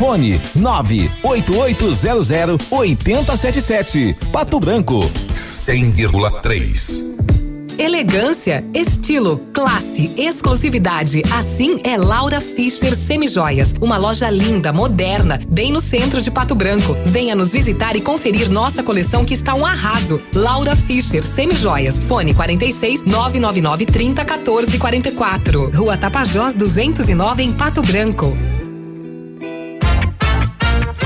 Fone 98800 8077. Pato Branco 100,3. Elegância, estilo, classe, exclusividade. Assim é Laura Fischer Semijoias. Uma loja linda, moderna, bem no centro de Pato Branco. Venha nos visitar e conferir nossa coleção que está um arraso. Laura Fischer Semijoias. Fone 46 999 30 14 44. Rua Tapajós 209 em Pato Branco.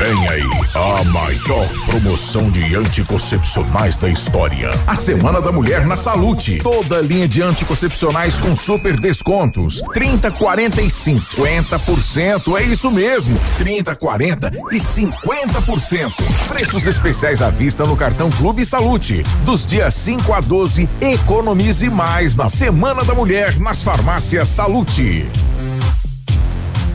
Vem aí a maior promoção de anticoncepcionais da história. A Semana da Mulher na Salute. Toda linha de anticoncepcionais com super descontos. 30, 40 e 50%. É isso mesmo. 30, 40 e 50%. Preços especiais à vista no cartão Clube Salute. Dos dias 5 a 12, economize mais na Semana da Mulher nas farmácias Salute.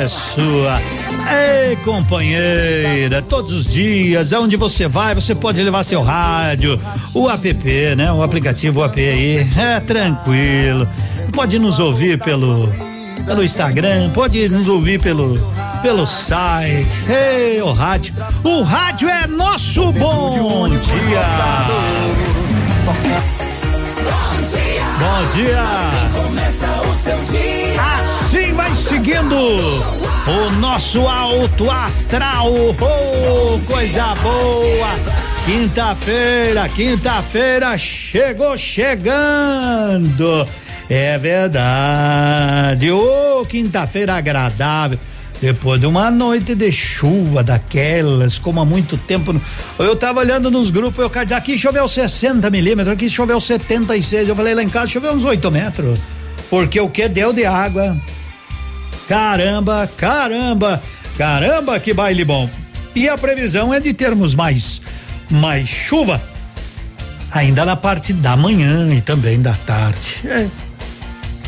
é sua. Ei, companheira, todos os dias, aonde você vai, você pode levar seu rádio, o app, né? O aplicativo app aí, é tranquilo. Pode nos ouvir pelo pelo Instagram, pode nos ouvir pelo pelo site. Ei, o rádio. O rádio é nosso bom dia. Bom dia. Seu dia. Vai seguindo o nosso alto astral. Oh, coisa boa. Quinta-feira, quinta-feira chegou chegando. É verdade. Ô, quinta-feira agradável. Depois de uma noite de chuva daquelas, como há muito tempo. Eu tava olhando nos grupos, eu quero dizer, aqui choveu 60 milímetros, aqui choveu 76. Eu falei lá em casa, choveu uns 8 metros. Porque o que deu de água? Caramba, caramba, caramba, que baile bom. E a previsão é de termos mais, mais chuva ainda na parte da manhã e também da tarde. É.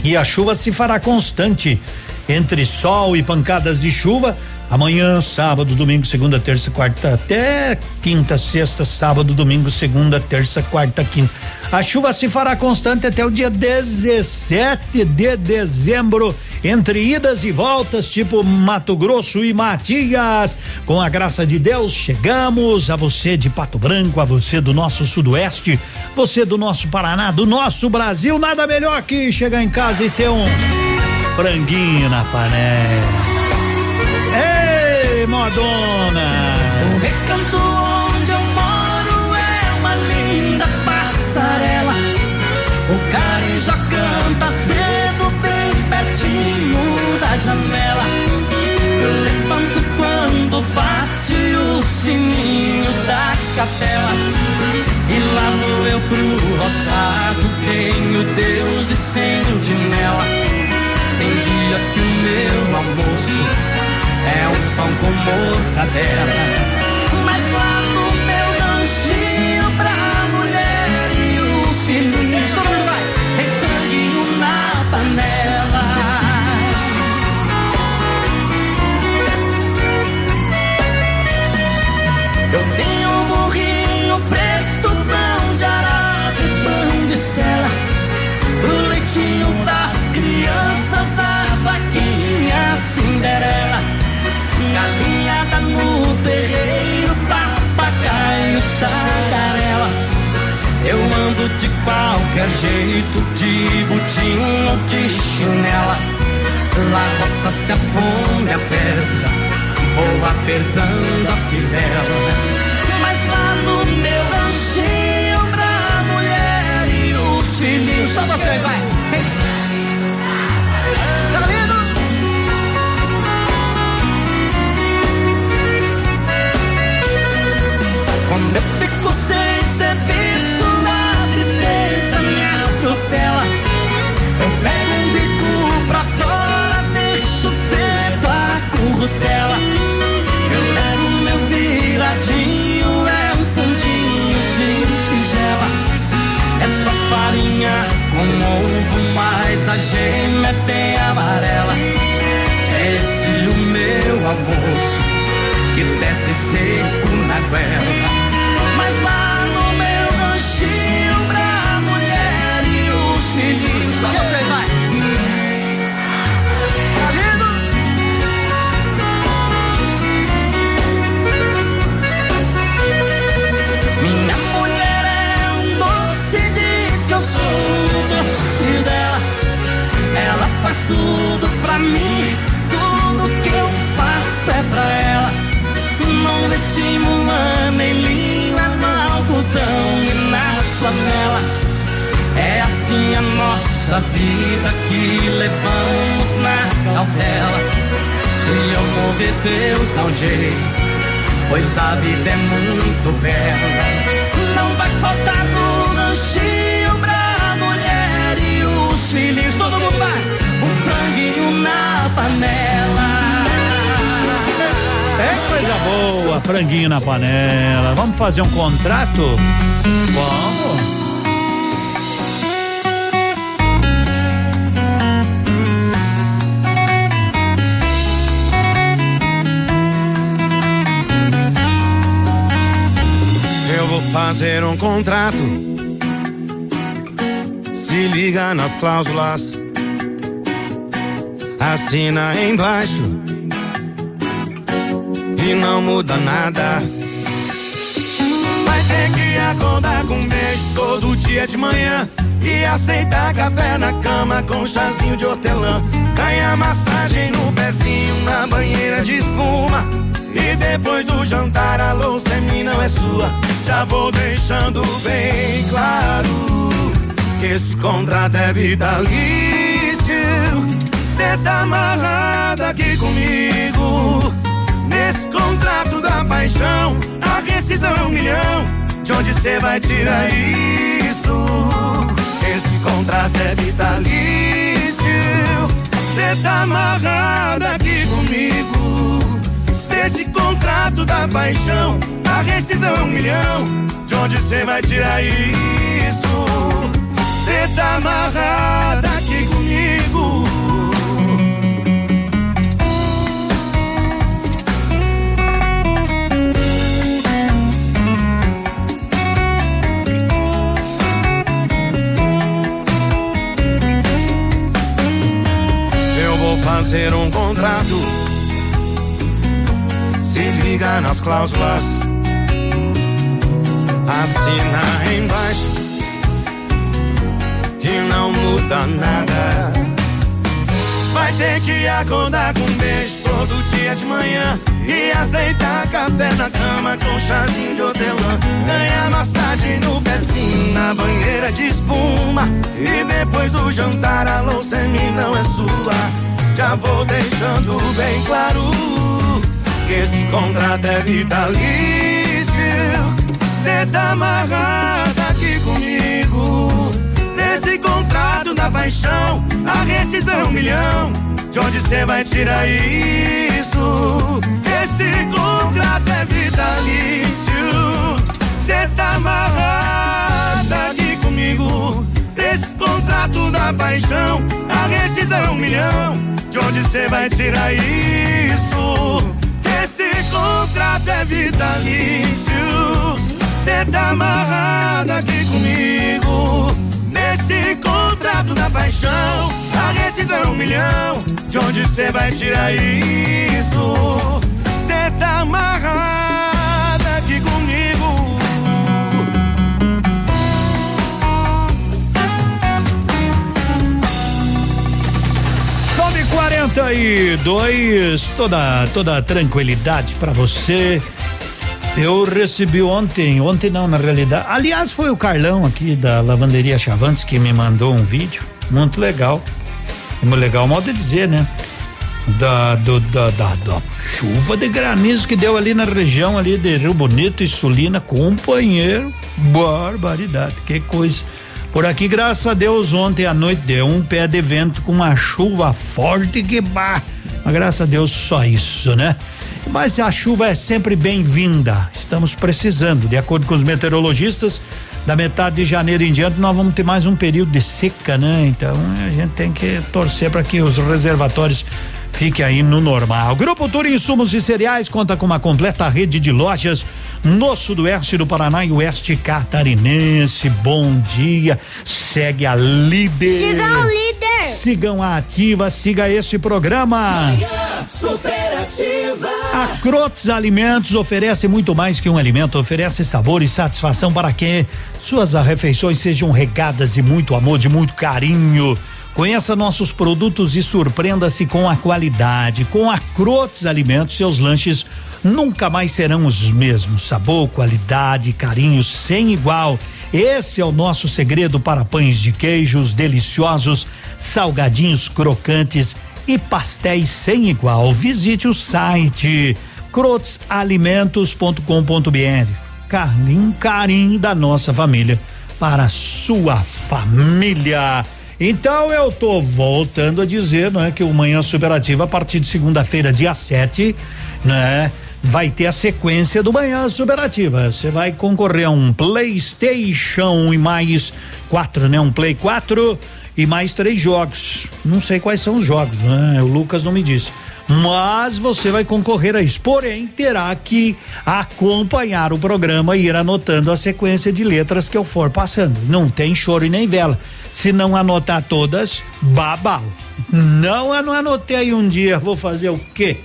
E a chuva se fará constante entre sol e pancadas de chuva. Amanhã, sábado, domingo, segunda, terça, quarta, até quinta, sexta, sábado, domingo, segunda, terça, quarta, quinta. A chuva se fará constante até o dia 17 de dezembro, entre idas e voltas, tipo Mato Grosso e Matias. Com a graça de Deus, chegamos a você de Pato Branco, a você do nosso sudoeste, você do nosso Paraná, do nosso Brasil. Nada melhor que chegar em casa e ter um franguinho na panela. Ei, modona! O recanto onde eu moro é uma linda passarela. O carijó canta cedo, bem pertinho da janela. Eu levanto quando bate o sininho da capela. Mortadela. Mas qualquer jeito, de butim ou de chinela. Lá roça se a fome aperta, vou apertando a fivela. Mas lá no meu ranchinho, pra mulher e os filhinhos. Só vocês, vai! Tá? Quando eu bem amarela. Esse o meu almoço que desce seco na goela. Tudo pra mim, tudo que eu faço é pra ela. Não vestimula nem linho, é no algodão e na flanela. É assim a nossa vida que levamos na cautela. Se eu mover Deus dá um jeito, pois a vida é muito bela. Não vai faltar no panela. É coisa boa, franguinho na panela. Vamos fazer um contrato? Vamos. Eu vou fazer um contrato. Se liga nas cláusulas. Assina embaixo. E não muda nada. Vai ter que acordar com um beijo todo dia de manhã. E aceitar café na cama com chazinho de hortelã. Ganhar massagem no pezinho na banheira de espuma. E depois do jantar a louça é minha, não é sua. Já vou deixando bem claro que esse contrato é vitalício. Cê tá amarrada aqui comigo. Nesse contrato da paixão, a rescisão é um milhão. De onde cê vai tirar isso? Esse contrato é vitalício. Cê tá amarrada aqui comigo. Nesse contrato da paixão, a rescisão é um milhão. De onde cê vai tirar isso? Cê tá amarrada fazer um contrato. Se liga nas cláusulas. Assina embaixo. E não muda nada. Vai ter que acordar com um beijo todo dia de manhã. E aceitar café na cama com chazinho de hortelã. Ganhar massagem no pezinho na banheira de espuma. E depois do jantar a louça em mim não é sua. Já vou deixando bem claro que esse contrato é vitalício. Cê tá amarrada aqui comigo. Nesse contrato da paixão, a rescisão um milhão. De onde cê vai tirar isso? Esse contrato é vitalício. Cê tá amarrada aqui comigo. Nesse contrato da paixão, a rescisão é um milhão. De onde cê vai tirar isso? Esse contrato é vitalício. Cê tá amarrada aqui comigo. Nesse contrato da paixão, a rescisão é um milhão. De onde cê vai tirar isso? Cê tá amarrada 42, toda toda tranquilidade para você. Eu recebi ontem, ontem não, na realidade. Aliás, foi o Carlão aqui da Lavanderia Chavantes que me mandou um vídeo muito legal. Muito legal, modo de dizer, né? Da, do, da, da, da chuva de granizo que deu ali na região ali de Rio Bonito e Sulina, companheiro, barbaridade, que coisa. Por aqui, graças a Deus, ontem à noite deu um pé de vento com uma chuva forte que bah. Mas graças a Deus, só isso, né? Mas a chuva é sempre bem-vinda. Estamos precisando, de acordo com os meteorologistas, da metade de janeiro em diante nós vamos ter mais um período de seca, né? Então a gente tem que torcer para que os reservatórios fiquem aí no normal. Grupo Tour Insumos e Cereais conta com uma completa rede de lojas no sudoeste do Paraná e oeste catarinense. Bom dia. Segue a líder. Siga o líder. Sigam a ativa, siga esse programa. Superativa. A Crotes Alimentos oferece muito mais que um alimento, oferece sabor e satisfação para que suas refeições sejam regadas de muito amor, de muito carinho. Conheça nossos produtos e surpreenda-se com a qualidade. Com a Crotes Alimentos, seus lanches nunca mais serão os mesmos. Sabor, qualidade, carinho sem igual. Esse é o nosso segredo para pães de queijos deliciosos, salgadinhos crocantes e pastéis sem igual. Visite o site crotesalimentos.com.br. Carinho, carinho da nossa família para a sua família. Então eu tô voltando a dizer, não é que o Manhã Superativa a partir de segunda-feira, dia 7, né? Vai ter a sequência do Manhã Superativa. Você vai concorrer a um PlayStation e mais quatro, né? Um Play 4 e mais três jogos. Não sei quais são os jogos, né? O Lucas não me disse. Mas você vai concorrer a isso. Porém, terá que acompanhar o programa e ir anotando a sequência de letras que eu for passando. Não tem choro e nem vela. Se não anotar todas, babau. Não, eu não anotei um dia, vou fazer o quê?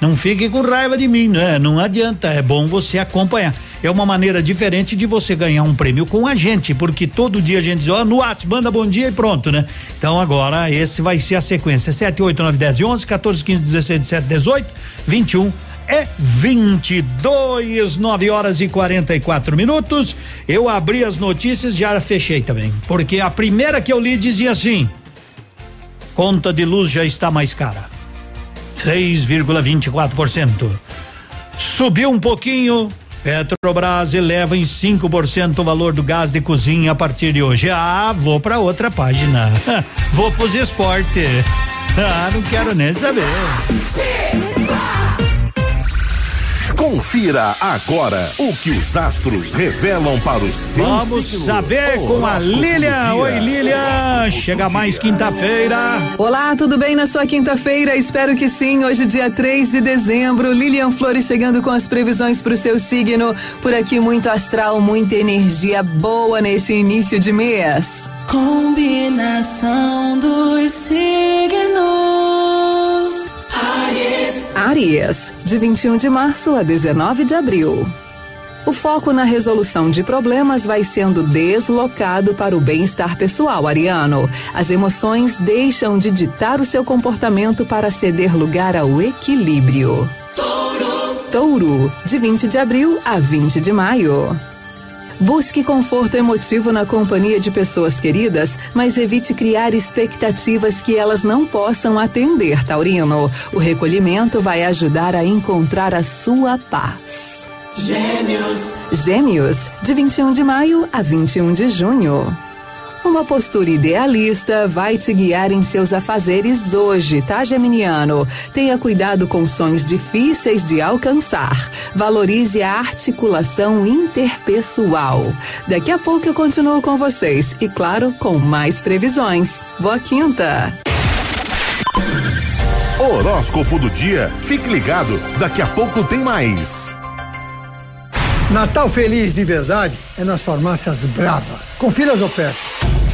Não fique com raiva de mim, né? Não adianta, é bom você acompanhar. É uma maneira diferente de você ganhar um prêmio com a gente, porque todo dia a gente diz, ó, no WhatsApp, manda bom dia e pronto, né? Então agora esse vai ser a sequência: 7, 8, 9, 10 e 11, 14, 15, 16, 17, 18, 21 é 22, 9 horas e 44 minutos. Eu abri as notícias já fechei também. Porque a primeira que eu li dizia assim: conta de luz já está mais cara. 6,24%. Subiu um pouquinho. Petrobras eleva em 5% o valor do gás de cozinha a partir de hoje. Ah, vou para outra página. vou pros esportes. Ah, não quero nem saber. Confira agora o que os astros revelam para o seu Vamos signo. saber com a Lilian. Oi. Lilian. Chega mais quinta-feira. Olá, tudo bem na sua quinta-feira? Espero que sim. Hoje, dia 3 de dezembro, Lilian Flores chegando com as previsões para o seu signo. Por aqui, muito astral, muita energia boa nesse início de mês. Combinação dos signos. Aries. Áries, de 21 de março a 19 de abril. O foco na resolução de problemas vai sendo deslocado para o bem-estar pessoal, Ariano. As emoções deixam de ditar o seu comportamento para ceder lugar ao equilíbrio. Touro. Touro, de 20 de abril a 20 de maio. Busque conforto emotivo na companhia de pessoas queridas, mas evite criar expectativas que elas não possam atender, Taurino. O recolhimento vai ajudar a encontrar a sua paz. Gêmeos. Gêmeos, de 21 de maio a 21 de junho. Uma postura idealista vai te guiar em seus afazeres hoje, tá, Geminiano? Tenha cuidado com sonhos difíceis de alcançar. Valorize a articulação interpessoal. Daqui a pouco eu continuo com vocês e, claro, com mais previsões. Boa quinta! Horóscopo do dia. Fique ligado, daqui a pouco tem mais. Natal feliz de verdade é nas farmácias Brava. Confira as ofertas.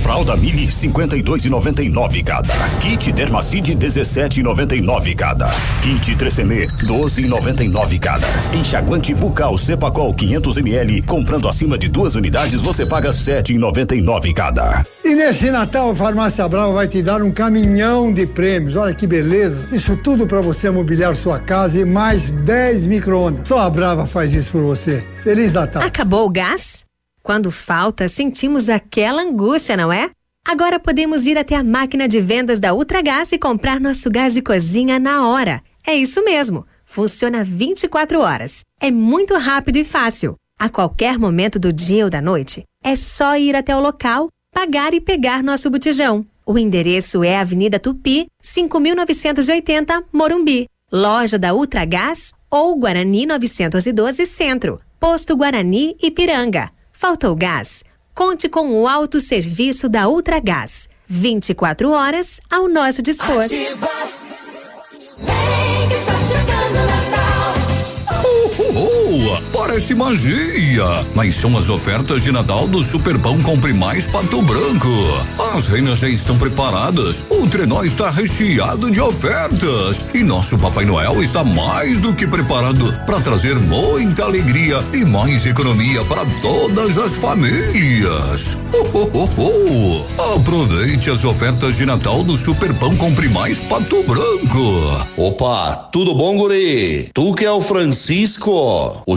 Fralda Mili 52,99 cada. Kit Dermacide 17,99 cada. Kit Tresemme 12,99 cada. Enxaguante bucal Cepacol 500 ml. Comprando acima de duas unidades você paga 7,99 cada. E nesse Natal a Farmácia Brava vai te dar um caminhão de prêmios. Olha que beleza! Isso tudo para você mobiliar sua casa e mais 10 micro-ondas. Só a Brava faz isso por você. Feliz Natal. Acabou o gás? Quando falta, sentimos aquela angústia, não é? Agora podemos ir até a máquina de vendas da Ultragás e comprar nosso gás de cozinha na hora. É isso mesmo. Funciona 24 horas. É muito rápido e fácil. A qualquer momento do dia ou da noite, é só ir até o local, pagar e pegar nosso botijão. O endereço é Avenida Tupi, 5980, Morumbi. Loja da Ultragás ou Guarani 912 Centro. Posto Guarani Ipiranga. Faltou gás? Conte com o autosserviço da Ultragás. 24 horas ao nosso dispor. Ativa. Vem que tá chegando Natal. Parece magia, mas são as ofertas de Natal do Superpão Compre Mais Pato Branco. As reinas já estão preparadas, o trenó está recheado de ofertas e nosso Papai Noel está mais do que preparado para trazer muita alegria e mais economia para todas as famílias. Oh, oh, oh, oh. Aproveite as ofertas de Natal do Superpão Compre Mais Pato Branco. Opa, tudo bom, guri? Tu que é o Francisco, o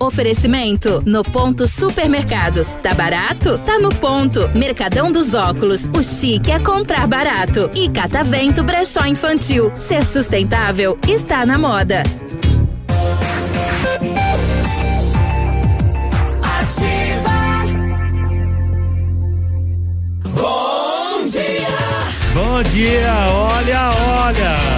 Oferecimento no ponto supermercados. Tá barato? Tá no ponto. Mercadão dos óculos. O chique é comprar barato. E Catavento Brechó Infantil. Ser sustentável está na moda. Bom dia. Bom dia, olha, olha,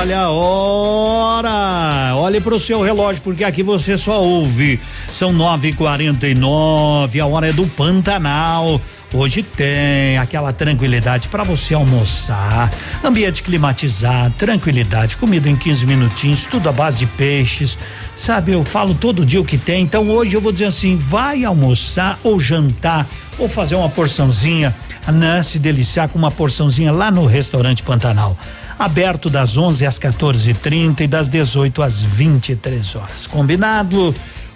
olha a hora. Olhe para o seu relógio, porque aqui você só ouve. São 9h49, a hora é do Pantanal. Hoje tem aquela tranquilidade para você almoçar, ambiente climatizado, tranquilidade, comida em 15 minutinhos, tudo à base de peixes. Sabe, eu falo todo dia o que tem, então hoje eu vou dizer assim: vai almoçar ou jantar ou fazer uma porçãozinha, né? Se deliciar com uma porçãozinha lá no restaurante Pantanal. Aberto das 11 às 14h30 e, das 18 às 23 horas. Combinado?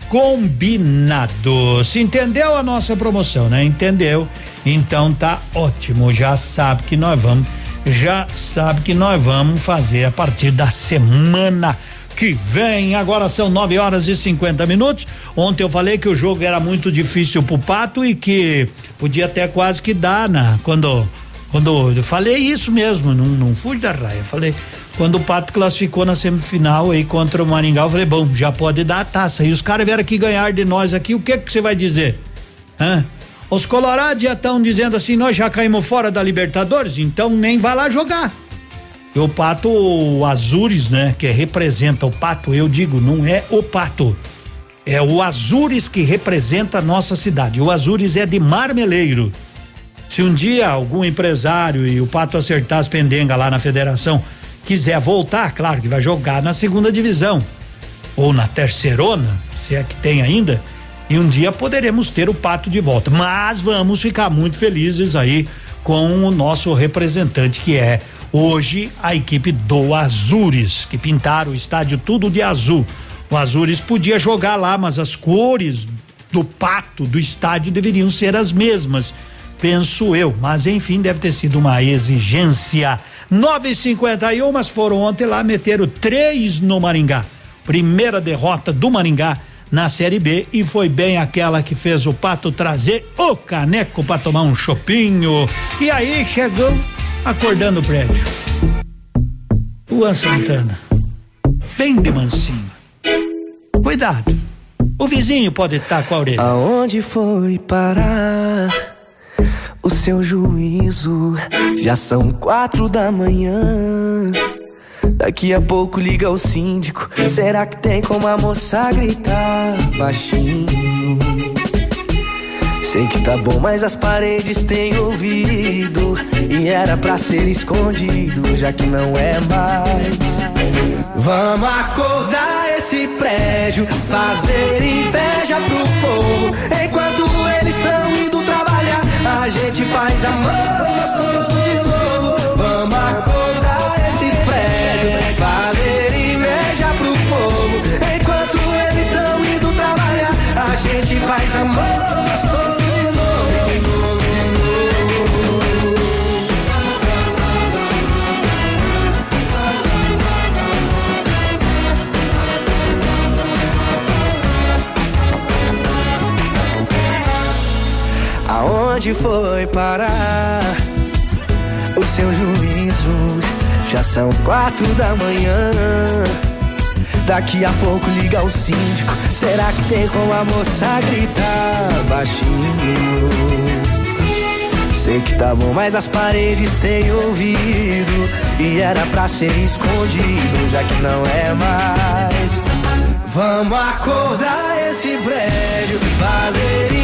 Combinado. Se entendeu a nossa promoção, né? Entendeu? Então tá ótimo. Já sabe que nós vamos, já sabe que nós vamos fazer a partir da semana que vem. Agora são 9 horas e 50 minutos. Ontem eu falei que o jogo era muito difícil pro Pato e que podia até quase que dar, né? Quando quando eu falei isso mesmo, não, não fui da raia. Eu falei, quando o Pato classificou na semifinal aí contra o Maringá, eu falei, bom, já pode dar a taça. E os caras vieram aqui ganhar de nós aqui, o que que você vai dizer? Hã? Os colorados já estão dizendo assim, nós já caímos fora da Libertadores, então nem vai lá jogar. E o Pato, o Azures, né, que representa o Pato, eu digo, não é o Pato. É o Azures que representa a nossa cidade. O Azures é de Marmeleiro. Se um dia algum empresário e o Pato acertar as pendengas lá na federação quiser voltar, claro que vai jogar na segunda divisão ou na terceirona, se é que tem ainda, e um dia poderemos ter o Pato de volta. Mas vamos ficar muito felizes aí com o nosso representante que é hoje a equipe do Azures, que pintaram o estádio tudo de azul. O Azures podia jogar lá, mas as cores do pato do estádio deveriam ser as mesmas penso eu. Mas enfim, deve ter sido uma exigência. 9,51, mas foram ontem lá, meteram três no Maringá. Primeira derrota do Maringá na Série B e foi bem aquela que fez o Pato trazer o caneco para tomar um chopinho. E aí chegou acordando o prédio. Luan Santana, bem de mansinho. Cuidado, o vizinho pode estar com a orelha. Aonde foi parar? O seu juízo. Já são quatro da manhã. Daqui a pouco liga o síndico. Será que tem como a moça gritar baixinho? Sei que tá bom, mas as paredes têm ouvido. E era pra ser escondido, já que não é mais. Vamos acordar esse prédio, fazer inveja pro povo. Enquanto a gente faz amor gostoso de novo. Vamos acordar Aonde foi parar o seu juízo? Já são quatro da manhã. Daqui a pouco liga o síndico. Será que tem como a moça gritar baixinho? Sei que tá bom, mas as paredes têm ouvido. E era pra ser escondido, já que não é mais. Vamos acordar esse prédio, fazer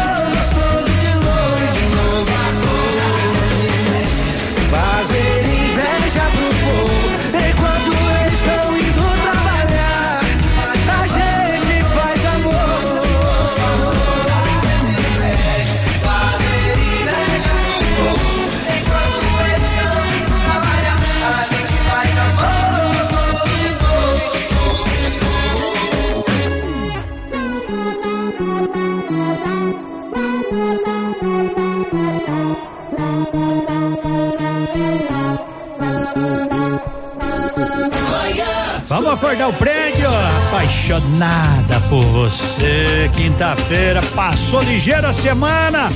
Vamos acordar o prédio, apaixonada por você. Quinta-feira, passou ligeira semana.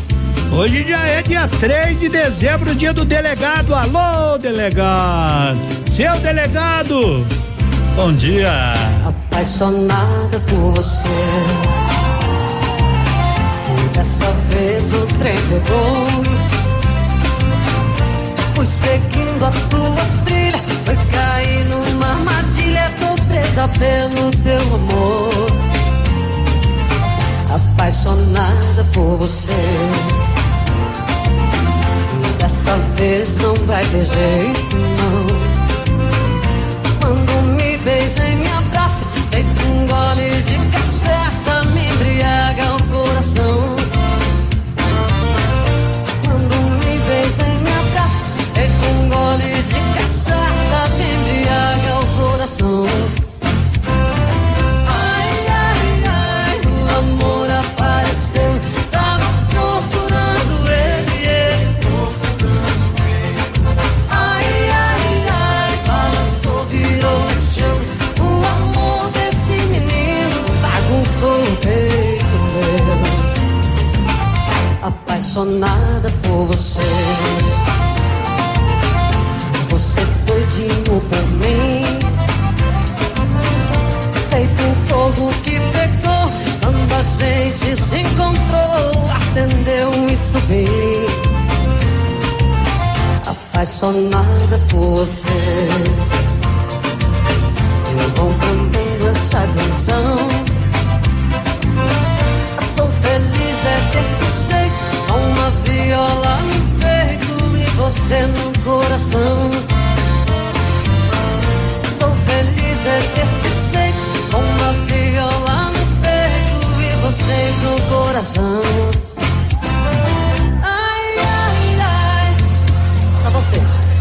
Hoje já é dia 3 de dezembro, dia do delegado. Alô, delegado. Seu delegado. Bom dia. apaixonada por você. Dessa vez o trem pegou. Fui seguindo a tua trilha, foi cair numa armadilha. Presa pelo teu amor. Apaixonada por você. Dessa vez não vai ter jeito, não. Quando me beija e me abraça, feito um gole de cachaça, me embriaga Apaixonada por você. Você doidinho por mim. Feito um fogo que pegou. Quando a gente se encontrou, acendeu um estupim apaixonada por você. Eu vou cantando essa canção. Sou feliz é desse jeito, uma viola no peito e você no coração. Sou feliz é desse jeito, com uma viola no peito e vocês no coração. Ai, ai, ai. Só vocês.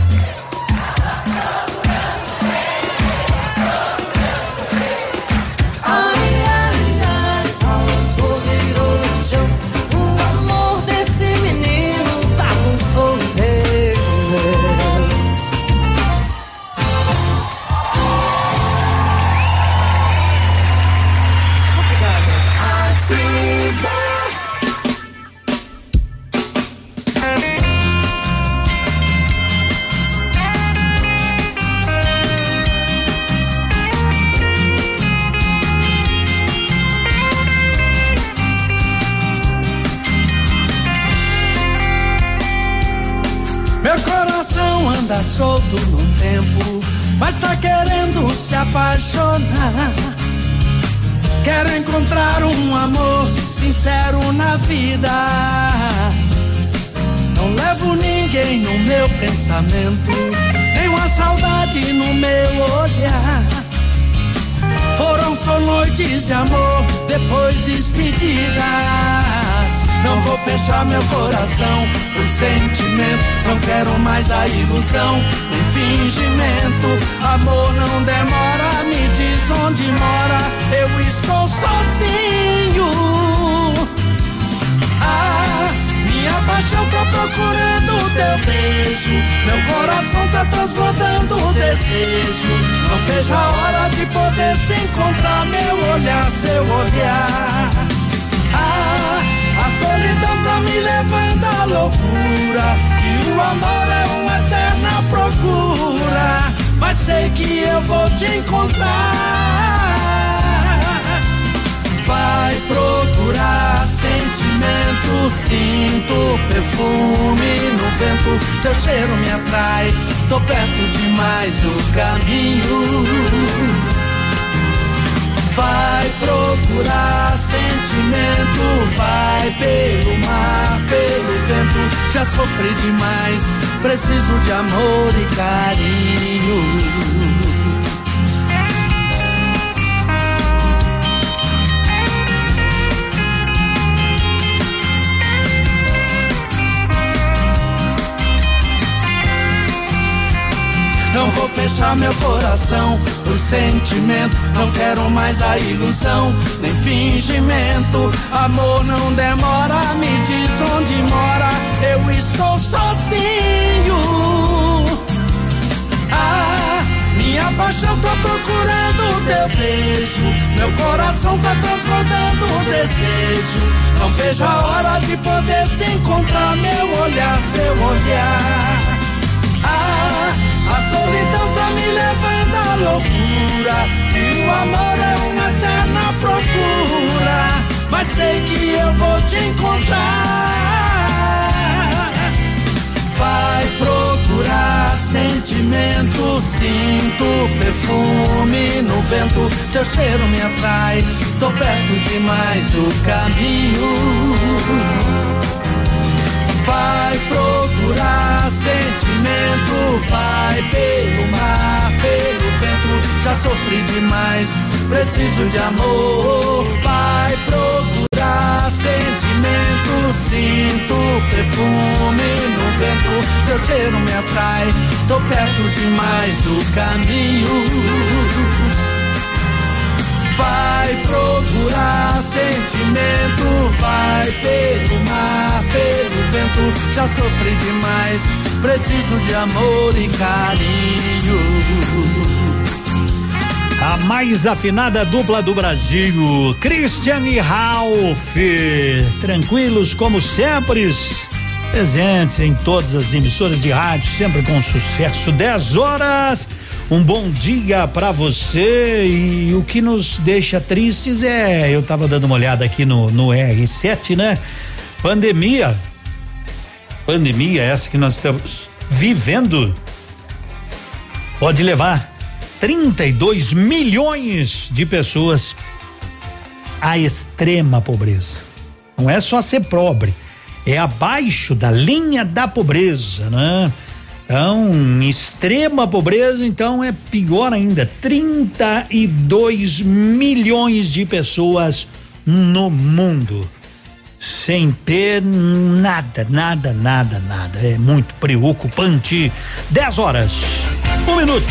Vou fechar meu coração por sentimento. Não quero mais a ilusão, nem fingimento. Amor não demora, me diz onde mora. Eu estou sozinho. Ah, minha paixão tá procurando teu beijo. Meu coração tá transbordando desejo. Não vejo a hora de poder se encontrar. Meu olhar, seu olhar. Solidão tá me levando à loucura. E o amor é uma eterna procura. Mas sei que eu vou te encontrar. Vai procurar sentimento, sinto perfume no vento. Teu cheiro me atrai, tô perto demais do caminho. Vai procurar sentimento, vai pelo mar, pelo vento. Já sofri demais, preciso de amor e carinho. Não vou fechar meu coração por sentimento. Não quero mais a ilusão, nem fingimento. Amor não demora, me diz onde mora. Eu estou sozinho. Ah, minha paixão tá procurando teu beijo. Meu coração tá transbordando desejo. Não vejo a hora de poder se encontrar. Meu olhar, seu olhar. Solidão tá me levando à loucura. E o amor é uma eterna procura. Mas sei que eu vou te encontrar. Vai procurar sentimento, sinto perfume no vento. Teu cheiro me atrai, tô perto demais do caminho. Vai procurar sentimento, vai pelo mar, pelo vento. Já sofri demais, preciso de amor. Vai procurar sentimento, sinto perfume no vento. Teu cheiro me atrai, tô perto demais do caminho. Vai procurar sentimento, vai pelo mar, pelo vento. Já sofri demais, preciso de amor e carinho. A mais afinada dupla do Brasil, Christian e Ralph. Tranquilos como sempre, presentes em todas as emissoras de rádio, sempre com sucesso. 10 horas. Um bom dia para você e o que nos deixa tristes é, eu tava dando uma olhada aqui no, no R7, né? Pandemia. Pandemia essa que nós estamos vivendo pode levar 32 milhões de pessoas à extrema pobreza. Não é só ser pobre, é abaixo da linha da pobreza, né? Então, extrema pobreza, então é pior ainda. 32 milhões de pessoas no mundo sem ter nada, nada, nada, nada. É muito preocupante. 10 horas, um minuto.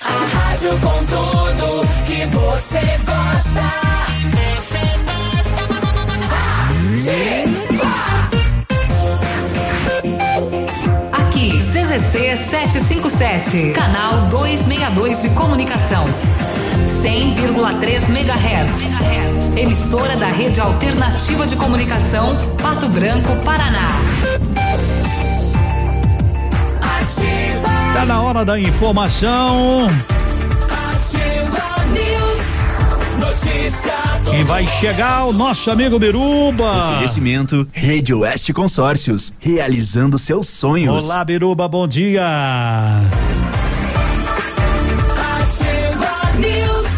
A rádio com tudo que você gosta. Aqui, CZC 757, canal 262 de comunicação. 100,3 MHz. Emissora da Rede Alternativa de Comunicação, Pato Branco, Paraná. Tá na hora da informação. Ativa News. Notícia E vai chegar o nosso amigo Biruba. Oferecimento Rede Oeste Consórcios, realizando seus sonhos. Olá, Biruba, bom dia. Ativa News.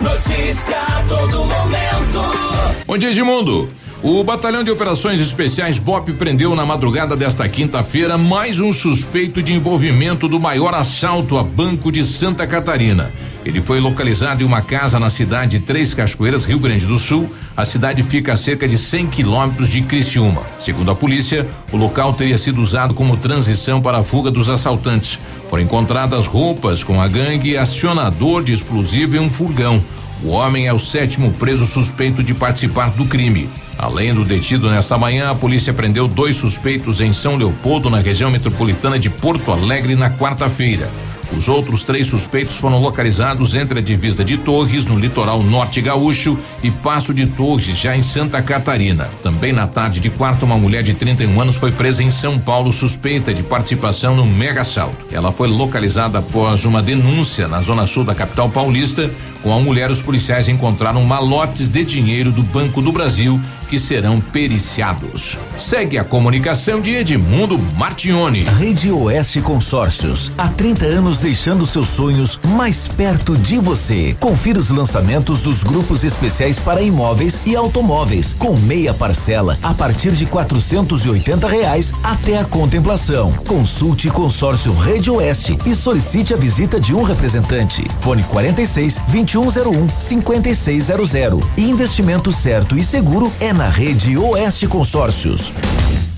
Notícia a todo momento. Bom dia, Edmundo. O Batalhão de Operações Especiais BOP prendeu na madrugada desta quinta-feira mais um suspeito de envolvimento do maior assalto a banco de Santa Catarina. Ele foi localizado em uma casa na cidade de Três Cachoeiras, Rio Grande do Sul. A cidade fica a cerca de 100 quilômetros de Criciúma. Segundo a polícia, o local teria sido usado como transição para a fuga dos assaltantes. Foram encontradas roupas com a gangue, acionador de explosivo e um furgão. O homem é o sétimo preso suspeito de participar do crime. Além do detido nesta manhã, a polícia prendeu dois suspeitos em São Leopoldo, na região metropolitana de Porto Alegre, na quarta-feira. Os outros três suspeitos foram localizados entre a divisa de Torres, no litoral norte gaúcho, e Passo de Torres, já em Santa Catarina. Também na tarde de quarta, uma mulher de 31 anos foi presa em São Paulo, suspeita de participação no mega assalto. Ela foi localizada após uma denúncia na zona sul da capital paulista. Com a mulher, os policiais encontraram malotes de dinheiro do Banco do Brasil que serão periciados. Segue a comunicação de Edmundo Martione. Rede Oeste Consórcios, há 30 anos deixando seus sonhos mais perto de você. Confira os lançamentos dos grupos especiais para imóveis e automóveis, com meia parcela a partir de quatrocentos e oitenta reais até a contemplação. Consulte Consórcio Rede Oeste e solicite a visita de um representante. Fone 46 2101 5600. Investimento certo e seguro é na Rede Oeste Consórcios.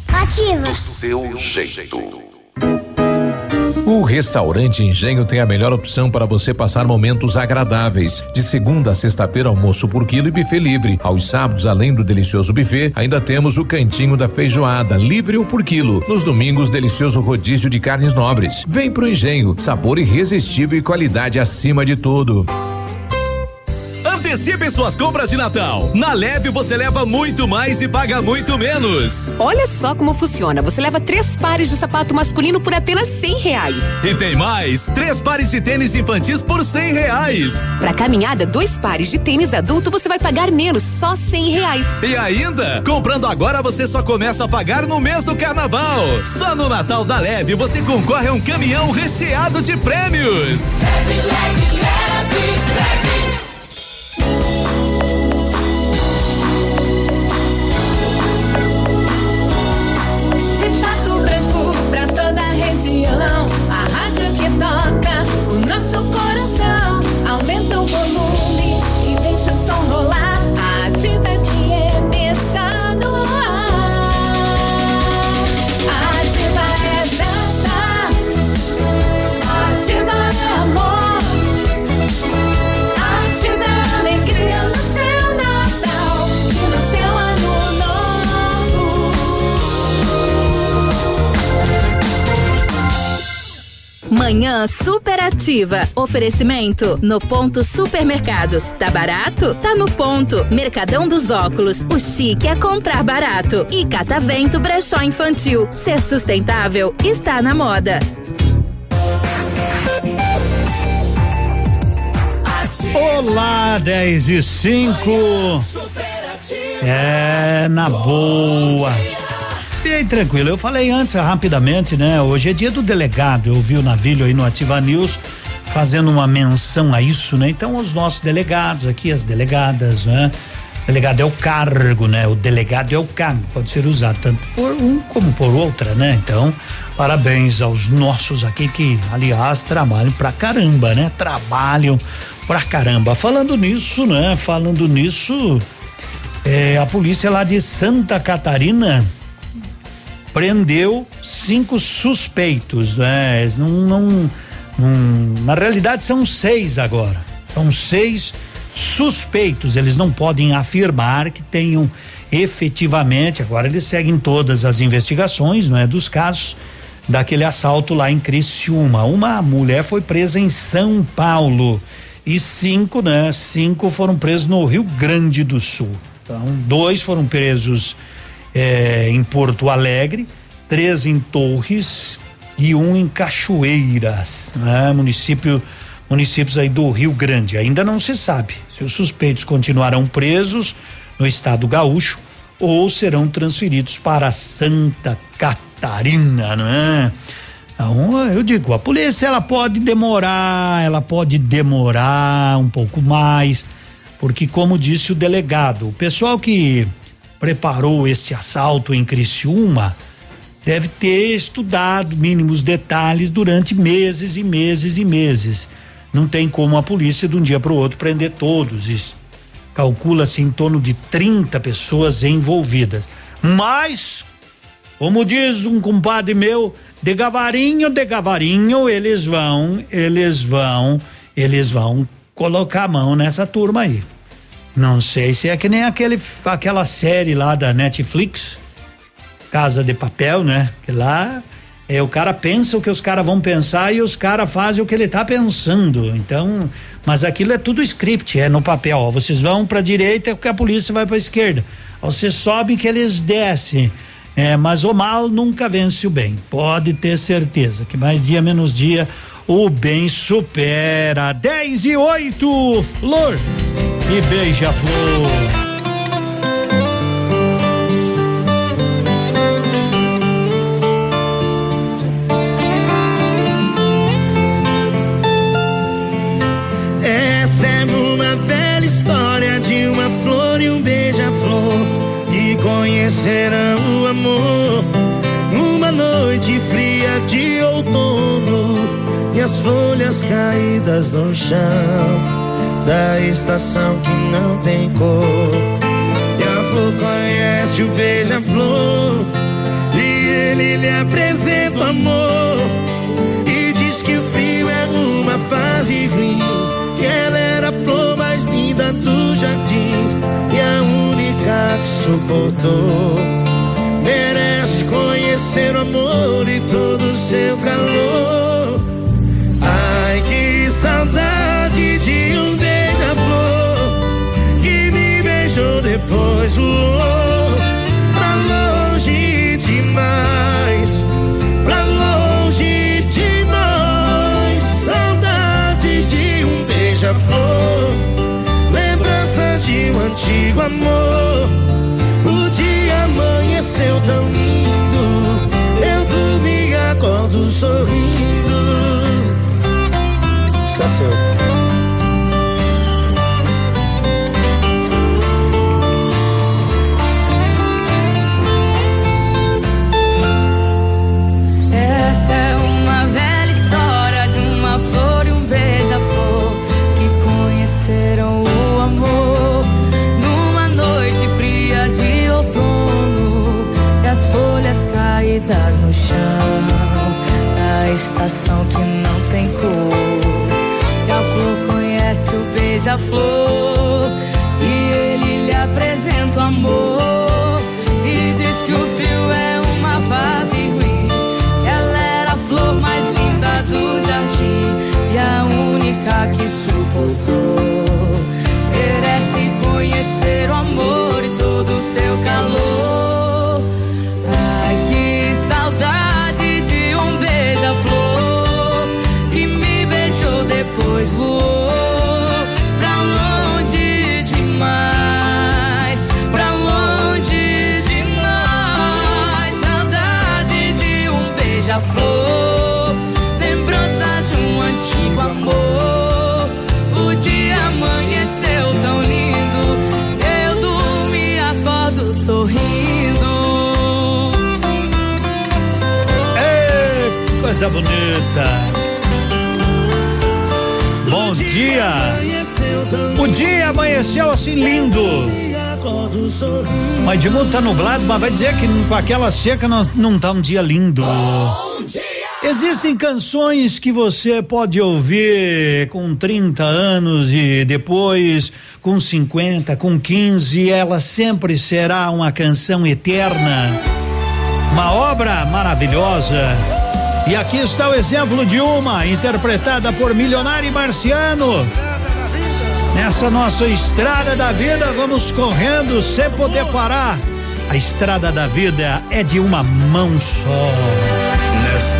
Ativa. Do seu jeito. O restaurante Engenho tem a melhor opção para você passar momentos agradáveis. De segunda a sexta-feira, almoço por quilo e buffet livre. Aos sábados, além do delicioso buffet, ainda temos o cantinho da feijoada, livre ou por quilo. Nos domingos, delicioso rodízio de carnes nobres. Vem pro Engenho, sabor irresistível e qualidade acima de tudo. Antecipe suas compras de Natal. Na Leve você leva muito mais e paga muito menos. Olha só como funciona. Você leva três pares de sapato masculino por apenas cem reais. E tem mais, três pares de tênis infantis por cem reais. Pra caminhada, dois pares de tênis adulto você vai pagar menos, só cem reais. E ainda, comprando agora você só começa a pagar no mês do carnaval. Só no Natal da Leve você concorre a um caminhão recheado de prêmios. Leve, leve, leve, leve. Manhã superativa. Oferecimento no ponto supermercados. Tá barato? Tá no ponto. Mercadão dos óculos. O chique é comprar barato. E Catavento Brechó Infantil. Ser sustentável está na moda. Olá, 10 e 5. É, na boa. Bem tranquilo. Eu falei antes, rapidamente, né? Hoje é dia do delegado. Eu vi o Navilho aí no Ativa News fazendo uma menção a isso, né? Então, os nossos delegados aqui, as delegadas, né? Delegado é o cargo, né? O delegado é o cargo, pode ser usado tanto por um como por outra, né? Então, parabéns aos nossos aqui que, aliás, trabalham pra caramba, né? Trabalham pra caramba. Falando nisso, né? Falando nisso, é, a polícia lá de Santa Catarina prendeu cinco suspeitos, né? Não, não, não- na realidade são seis agora. São seis suspeitos. Eles não podem afirmar que tenham efetivamente. Agora eles seguem todas as investigações, não é, dos casos daquele assalto lá em Criciúma. Uma mulher foi presa em São Paulo e cinco, né? Cinco foram presos no Rio Grande do Sul. Então, dois foram presos eh, em Porto Alegre, três em Torres e um em Cachoeiras, né? Município municípios aí do Rio Grande. Ainda não se sabe se os suspeitos continuarão presos no estado gaúcho ou serão transferidos para Santa Catarina, não é? Então, eu digo, a polícia ela pode demorar, ela pode demorar um pouco mais, porque como disse o delegado, o pessoal que preparou este assalto em Criciúma deve ter estudado mínimos detalhes durante meses e meses e meses. Não tem como a polícia de um dia para o outro prender todos. Calcula-se em torno de 30 pessoas envolvidas. Mas, como diz um compadre meu, de gavarinho, de gavarinho, eles vão, eles vão, eles vão colocar a mão nessa turma aí. Não sei se é que nem aquele, aquela série lá da Netflix, Casa de Papel, né? Que lá é, o cara pensa o que os caras vão pensar e os caras fazem o que ele tá pensando. Então, mas aquilo é tudo script, é no papel. Ó, vocês vão para direita porque a polícia vai para esquerda. Vocês sobem que eles descem. É, mas o mal nunca vence o bem. Pode ter certeza que mais dia menos dia o bem supera. 10 e 8, Flor e beija-flor. As folhas caídas no chão da estação que não tem cor. E a flor conhece o beija-flor e ele lhe apresenta o amor e diz que o frio é uma fase ruim. Que ela era a flor mais linda do jardim e a única que suportou. Merece conhecer o amor e todo o seu calor. Antigo amor. O dia amanheceu tão lindo, eu dormi acordo sorrindo. Só seu. Beija-flor e ele lhe apresenta o amor e diz que o fio é uma fase ruim. Ela era a flor mais linda do jardim e a única que suportou. Merece conhecer o amor e todo o seu calor. Beija-flor, lembranças de um antigo amor. O dia amanheceu tão lindo, eu dormi e acordo sorrindo. Ei, coisa bonita. Bom dia. O dia amanheceu assim lindo. Mas de mundo tá nublado, mas vai dizer que com aquela seca não, não tá um dia lindo. Existem canções que você pode ouvir com 30 anos e depois com 50, com 15, ela sempre será uma canção eterna. Uma obra maravilhosa. E aqui está o exemplo de uma, interpretada por Milionário Marciano. Nessa nossa estrada da vida, vamos correndo sem poder parar. A estrada da vida é de uma mão só.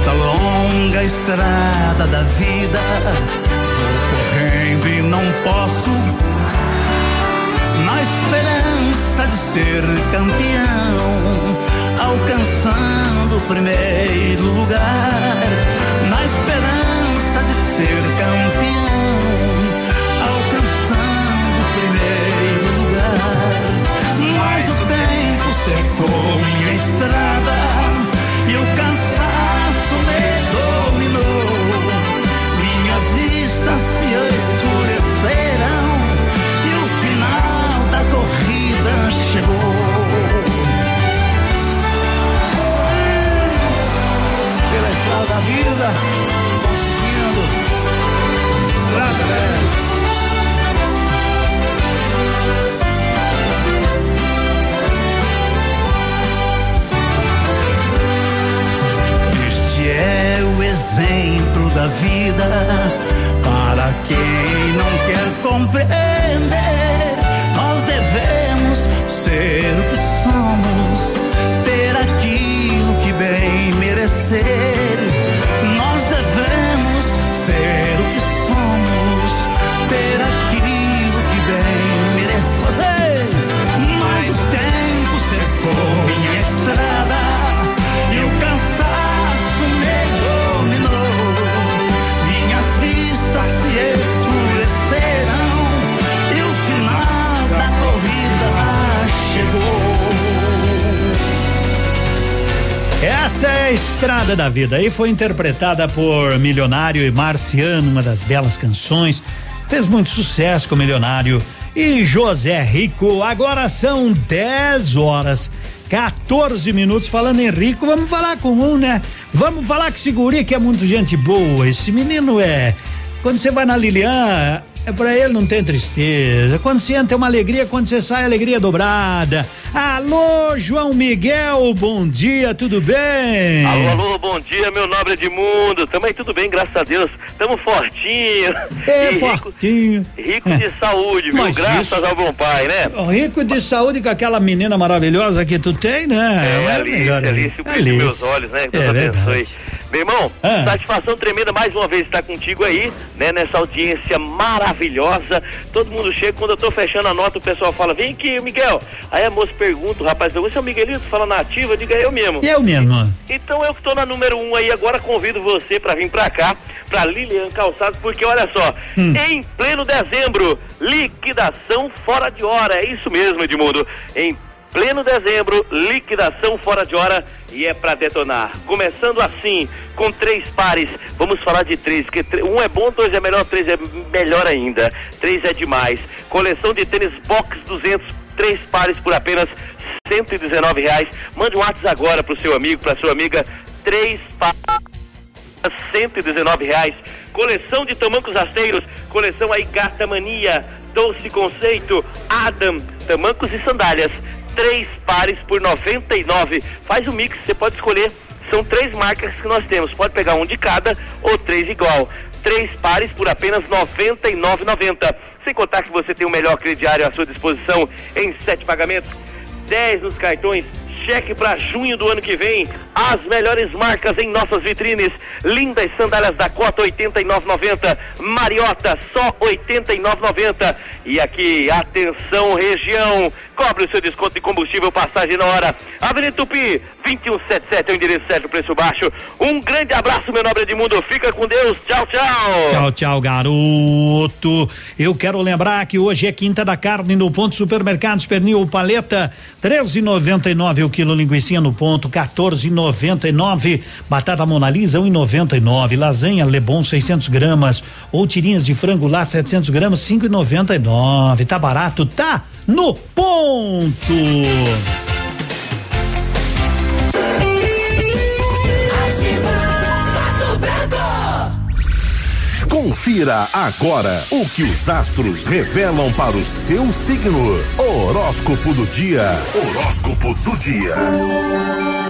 Nesta longa estrada da vida, correndo e não posso. Na esperança de ser campeão, alcançando o primeiro lugar. Na esperança de ser campeão, alcançando o primeiro lugar. Mas o tempo secou minha estrada vida, conseguindo. É o exemplo da vida para quem não quer compreender. Nós devemos ser o que somos, ter aquilo que bem merecer. Ter aquilo que bem merecer. Vocês, mas o tempo secou minha estrada e o cansaço me dominou. Minhas vistas se escureceram e o final da corrida chegou. Essa é a estrada da vida. Aí foi interpretada por Milionário e Marciano, uma das belas canções. Fez muito sucesso com Milionário e José Rico. Agora são 10 horas. 14 minutos falando em rico, vamos falar com um, né? Vamos falar esse guri que é muito gente boa. Esse menino é. Quando você vai na Lilian, é pra ele não tem tristeza. Quando você entra é uma alegria, quando você sai, alegria dobrada. Alô, João Miguel, bom dia, tudo bem? Alô, alô, bom dia, meu nobre Edmundo. Também tudo bem, graças a Deus. Tamo fortinho. É, E fortinho. Rico, rico de saúde, viu? Mas Graças isso- ao bom pai, né? Rico de saúde com aquela menina maravilhosa que tu tem, né? É, Alice, melhor Alice, dos meus olhos, né? Deus É abençoe. verdade. Meu irmão, Ah. satisfação tremenda mais uma vez estar contigo aí, né? Nessa audiência maravilhosa. Todo mundo chega, quando eu tô fechando a nota, o pessoal fala, vem aqui, Miguel. Aí a moça pergunta, o rapaz você é o Miguelito? Fala na ativa, diga eu mesmo. Eu mesmo. Então eu que tô na número um aí, agora convido você pra vir pra cá, pra Lilian Calçados, porque olha só, Hum. em pleno dezembro, liquidação fora de hora, é isso mesmo, Edmundo. Em pleno dezembro, liquidação fora de hora e é pra detonar. Começando assim, com três pares, vamos falar de três, que um é bom, dois é melhor, três é melhor ainda. Três é demais. Coleção de tênis Box 200, três pares por apenas 119 reais. Mande um WhatsApp agora pro seu amigo, pra sua amiga, três pares. 119 reais. Coleção de tamancos rasteiros, coleção aí Gata Mania, Doce Conceito, Adam, tamancos e sandálias. Três pares por 99. Faz o mix, você pode escolher. São três marcas que nós temos. Pode pegar um de cada ou três igual. Três pares por apenas R$ 99,90. Sem contar que você tem o melhor crediário à sua disposição em sete pagamentos. 10 nos cartões. Cheque para junho do ano que vem. As melhores marcas em nossas vitrines. Lindas sandálias da Cota 89,90. Mariota só 89,90. E aqui, atenção região. Cobre o seu desconto de combustível passagem na hora. Avenida Tupi 2177 é o endereço certo, preço baixo. Um grande abraço, meu nobre Edmundo. Fica com Deus. Tchau, tchau. Tchau, tchau, garoto. Eu quero lembrar que hoje é quinta da carne no ponto supermercados pernil paleta 13,99 o quilo linguiça no ponto 14,99 batata Monalisa 1,99 lasanha Lebon 600 gramas ou tirinhas de frango lá 700 gramas 5,99 tá barato tá no ponto. Confira agora o que os astros revelam para o seu signo. Horóscopo do dia. Horóscopo do dia.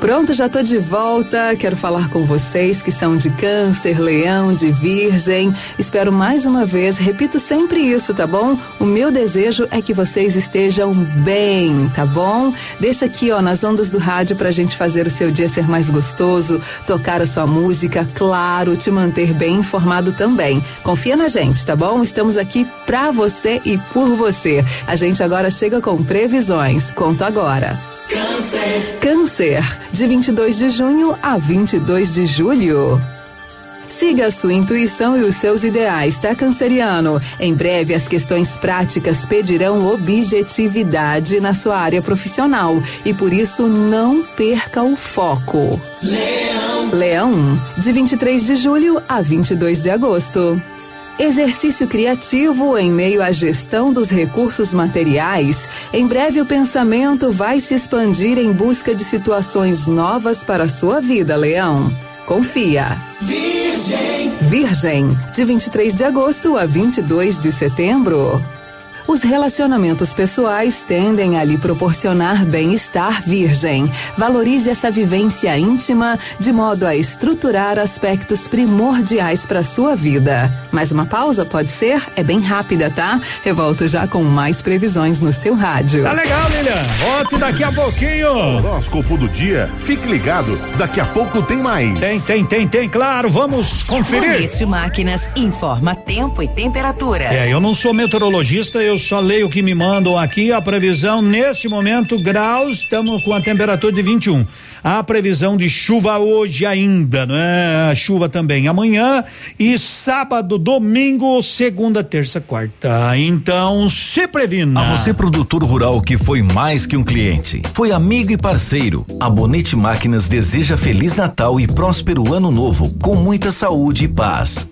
Pronto, já tô de volta. Quero falar com vocês que são de câncer, leão, de virgem. Espero mais uma vez, repito sempre isso, tá bom? O meu desejo é que vocês estejam bem, tá bom? Deixa aqui, ó, nas ondas do rádio pra gente fazer o seu dia ser mais gostoso, tocar a sua música, claro, te manter bem informado também. Confia na gente, tá bom? Estamos aqui pra você e por você. A gente agora chega com previsões. Conto agora. Câncer. Câncer, de 22 de junho a 22 de julho. Siga a sua intuição e os seus ideais, tá, canceriano? Em breve, as questões práticas pedirão objetividade na sua área profissional e por isso não perca o foco. Leão. Leão, de 23 de julho a 22 de agosto. Exercício criativo em meio à gestão dos recursos materiais. Em breve, o pensamento vai se expandir em busca de situações novas para a sua vida, Leão. Confia. Virgem. Virgem, de 23 de agosto a 22 de setembro. Os relacionamentos pessoais tendem a lhe proporcionar bem-estar virgem. Valorize essa vivência íntima de modo a estruturar aspectos primordiais para sua vida. Mais uma pausa pode ser? É bem rápida, tá? Eu volto já com mais previsões no seu rádio. Tá legal, Lilian. Volte daqui a pouquinho. Horóscopo do dia. Fique ligado, daqui a pouco tem mais. Tem, tem, tem, tem, claro. Vamos conferir. Bonete Máquinas informa tempo e temperatura. É, eu não sou meteorologista, eu só leio o que me mandam aqui. A previsão nesse momento, graus, estamos com a temperatura de 21. A previsão de chuva hoje ainda, não é? Chuva também amanhã e sábado, domingo, segunda, terça, quarta. Então, se previna. A você, produtor rural que foi mais que um cliente, foi amigo e parceiro. A Bonete Máquinas deseja Feliz Natal e próspero Ano Novo, com muita saúde e paz.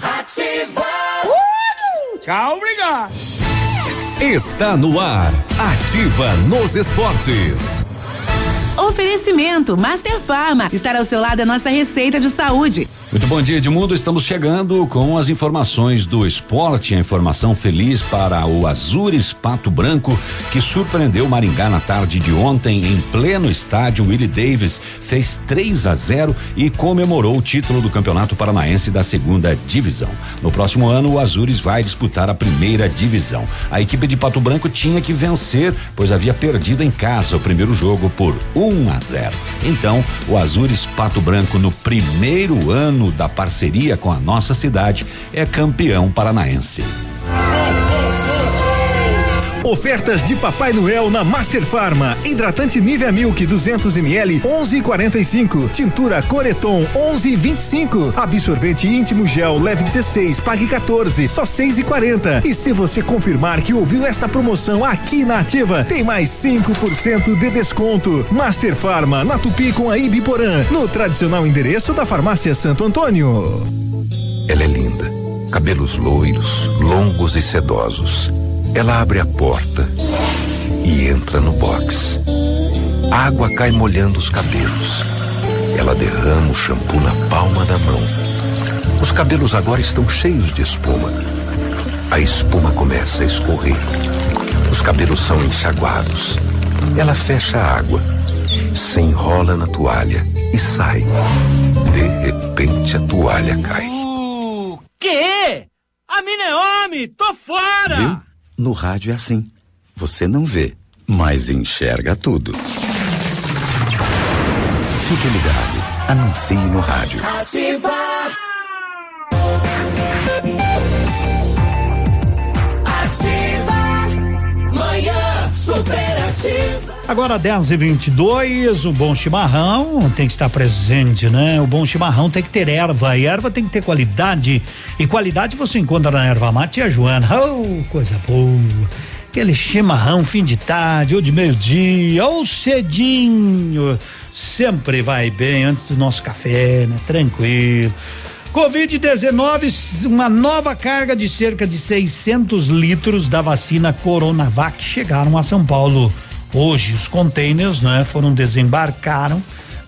Ativa. Tchau, obrigado. Está no ar. Ativa nos esportes. Oferecimento Master Farma. Estar ao seu lado é nossa receita de saúde. Muito bom dia, Edmundo. Estamos chegando com as informações do esporte. A informação feliz para o Azures Pato Branco, que surpreendeu Maringá na tarde de ontem em pleno estádio. Willie Davis fez 3 a 0 e comemorou o título do Campeonato Paranaense da segunda divisão. No próximo ano, o Azures vai disputar a primeira divisão. A equipe de Pato Branco tinha que vencer, pois havia perdido em casa o primeiro jogo por 1 a 0. Então, o Azures Pato Branco, no primeiro ano da parceria com a nossa cidade, é campeão paranaense. Ofertas de Papai Noel na Master Farma. Hidratante Nivea Milk 200 ml 11,45. Tintura Coreton 11,25. Absorvente íntimo gel leve 16, pague 14, só 6,40. E se você confirmar que ouviu esta promoção aqui na Ativa, tem mais 5% de desconto. Master Farma na Tupi com a Ibiporã, no tradicional endereço da Farmácia Santo Antônio. Ela é linda. Cabelos loiros, longos e sedosos. Ela abre a porta e entra no box. A água cai molhando os cabelos. Ela derrama o shampoo na palma da mão. Os cabelos agora estão cheios de espuma. A espuma começa a escorrer. Os cabelos são enxaguados. Ela fecha a água, se enrola na toalha e sai. De repente a toalha cai. O quê? A mina é homem! Tô fora! Viu? No rádio é assim. Você não vê, mas enxerga tudo. Fique ligado. Anuncie no rádio. Ativa. Agora 10 e 22 o bom chimarrão tem que estar presente, né? O bom chimarrão tem que ter erva, e erva tem que ter qualidade. E qualidade você encontra na erva mate e a Joana. Oh, coisa boa. Aquele chimarrão fim de tarde ou de meio-dia ou cedinho. Sempre vai bem antes do nosso café, né? Tranquilo. Covid-19, uma nova carga de cerca de 600 litros da vacina Coronavac chegaram a São Paulo. Hoje, os containers, né, foram desembarcaram,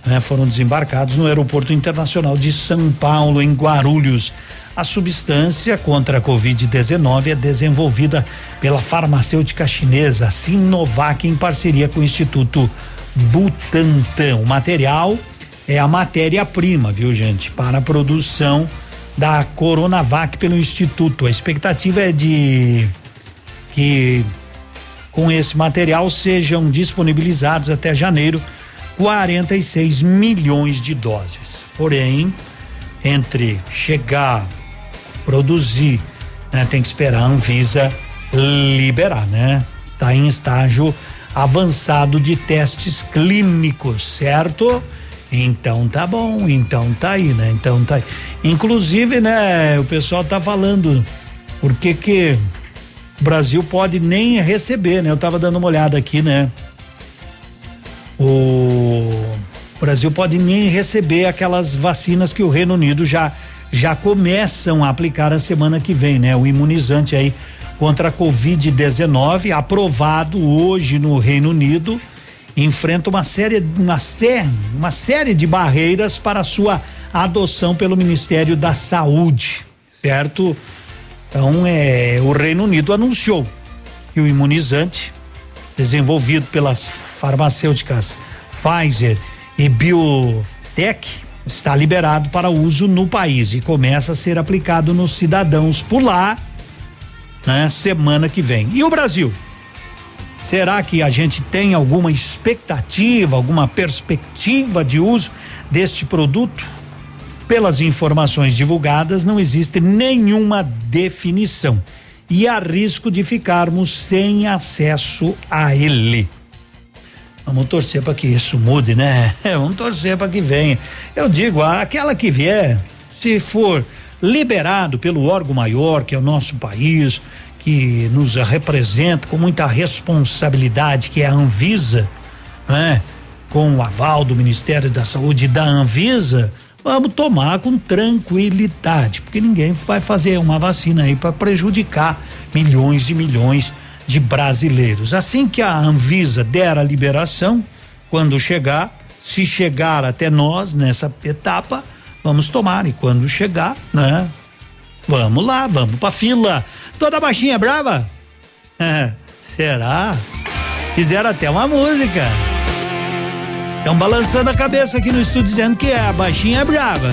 né, foram desembarcados no Aeroporto Internacional de São Paulo, em Guarulhos. A substância contra a Covid-19 é desenvolvida pela farmacêutica chinesa Sinovac em parceria com o Instituto Butantan. O material é a matéria-prima, viu, gente, para a produção da Coronavac pelo Instituto. A expectativa é de que com esse material sejam disponibilizados até janeiro 46 milhões de doses. Porém, entre chegar, produzir, né, tem que esperar a Anvisa liberar, né? Está em estágio avançado de testes clínicos, certo? Então tá bom, então tá aí, né? Então tá aí. Inclusive, né, o pessoal tá falando por que que o Brasil pode nem receber, né? Eu tava dando uma olhada aqui, né? O Brasil pode nem receber aquelas vacinas que o Reino Unido já já começam a aplicar a semana que vem, né? O imunizante aí contra a Covid-19 aprovado hoje no Reino Unido enfrenta uma série, uma série, uma série de barreiras para sua adoção pelo Ministério da Saúde, certo? Então, é, o Reino Unido anunciou que o imunizante desenvolvido pelas farmacêuticas Pfizer e Biotech está liberado para uso no país e começa a ser aplicado nos cidadãos por lá, né, semana que vem. E o Brasil? Será que a gente tem alguma expectativa, alguma perspectiva de uso deste produto? Pelas informações divulgadas, não existe nenhuma definição e há risco de ficarmos sem acesso a ele. Vamos torcer para que isso mude, né? Vamos torcer para que venha. Eu digo, aquela que vier, se for liberado pelo órgão maior, que é o nosso país, que nos representa com muita responsabilidade, que é a Anvisa, né? Com o aval do Ministério da Saúde e da Anvisa, vamos tomar com tranquilidade, porque ninguém vai fazer uma vacina aí para prejudicar milhões e milhões de brasileiros. Assim que a Anvisa der a liberação, quando chegar, se chegar até nós nessa etapa, vamos tomar e quando chegar, né? Vamos lá, vamos pra fila. Toda baixinha brava? É, será? Fizeram até uma música. Estão balançando a cabeça aqui no estúdio dizendo que é a baixinha é brava.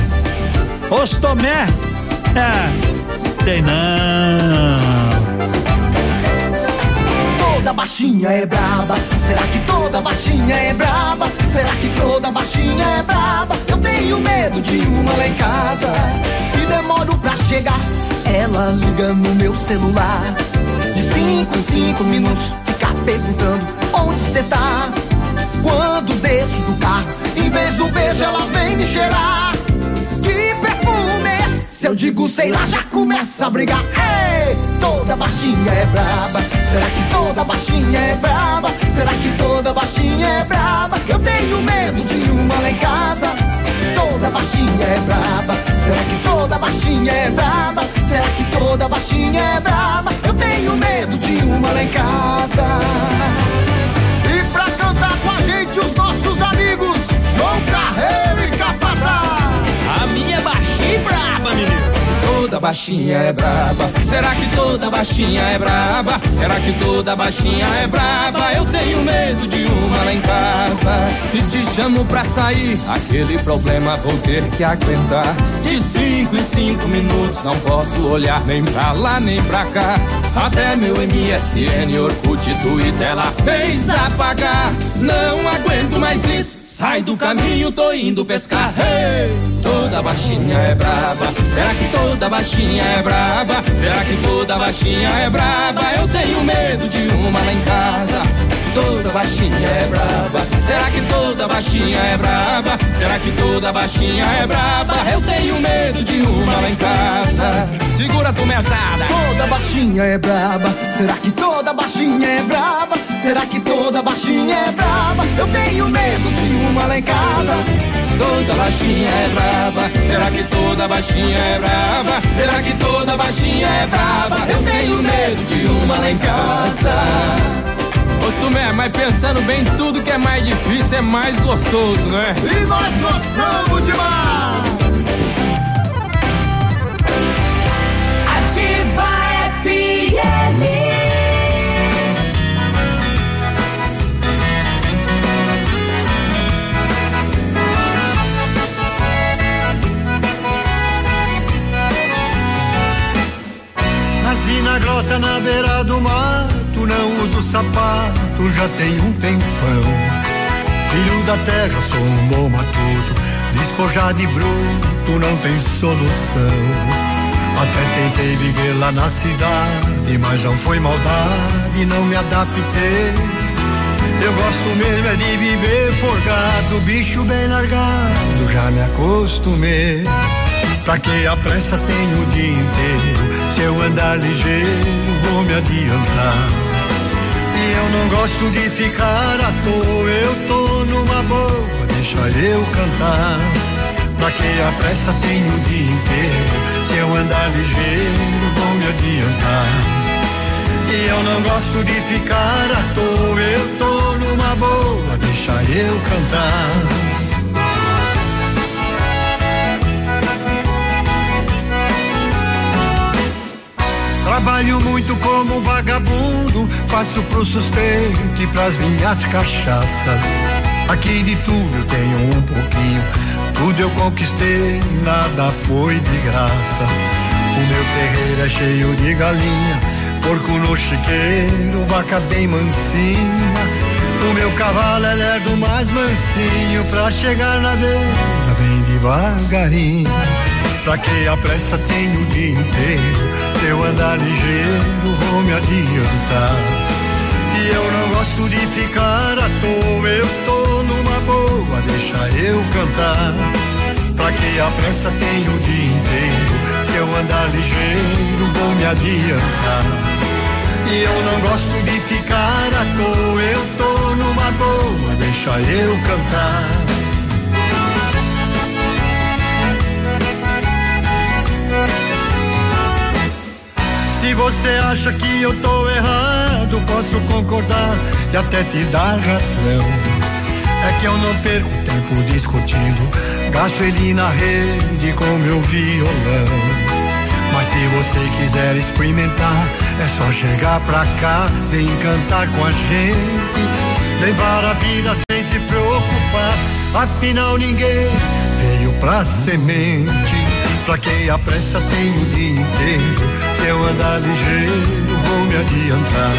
Ostomé? É, tem não. Toda baixinha é braba. Será que toda baixinha é braba? Será que toda baixinha é braba? Eu tenho medo de uma lá em casa. Se demoro pra chegar, ela liga no meu celular. De cinco em cinco minutos, fica perguntando onde cê tá. Quando desço do carro, em vez do beijo, ela vem me cheirar. Se eu digo sei lá, já começa a brigar. Ei, toda baixinha é braba. Será que toda baixinha é braba? Será que toda baixinha é braba? Eu tenho medo de uma lá em casa. Toda baixinha é braba. Será que toda baixinha é braba? Será que toda baixinha é braba? Eu tenho medo de uma lá em casa. Baixinha é braba. Será que toda baixinha é braba? Será que toda baixinha é braba? Eu tenho medo de uma lá em casa. Se te chamo pra sair, aquele problema vou ter que aguentar. De cinco em cinco minutos não posso olhar nem pra lá nem pra cá. Até meu MSN, Orkut, Twitter ela fez apagar. Não aguento mais isso. Sai do caminho, tô indo pescar. Hey! Toda baixinha é braba. Será que toda baixinha é braba? Será que toda baixinha é braba? Eu tenho medo de uma lá em casa. Toda baixinha é braba? Será que toda baixinha é braba? Será que toda baixinha é braba? Eu tenho medo de uma lá em casa. Segura tu mesada. Toda baixinha é braba. Será que toda baixinha é braba? Será que toda baixinha é braba? Eu tenho medo de uma lá em casa. Toda baixinha é braba. Será que toda baixinha é braba? Será que toda baixinha é braba? Eu tenho medo de uma lá em casa. Costumé, mas pensando bem, tudo que é mais difícil é mais gostoso, não é? E nós gostamos demais! Ativa FM. Nasci na grota na beira do mato, não uso sapato, já tem um tempão. Filho da terra, sou um bom matuto, despojado de bruto, não tem solução. Até tentei viver lá na cidade, mas não foi maldade, não me adaptei. Eu gosto mesmo é de viver forgado, bicho bem largado, já me acostumei. Pra que a pressa tenho o dia inteiro? Se eu andar ligeiro, vou me adiantar. Eu não gosto de ficar à toa, eu tô numa boa, deixa eu cantar. Pra que a pressa tenho o dia inteiro? Se eu andar ligeiro, vou me adiantar. E eu não gosto de ficar à toa, eu tô numa boa, deixa eu cantar. Trabalho muito como vagabundo, faço pro sustento e pras minhas cachaças. Aqui de tudo eu tenho um pouquinho, tudo eu conquistei, nada foi de graça. O meu terreiro é cheio de galinha, porco no chiqueiro, vaca bem mansinha. O meu cavalo é lerdo mais mansinho, pra chegar na beira bem devagarinho. Pra que a pressa tenho o dia inteiro? Se eu andar ligeiro, vou me adiantar. E eu não gosto de ficar à toa, eu tô numa boa, deixa eu cantar. Pra que a pressa tenho o dia inteiro? Se eu andar ligeiro, vou me adiantar. E eu não gosto de ficar à toa, eu tô numa boa, deixa eu cantar. Se você acha que eu tô errado, posso concordar e até te dar razão. É que eu não perco tempo discutindo, gasto ele na rede com meu violão. Mas se você quiser experimentar, é só chegar pra cá, vem cantar com a gente. Levar a vida sem se preocupar, afinal ninguém veio pra semente. Pra que a pressa tem o dia inteiro? Se eu andar ligeiro, vou me adiantar.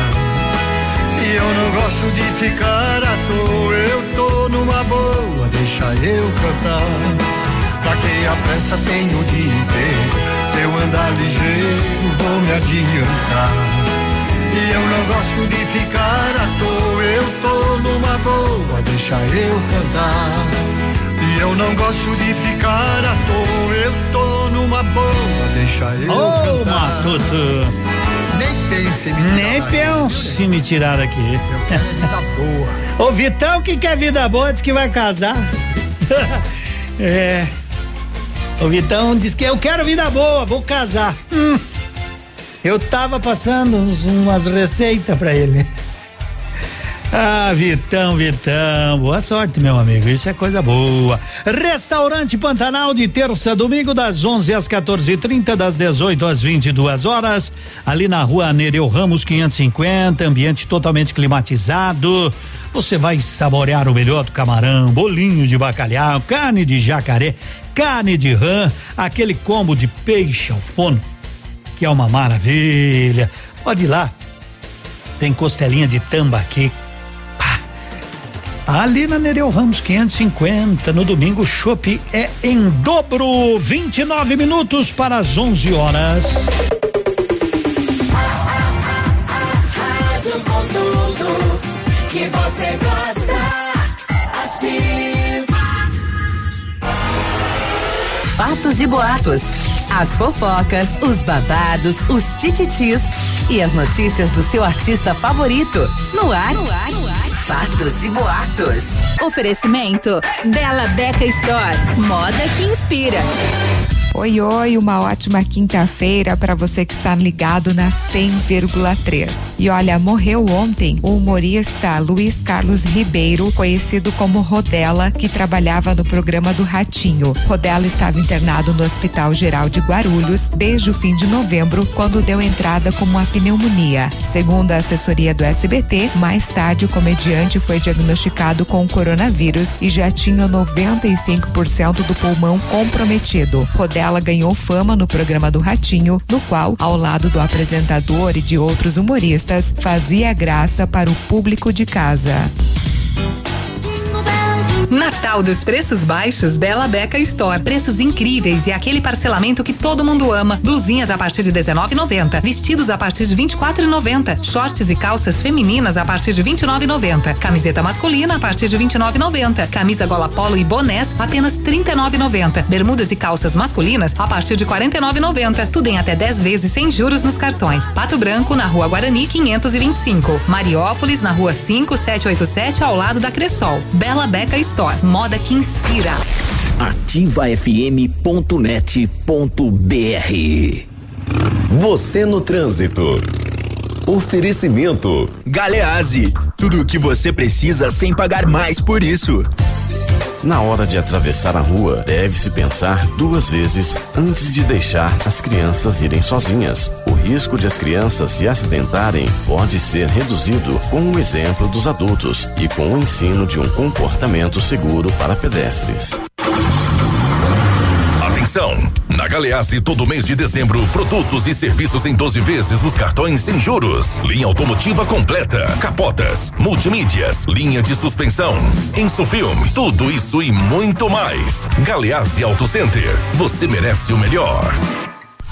E eu não gosto de ficar à toa, eu tô numa boa, deixa eu cantar. Pra que a pressa tem o dia inteiro? Se eu andar ligeiro, vou me adiantar. E eu não gosto de ficar à toa, eu tô numa boa, deixa eu cantar. Eu não gosto de ficar à toa, eu tô numa boa, deixa eu Ô, cantar. Matuto. Nem pense em me tirar Nem pense me tirar daqui. Eu quero vida boa. Ô Vitão que quer vida boa, diz que vai casar. é. O Vitão diz que eu quero vida boa, vou casar. Hum. Eu tava passando uns- umas receitas pra ele. Ah, Vitão, Vitão, boa sorte, meu amigo. Isso é coisa boa. Restaurante Pantanal de terça domingo das 11 às 14:30, das 18 às 22 horas, ali na Rua Nereu Ramos 550, ambiente totalmente climatizado. Você vai saborear o melhor do camarão, bolinho de bacalhau, carne de jacaré, carne de rã, aquele combo de peixe ao forno, que é uma maravilha. Pode ir lá. Tem costelinha de tambaqui, Ali na Nereu Ramos 550, no domingo, o chopp é em dobro, 29 minutos para as 11 horas. Rádio com tudo que você gosta. Ativa. Fatos e boatos. As fofocas, os babados, os tititis e as notícias do seu artista favorito. No ar. No ar, no ar. Fatos e boatos. Oferecimento Bela Beca Store. Moda que inspira. Oi, oi, uma ótima quinta-feira para você que está ligado na 100,3. E olha, morreu ontem o humorista Luiz Carlos Ribeiro, conhecido como Rodela, que trabalhava no programa do Ratinho. Rodela estava internado no Hospital Geral de Guarulhos desde o fim de novembro, quando deu entrada com uma pneumonia. Segundo a assessoria do SBT, mais tarde o comediante foi diagnosticado com coronavírus e já tinha 95% do pulmão comprometido. Rodela ganhou fama no programa do Ratinho, no qual, ao lado do apresentador e de outros humoristas, fazia graça para o público de casa. Natal dos preços baixos, Bela Beca Store. Preços incríveis e aquele parcelamento que todo mundo ama. Blusinhas a partir de 19,90. Vestidos a partir de 24,90. Shorts e calças femininas a partir de 29,90. Camiseta masculina a partir de 29,90. Camisa gola polo e bonés apenas 39,90. Bermudas e calças masculinas a partir de 49,90. Tudo em até 10 vezes sem juros nos cartões. Pato Branco na Rua Guarani 525. Mariópolis na Rua 5787 ao lado da Cressol. Bela Beca Store. Moda que inspira. ativafm.net.br Você no trânsito. Oferecimento Galease, tudo o que você precisa sem pagar mais por isso. Na hora de atravessar a rua, deve-se pensar duas vezes antes de deixar as crianças irem sozinhas. O risco de as crianças se acidentarem pode ser reduzido com o exemplo dos adultos e com o ensino de um comportamento seguro para pedestres. Atenção! Na Galeazzi, todo mês de dezembro, produtos e serviços em 12 vezes os cartões sem juros. Linha automotiva completa, capotas, multimídias, linha de suspensão, Insufilme, tudo isso e muito mais. Galeazzi Auto Center, você merece o melhor.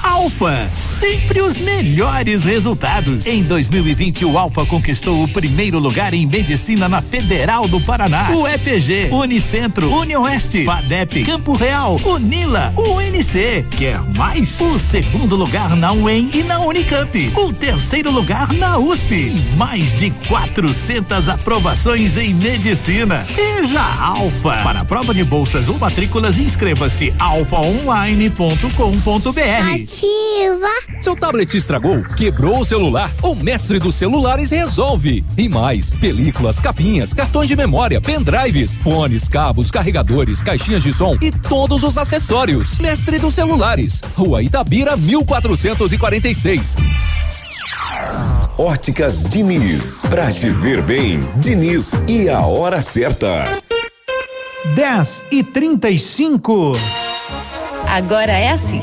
Alfa, sempre os melhores resultados. Em 2020, o Alfa conquistou o primeiro lugar em medicina na Federal do Paraná. O EPG, Unicentro, Unioeste, FADEP, Campo Real, Unila, UNC. Quer mais? O segundo lugar na UEM e na Unicamp. O terceiro lugar na USP. E mais de 400 aprovações em medicina. Seja Alfa. Para prova de bolsas ou matrículas, inscreva-se alfaonline.com.br. Seu tablet estragou, quebrou o celular? O mestre dos celulares resolve. E mais, películas, capinhas, cartões de memória, pendrives, fones, cabos, carregadores, caixinhas de som e todos os acessórios. Mestre dos celulares, Rua Itabira 1446. Óticas Diniz, pra te ver bem, Diniz e a hora certa. 10 e 35 Agora é assim: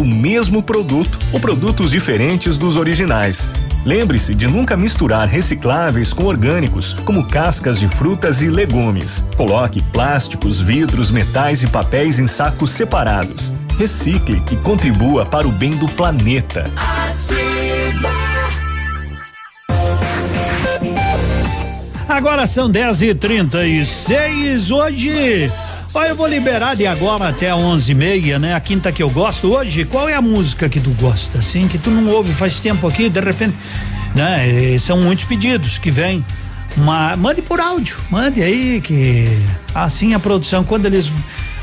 o mesmo produto ou produtos diferentes dos originais. Lembre-se de nunca misturar recicláveis com orgânicos, como cascas de frutas e legumes. Coloque plásticos, vidros, metais e papéis em sacos separados. Recicle e contribua para o bem do planeta. Agora são 10 e 36 Hoje Olha, eu vou liberar de agora até onze e meia, né? A quinta que eu gosto hoje. Qual é a música que tu gosta, assim, que tu não ouve faz tempo aqui, de repente, né? São muitos pedidos que vêm. Uma, mande por áudio, mande aí que assim a produção quando eles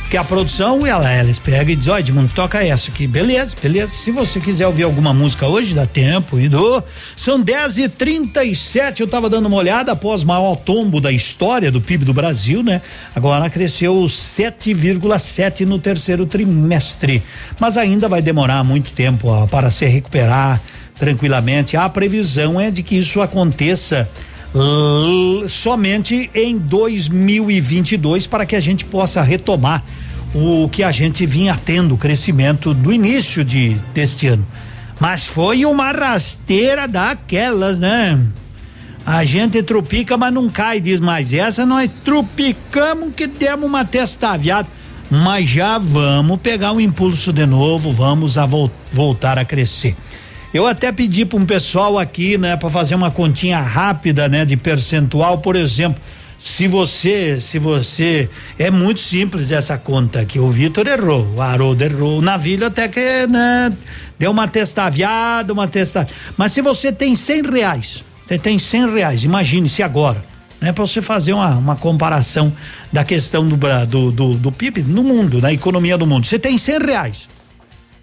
que a produção, ela, eles pegam e dizem, ó, Edmundo, toca essa aqui. Beleza, beleza. Se você quiser ouvir alguma música hoje, dá tempo e do. São 10 e 37 Eu tava dando uma olhada após o maior tombo da história do PIB do Brasil, né? Agora cresceu 7,7 no terceiro trimestre. Mas ainda vai demorar muito tempo ó, para se recuperar tranquilamente. A previsão é de que isso aconteça somente em 2022 para que a gente possa retomar o que a gente vinha tendo crescimento do início de deste ano. Mas foi uma rasteira daquelas, né? A gente trupica, mas não cai, diz, mas essa nós trupicamos que demos uma testaviada. Mas já vamos pegar um impulso de novo, vamos a vo voltar a crescer. Eu até pedi para um pessoal aqui, né, para fazer uma continha rápida, né, de percentual, por exemplo. Se você, se você, é muito simples essa conta aqui. O Vitor errou, o Haroldo errou, o Navilho até que, né, deu uma testaviada, uma testa. Mas se você tem cem reais, você tem cem reais, imagine se agora, né, para você fazer uma, uma comparação da questão do, do, do, do PIB no mundo, na economia do mundo. Você tem cem reais.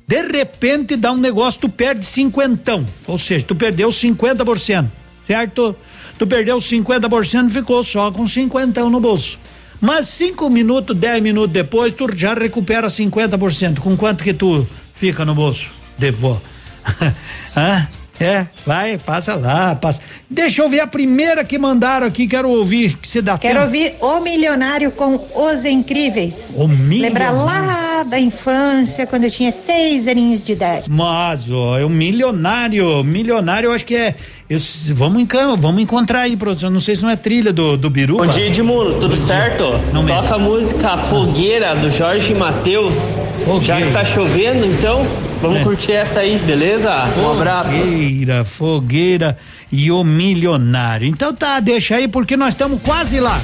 De repente dá um negócio, tu perde cinquentão. Ou seja, tu perdeu 50%. Certo? Tu perdeu 50% e ficou só com cinquentão no bolso. Mas cinco minutos, dez minutos depois, tu já recupera 50%. Com quanto que tu fica no bolso? Devó. Hã? É, vai, passa lá, passa. Deixa eu ver a primeira que mandaram aqui, quero ouvir, que se dá Quero tempo. ouvir O Milionário com Os Incríveis. O Milionário. Lembrar lá da infância, quando eu tinha seis aninhos de idade. Mas, ó, é o Milionário, Milionário eu acho que é, eu, vamos, em, vamos encontrar aí, produção, não sei se não é trilha do, do Biru. Bom dia, Edmundo, tudo certo? Não Toca mesmo. a música Fogueira, do Jorge Matheus. Já que tá chovendo, então, vamos é. curtir essa aí, beleza? Um abraço. Fogueira, fogueira e o milionário. Então tá, deixa aí porque nós estamos quase lá.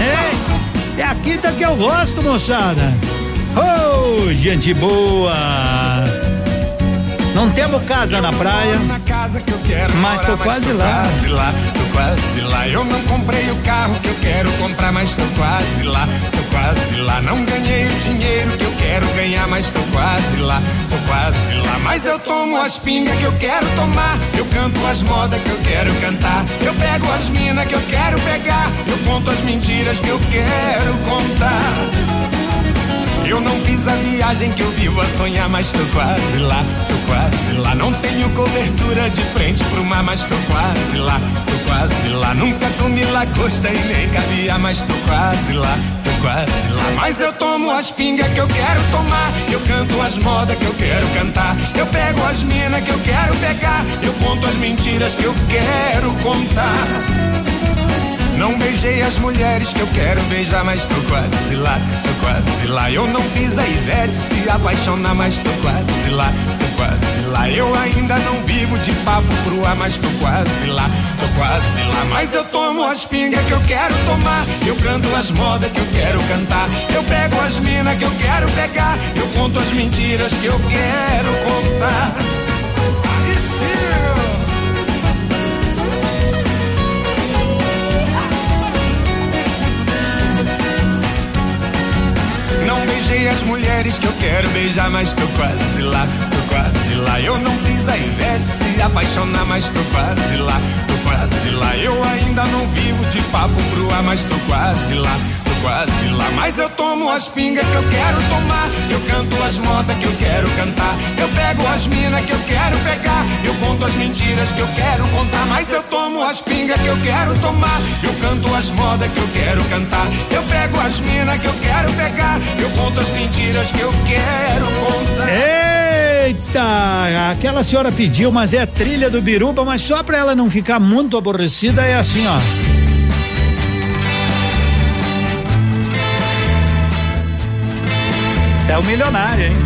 É, é a quinta que eu gosto, moçada. Oh, gente boa. Não temos casa na praia, mas tô quase lá. Quase lá, tô quase lá. Eu não comprei o carro que eu quero comprar, mas tô quase lá, tô quase lá. Não ganhei o dinheiro que eu quero ganhar, mas tô quase lá, tô quase lá. Mas eu tomo as pingas que eu quero tomar, eu canto as modas que eu quero cantar, eu pego as minas que eu quero pegar, eu conto as mentiras que eu quero contar. Eu não fiz a viagem que eu vivo a sonhar, mas tô quase lá, tô quase lá. Não tenho cobertura de frente pro mar, mas tô quase lá, tô quase lá. Nunca comi lagosta e nem caviar, mas tô quase lá, tô quase lá. Mas eu tomo as pingas que eu quero tomar, eu canto as modas que eu quero cantar, eu pego as minas que eu quero pegar, eu conto as mentiras que eu quero contar. Não beijei as mulheres que eu quero beijar, mas tô quase lá, tô quase lá. Eu não fiz a Ivete se apaixonar, mas tô quase lá, tô quase lá. Eu ainda não vivo de papo pro ar, mas tô quase lá, tô quase lá. Mas eu tomo as pingas que eu quero tomar, eu canto as modas que eu quero cantar, eu pego as minas que eu quero pegar, eu conto as mentiras que eu quero contar. Beijei as mulheres que eu quero beijar, mas tô quase lá, tô quase lá. Eu não fiz a Ivete se apaixonar, mas tô quase lá, tô quase lá. Eu ainda não vivo de papo pro ar, mas tô quase lá quase lá. Mas eu tomo as pingas que eu quero tomar. Eu canto as modas que eu quero cantar. Eu pego as minas que eu quero pegar. Eu conto as mentiras que eu quero contar. Mas eu tomo as pingas que eu quero tomar. Eu canto as modas que eu quero cantar. Eu pego as minas que eu quero pegar. Eu conto as mentiras que eu quero contar. Eita, aquela senhora pediu, mas é trilha do Biruba, mas só pra ela não ficar muito aborrecida é assim, ó. é o milionário, hein?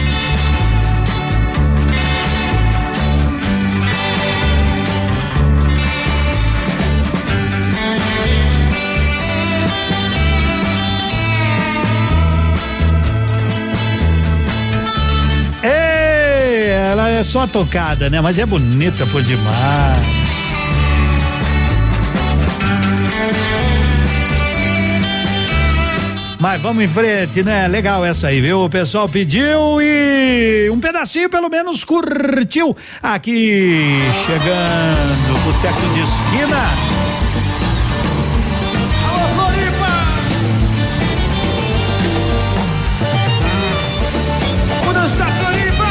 Ela é só tocada, né? Mas é bonita por demais. Mas vamos em frente, né? Legal essa aí, viu? O pessoal pediu e um pedacinho pelo menos curtiu aqui chegando Boteco de Esquina. Alô, Floripa! Vamos dançar, Floripa!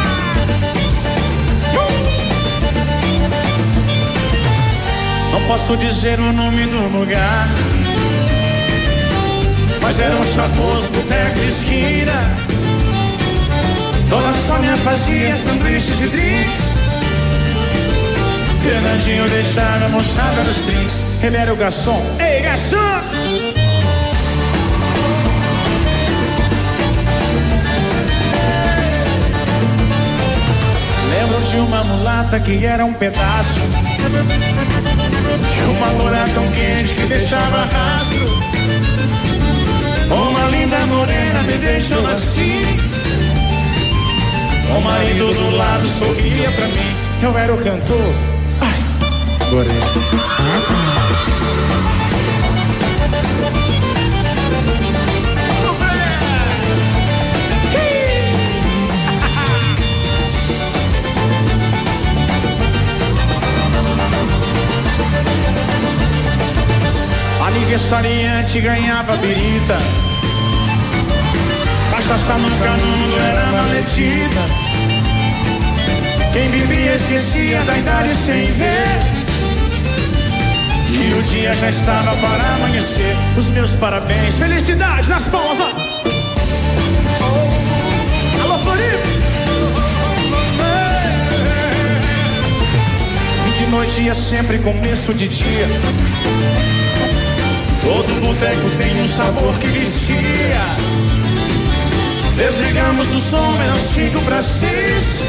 Não posso dizer o nome do lugar. Mas era um charmoso boteco de esquina. Dona Sônia fazia sanduíches e drinks. Fernandinho deixava a nos drinks. Ele era o garçom. Ei, garçom! Lembro de uma mulata que era um pedaço. De uma loura tão quente que deixava rastro. Morena me deixou assim. O marido do lado sorria pra mim. Eu era o cantor. Ai, adorei. Aniversariante ganhava birita. Cachaça no canudo era maletida. Quem bebia esquecia da idade sem ver. E o dia já estava para amanhecer. Os meus parabéns, felicidade nas palmas, ó. Alô, Floripa! De noite é sempre começo de dia. Todo boteco tem um sabor que vicia. Desligamos o som, eram cinco para seis.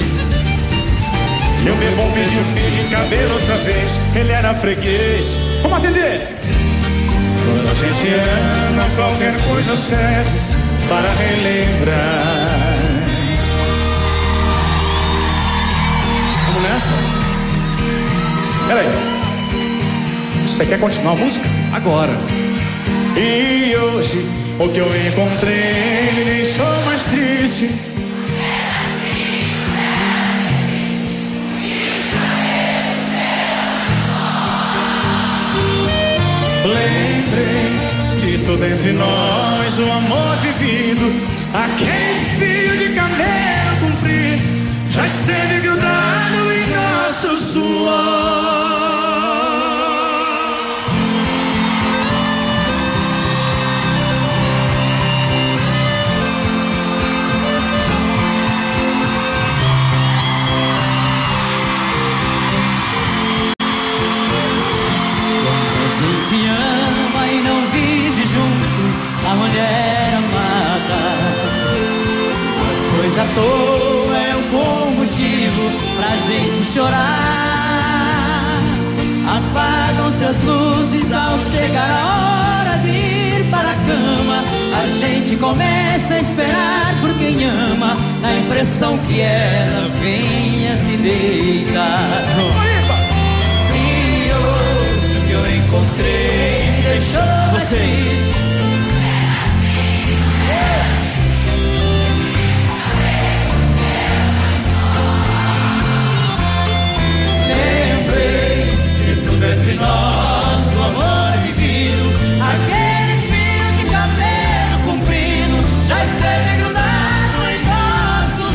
Meu bebom pediu fio de cabelo outra vez. Ele era freguês. Vamos atender! Quando a gente ama, qualquer coisa serve para relembrar. Vamos nessa? Peraí. Você quer continuar a música? Agora. E hoje o que eu encontrei me deixou mais triste. Lembrei de tudo entre nós, o amor vivido, aquele fio de camelo comprido, já esteve grudado em nosso suor. Toa é um bom motivo pra gente chorar. Apagam-se as luzes ao chegar a hora de ir para a cama. A gente começa a esperar por quem ama, na impressão que ela venha se deitar. E hoje que eu encontrei me deixou mais entre nós, do amor vivido, aquele fio de cabelo comprido já esteve grudado em nosso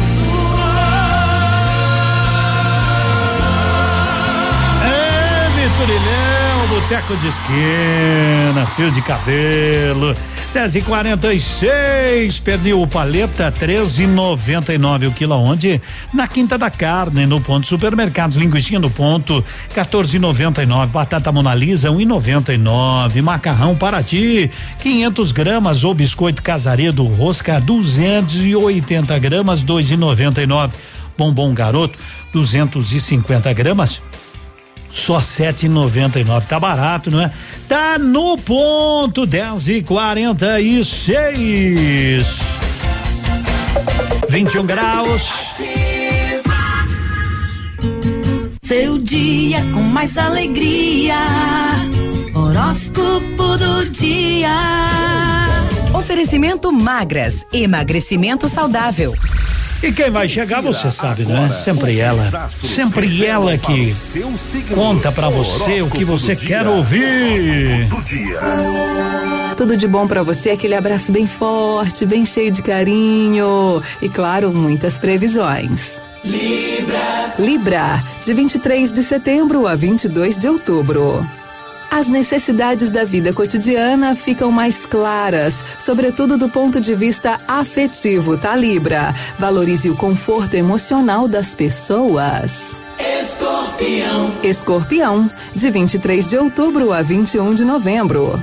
É, Vitorilhão, Boteco de Esquina, fio de cabelo. 10 e 46 pernil paleta 13,99 o quilo onde? Na Quinta da Carne, no ponto supermercados, linguiça no ponto 14,99 batata Monalisa 1,99 macarrão para ti 500 gramas ou biscoito casaredo rosca 280 gramas 2,99 bombom garoto 250 gramas só sete e noventa e nove, tá barato, não é? Tá no ponto dez e quarenta e seis. 21 graus. Seu dia com mais alegria. Horóscopo do dia. Oferecimento magras, emagrecimento saudável. E quem vai chegar, você sabe, né? Sempre ela. Sempre ela que conta pra você o que você quer ouvir. Tudo de bom pra você, aquele abraço bem forte, bem cheio de carinho e claro, muitas previsões. Libra. Libra, de 23 de setembro a 22 de outubro. As necessidades da vida cotidiana ficam mais claras, sobretudo do ponto de vista afetivo, tá, Libra? Valorize o conforto emocional das pessoas. Escorpião. Escorpião, de 23 de outubro a 21 de novembro.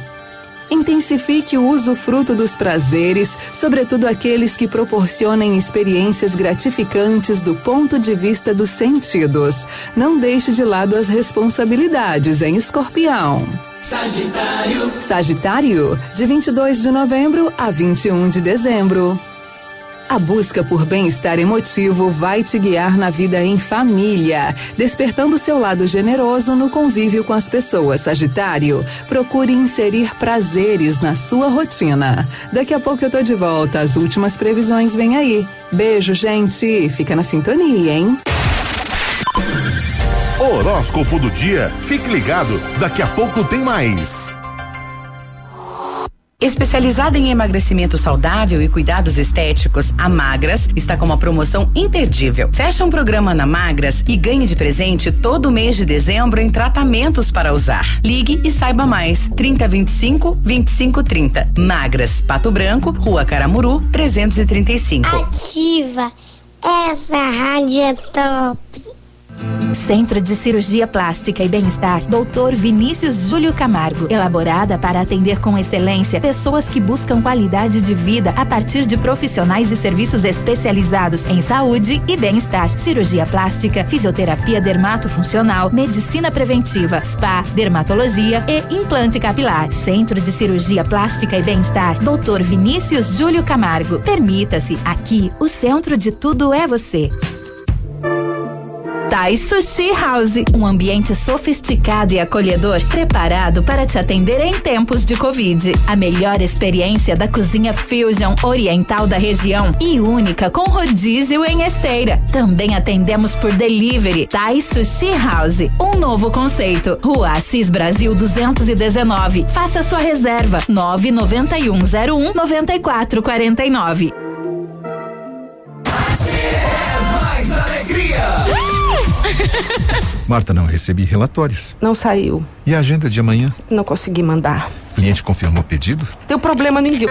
Intensifique o usufruto dos prazeres, sobretudo aqueles que proporcionem experiências gratificantes do ponto de vista dos sentidos. Não deixe de lado as responsabilidades em Escorpião. Sagitário. Sagitário, de 22 de novembro a 21 de dezembro. A busca por bem-estar emotivo vai te guiar na vida em família, despertando seu lado generoso no convívio com as pessoas. Sagitário, procure inserir prazeres na sua rotina. Daqui a pouco eu tô de volta. As últimas previsões vêm aí. Beijo, gente. Fica na sintonia, hein? Horóscopo do dia. Fique ligado, daqui a pouco tem mais. Especializada em emagrecimento saudável e cuidados estéticos, a Magras está com uma promoção imperdível. Fecha um programa na Magras e ganhe de presente todo mês de dezembro em tratamentos para usar. Ligue e saiba mais. 3025 2530. Magras, Pato Branco, Rua Caramuru, 335. Ativa. Essa rádio é top. Centro de Cirurgia Plástica e Bem-Estar, Dr. Vinícius Júlio Camargo. Elaborada para atender com excelência pessoas que buscam qualidade de vida a partir de profissionais e serviços especializados em saúde e bem-estar. Cirurgia plástica, fisioterapia dermatofuncional, medicina preventiva, spa, dermatologia e implante capilar. Centro de Cirurgia Plástica e Bem-Estar, Dr. Vinícius Júlio Camargo. Permita-se, aqui o centro de tudo é você. Thai Sushi House, um ambiente sofisticado e acolhedor, preparado para te atender em tempos de Covid. A melhor experiência da cozinha fusion oriental da região e única com rodízio em esteira. Também atendemos por delivery. Thai Sushi House, um novo conceito. Rua Assis Brasil 219. Faça sua reserva 99101 9449. Marta, não recebi relatórios. Não saiu. E a agenda de amanhã? Não consegui mandar. O cliente confirmou o pedido? Deu problema no envio.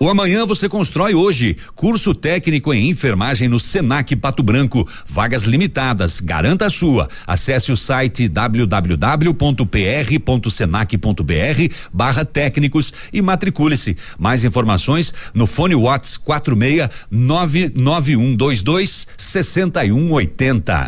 O amanhã você constrói hoje. Curso técnico em enfermagem no Senac Pato Branco. Vagas limitadas. Garanta a sua. Acesse o site www.pr.senac.br barra técnicos e matricule-se. Mais informações no fone Whats 46 99122 6180.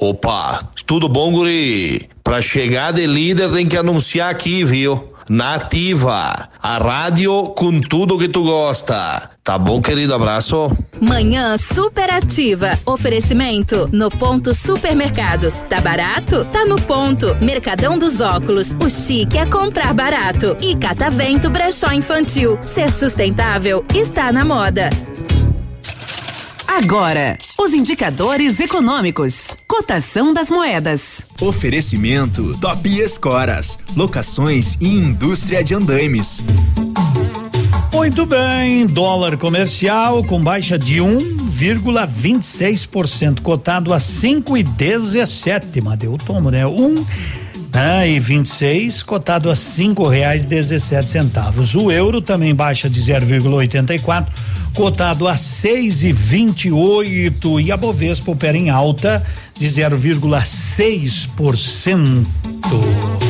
Opa, tudo bom, guri? Pra chegar de líder tem que anunciar aqui, viu? Nativa, a rádio com tudo que tu gosta. Tá bom, querido? Abraço. Manhã superativa. Oferecimento no ponto supermercados. Tá barato? Tá no ponto. Mercadão dos óculos. O chique é comprar barato. E Catavento Brechó Infantil. Ser sustentável está na moda. Agora, os indicadores econômicos. Cotação das moedas. Oferecimento Top Escoras, locações e indústria de andaimes. Muito bem, dólar comercial com baixa de 1,26%, cotado a 5,17. Mas deu tomo, né? Um né? E 26, cotado a cinco reais 17 centavos. O euro também baixa de 0,84, cotado a seis e vinte e oito e a Bovespa opera em alta de 0,6 por cento.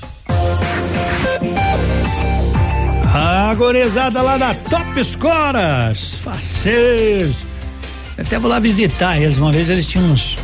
A gorizada lá da Top Escoras, faceiros. Até vou lá visitar eles. Uma vez eles tinham uns,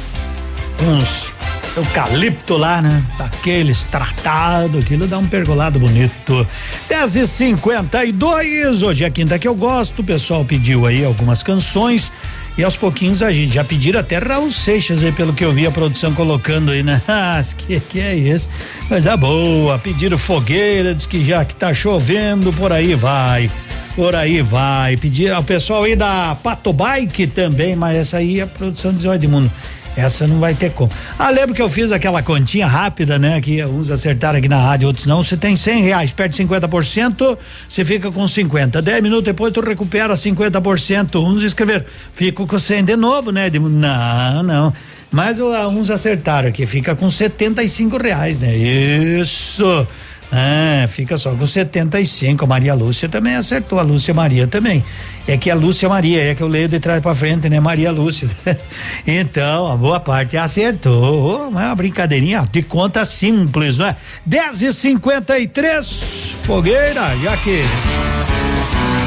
uns eucalipto lá, né? Daqueles tratado, aquilo dá um pergolado bonito. 10 e 52 hoje é quinta que eu gosto. O pessoal pediu aí algumas canções. E aos pouquinhos a gente já pediram até Raul Seixas aí, pelo que eu vi a produção colocando aí, né? Ah, que que é isso? Coisa boa, pediram fogueira, diz que já que tá chovendo, por aí vai. Por aí vai. Pedir ao pessoal aí da Pato Bike também, mas essa aí é a produção de Zé Edmundo. Essa não vai ter como. Ah, lembro que eu fiz aquela continha rápida, né? Que uns acertaram aqui na rádio, outros não. Você tem cem reais, perde 50%, você fica com 50. Dez minutos depois tu recupera 50%. Uns escreveram, fico com 100 de novo, né? De, não, não. Mas uh, uns acertaram aqui, fica com 75 reais, né? Isso. Ah, fica só com 75. A Maria Lúcia também acertou, a Lúcia Maria também. É que a Lúcia Maria, é que eu leio de trás para frente, né? Maria Lúcia. então, a boa parte acertou. É uma brincadeirinha de conta simples, não é? 10 e 53 fogueira, já que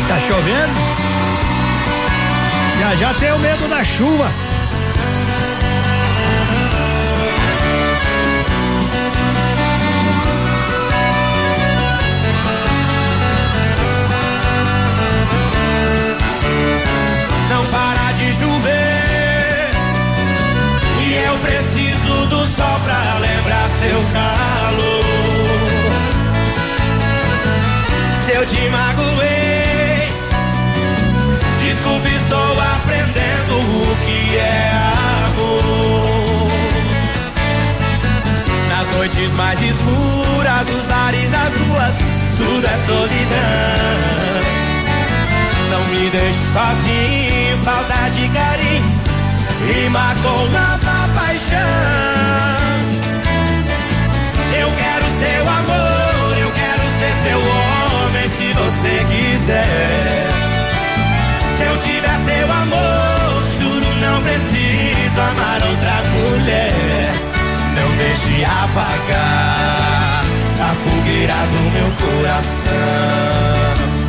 tá chovendo. Já já tem o medo da chuva. Seu calor. Se eu te magoei, desculpe, estou aprendendo o que é amor. Nas noites mais escuras, nos bares, as ruas, tudo é solidão. Não me deixe sozinho, falta de carinho Rima com nova paixão seu amor, eu quero ser seu homem se você quiser. Se eu tiver seu amor, juro não preciso amar outra mulher. Não deixe apagar a fogueira do meu coração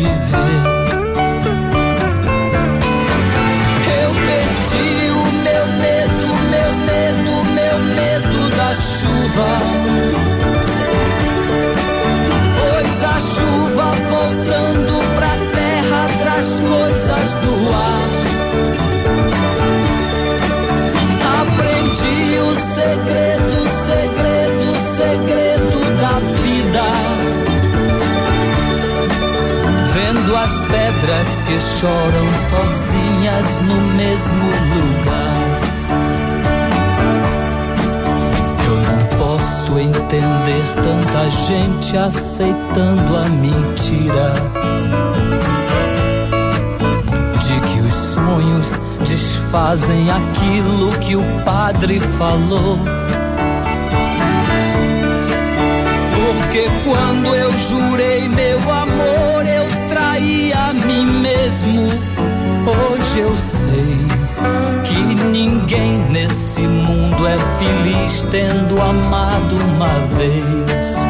viver. Gente aceitando a mentira de que os sonhos desfazem aquilo que o padre falou. Porque quando eu jurei meu amor, eu traí a mim mesmo. Hoje eu sei que ninguém nesse mundo é feliz tendo amado uma vez.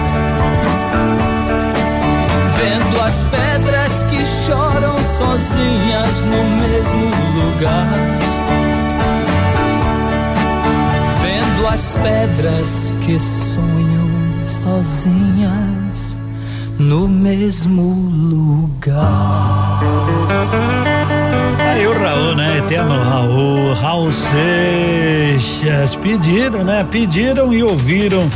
Vendo as pedras que choram sozinhas no mesmo lugar. Vendo as pedras que sonham sozinhas no mesmo lugar. Aí o Raul, né? Eterno Raul, Raul Seixas. Pediram, né? Pediram e ouviram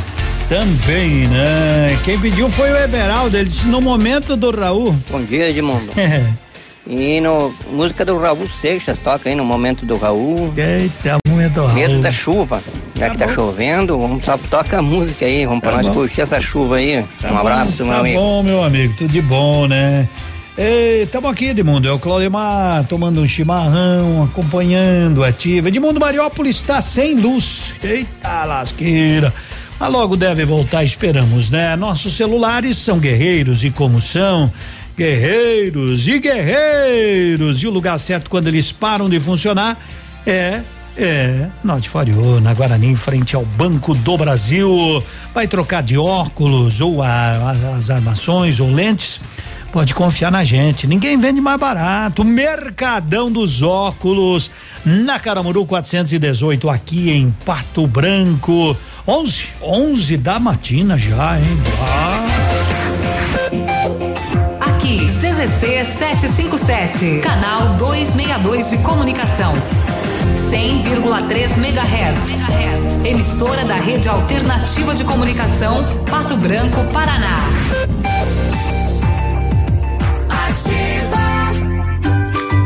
também, né? Quem pediu foi o Everaldo. Ele disse no momento do Raul. Bom dia, Edmundo. E no música do Raul Seixas toca aí no momento do Raul. Eita, momento do Raul. Medo da chuva. Já que tá chovendo, vamos só toca a música aí, vamos pra Tá nós bom. curtir essa chuva aí. Tá um bom, abraço, meu tá amigo. bom, meu amigo, tudo de bom, né? Estamos aqui, Edmundo. É o Claudemar tomando um chimarrão, acompanhando a ativa. Edmundo Mariópolis está sem luz. Eita lasqueira. Mas logo deve voltar, esperamos, né? Nossos celulares são guerreiros e como são guerreiros e guerreiros. E o lugar certo quando eles param de funcionar é é, Norte Fariô, na Guarani, em frente ao Banco do Brasil. Vai trocar de óculos ou a- a- as armações ou lentes? Pode confiar na gente. Ninguém vende mais barato. Mercadão dos óculos, na Caramuru 418, aqui em Pato Branco. 11, 11 da matina já, hein? Ah. Aqui, CZC 757, canal 262 de comunicação. 100,3 MHz. Emissora da Rede Alternativa de Comunicação, Pato Branco, Paraná.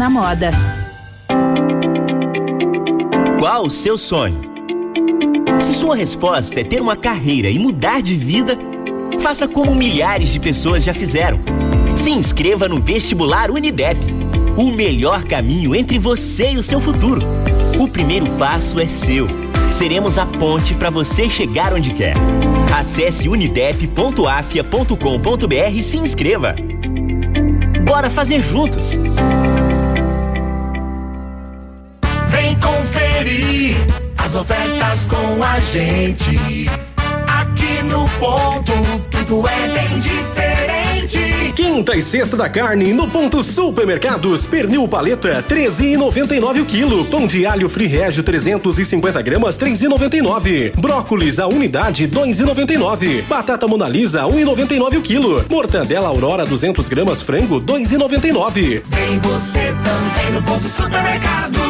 na moda. Qual o seu sonho? Se sua resposta é ter uma carreira e mudar de vida, faça como milhares de pessoas já fizeram. Se inscreva no vestibular Unidep. O melhor caminho entre você e o seu futuro. O primeiro passo é seu. Seremos a ponte para você chegar onde quer. Acesse unidep.afia.com.br e se inscreva. Bora fazer juntos! Conferir as ofertas com a gente. Aqui no ponto, tudo é bem diferente. Quinta e sexta da carne no ponto supermercados. Pernil paleta 13,99 o quilo. Pão de alho free régio 350 gramas 3,99. Brócolis a unidade 2,99. Batata monalisa 1,99 o quilo. Mortadela aurora 200 gramas frango 2,99. Vem você também no ponto supermercados.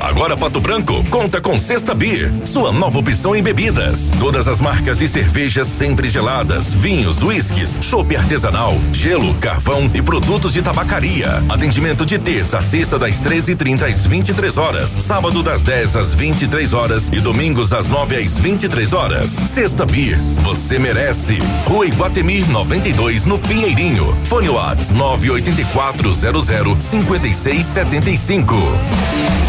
Agora Pato Branco conta com Sexta Beer, sua nova opção em bebidas. Todas as marcas de cervejas sempre geladas, vinhos, uísques, chopp artesanal, gelo, carvão e produtos de tabacaria. Atendimento de terça a sexta das 13h30 às 23 horas, sábado das 10 às 23 horas e domingos das 9 às 23 horas. Sexta Beer, você merece. Rua Iguatemi 92 no Pinheirinho. Fone Whats 98400 5675.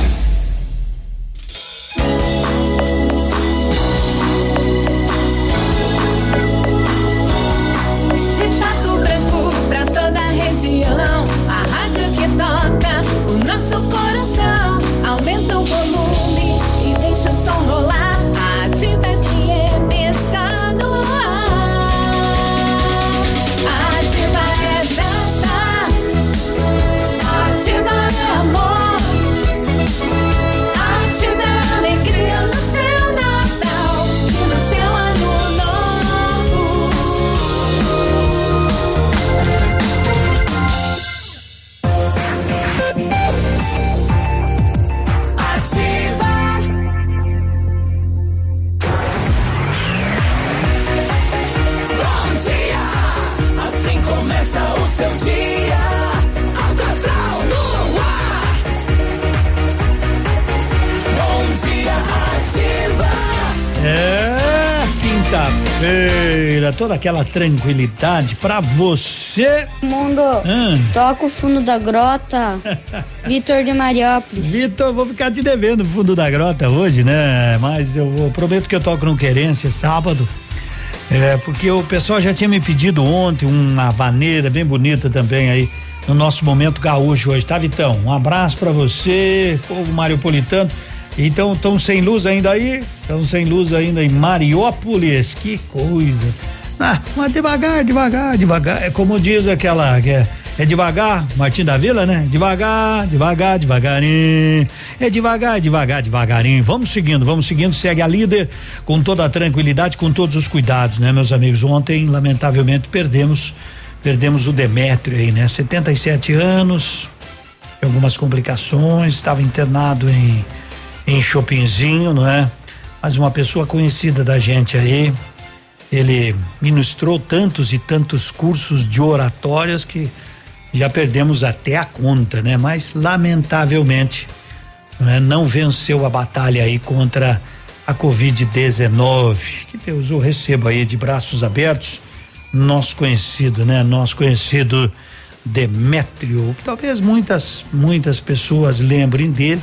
Toda aquela tranquilidade pra você. Mundo, Ah. toca o fundo da grota. Vitor de Mariópolis. Vitor, vou ficar te devendo o fundo da grota hoje, né? Mas eu vou, prometo que eu toco no Querência sábado. É, porque o pessoal já tinha me pedido ontem uma vaneira bem bonita também aí no nosso momento gaúcho hoje, tá, Vitão? Um abraço pra você, povo mariopolitano. Então, estão sem luz ainda aí? Estão sem luz ainda em Mariópolis, que coisa. Ah, mas devagar, devagar, devagar. É como diz aquela que é, é devagar, Martim da Vila, né? Devagar, devagar, devagarinho. É devagar, devagar, devagarinho. Vamos seguindo, vamos seguindo. Segue a líder com toda a tranquilidade, com todos os cuidados, né, meus amigos? Ontem, lamentavelmente, perdemos perdemos o Demétrio aí, né? 77 anos, algumas complicações, estava internado em em Chopinzinho, não é? Mas uma pessoa conhecida da gente aí, ele ministrou tantos e tantos cursos de oratórias que já perdemos até a conta, né? Mas lamentavelmente não, é? não venceu a batalha aí contra a Covid-19. Que Deus o receba aí de braços abertos, nosso conhecido, né? Nosso conhecido Demétrio. Talvez muitas, muitas pessoas lembrem dele,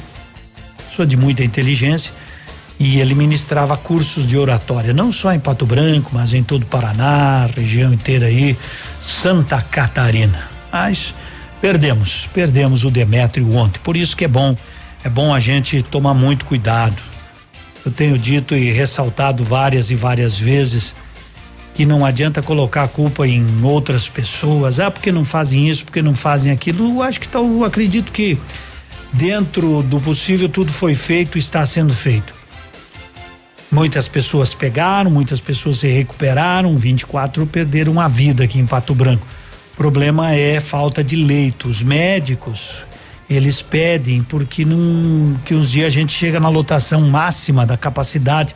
pessoa de muita inteligência E ele ministrava cursos de oratória, não só em Pato Branco, mas em todo o Paraná, região inteira aí, Santa Catarina. Mas perdemos, perdemos o Demétrio ontem. Por isso que é bom, é bom a gente tomar muito cuidado. Eu tenho dito e ressaltado várias e várias vezes que não adianta colocar a culpa em outras pessoas, ah, porque não fazem isso, porque não fazem aquilo. Eu acho que tá, eu acredito que dentro do possível tudo foi feito, está sendo feito. Muitas pessoas pegaram, muitas pessoas se recuperaram, 24 perderam a vida aqui em Pato Branco. O problema é falta de leitos. médicos, eles pedem porque não que uns dias a gente chega na lotação máxima da capacidade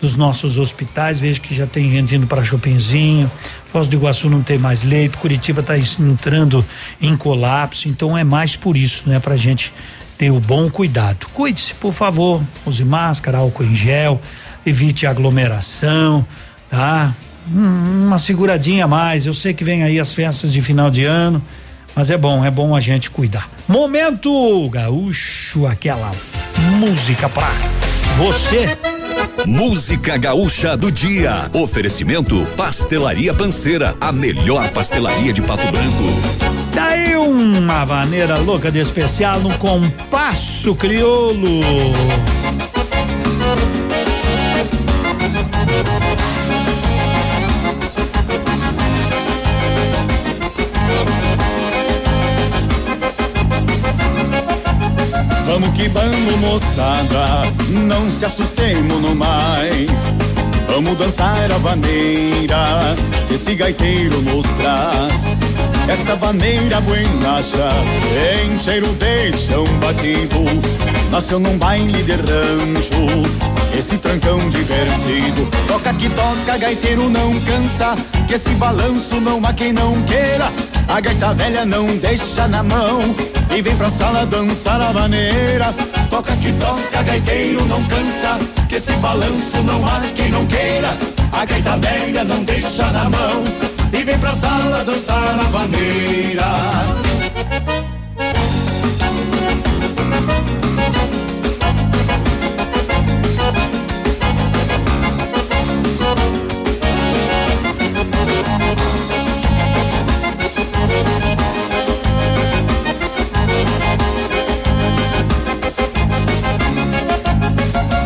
dos nossos hospitais, vejo que já tem gente indo para Chopinzinho, Foz do Iguaçu não tem mais leito, Curitiba está entrando em colapso, então é mais por isso, né, pra gente ter o bom cuidado. Cuide-se, por favor, use máscara, álcool em gel, evite aglomeração, tá? Hum, uma seguradinha a mais. Eu sei que vem aí as festas de final de ano, mas é bom, é bom a gente cuidar. Momento gaúcho, aquela música pra você. Música Gaúcha do Dia. Oferecimento Pastelaria Panceira, a melhor pastelaria de Pato Branco. Daí uma maneira louca de especial no compasso crioulo. Vamos que vamos, moçada, não se assustemos no mais. Vamos dançar a vaneira, esse gaiteiro nos traz. Essa vaneira buenacha, em cheiro de chão batido, nasceu num baile de rancho. Esse trancão divertido, toca que toca, gaiteiro não cansa, que esse balanço não há quem não queira. A gaita velha não deixa na mão e vem pra sala dançar a vaneira. Toca que toca, gaiteiro não cansa, que esse balanço não há quem não queira. A gaita velha não deixa na mão e vem pra sala dançar a vaneira.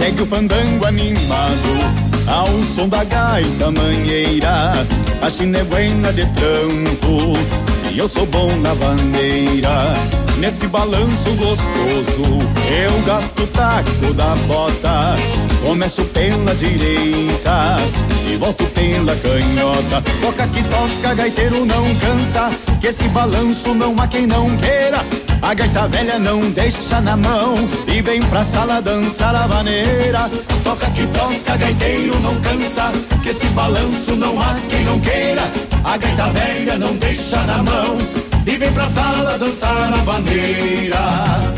Segue o fandango animado ao som da gaita manheira. A china buena de tranco e eu sou bom na vaneira. Nesse balanço gostoso, eu gasto o taco da bota. Começo pela direita e volto pela canhota. Toca que toca, gaiteiro não cansa. Que esse balanço não há quem não queira. A gaita velha não deixa na mão e vem pra sala dançar a vaneira. Toca que toca, gaiteiro não cansa, que esse balanço não há quem não queira. A gaita velha não deixa na mão e vem pra sala dançar a vaneira.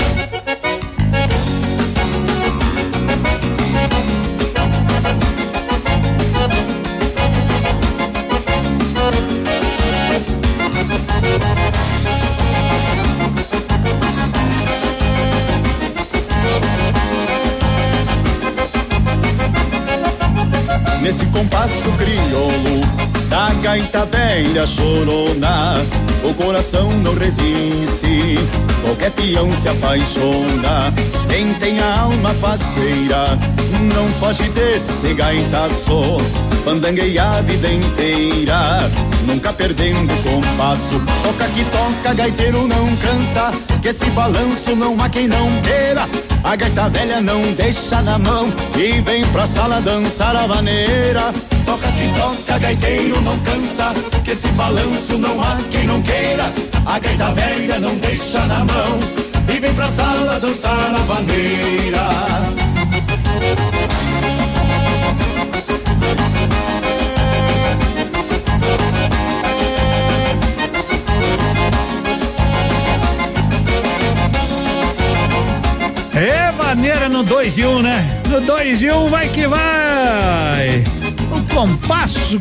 Nesse compasso crioulo da gaita velha chorona, o coração não resiste, qualquer peão se apaixona. Quem tem a alma faceira não foge desse gaitaço, pandanguei a vida inteira, nunca perdendo compasso. Toca que toca, gaiteiro não cansa, que esse balanço não há quem não queira. A gaita velha não deixa na mão e vem pra sala dançar a vaneira. Toca que toca, gaiteiro não cansa, que esse balanço não há quem não queira. A gaita velha não deixa na mão e vem pra sala dançar a vaneira. É maneira no 2 e 1, um, né? No 2 e 1 um, vai que vai! O Compasso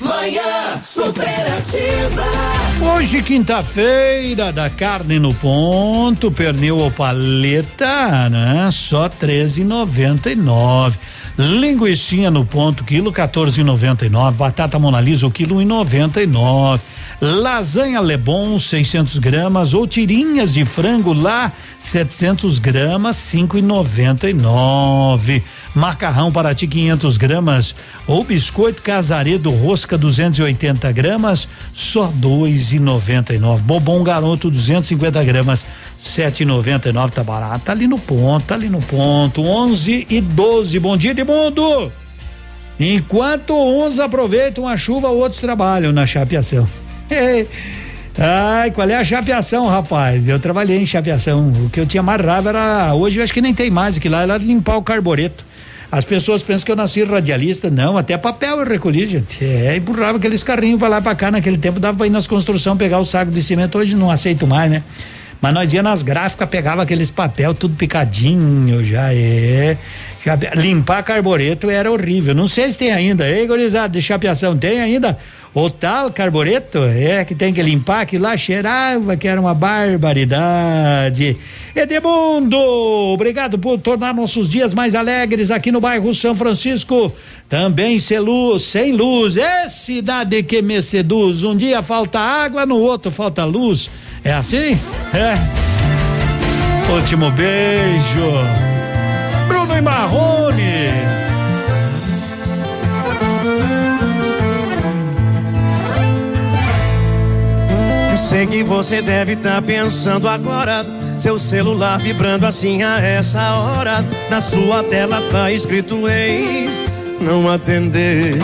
Manhã superativa. Hoje, quinta-feira, da carne no ponto, pernil ou paleta, né? Só 13,99. Linguiçinha no ponto, quilo 14,99. Batata Monalisa, o quilo 1,99. Lasanha Lebon, 600 gramas, ou tirinhas de frango lá, 700 gramas, 5,99. Macarrão para ti, 500 gramas, ou biscoito casaredo rosca, 280 gramas, só 2,99. Bobão garoto, 250 gramas, 7,99. Tá barato, tá ali no ponto, tá ali no ponto. 11 e 12. Bom dia de mundo! Enquanto uns aproveitam a chuva, outros trabalham na chapeação. Ai, qual é a chapeação, rapaz? Eu trabalhei em chapeação. O que eu tinha mais raiva era. Hoje eu acho que nem tem mais, que lá era limpar o carbureto. As pessoas pensam que eu nasci radialista. Não, até papel eu recolhi, gente. É, empurrava aqueles carrinhos pra lá pra cá. Naquele tempo dava pra ir nas construções pegar o saco de cimento. Hoje não aceito mais, né? Mas nós ia nas gráficas, pegava aqueles papel tudo picadinho, já é. Já, limpar carbureto era horrível. Não sei se tem ainda. Ei, gurizada, de chapeação, tem ainda? O tal carbureto é que tem que limpar, que lá cheirava que era uma barbaridade. Edmundo, obrigado por tornar nossos dias mais alegres aqui no bairro São Francisco. Também sem luz, sem luz. É cidade que me seduz. Um dia falta água, no outro falta luz. É assim? É. Último beijo. Bruno e Marrone. Sei que você deve estar tá pensando agora. Seu celular vibrando assim a essa hora. Na sua tela tá escrito ex, não atender.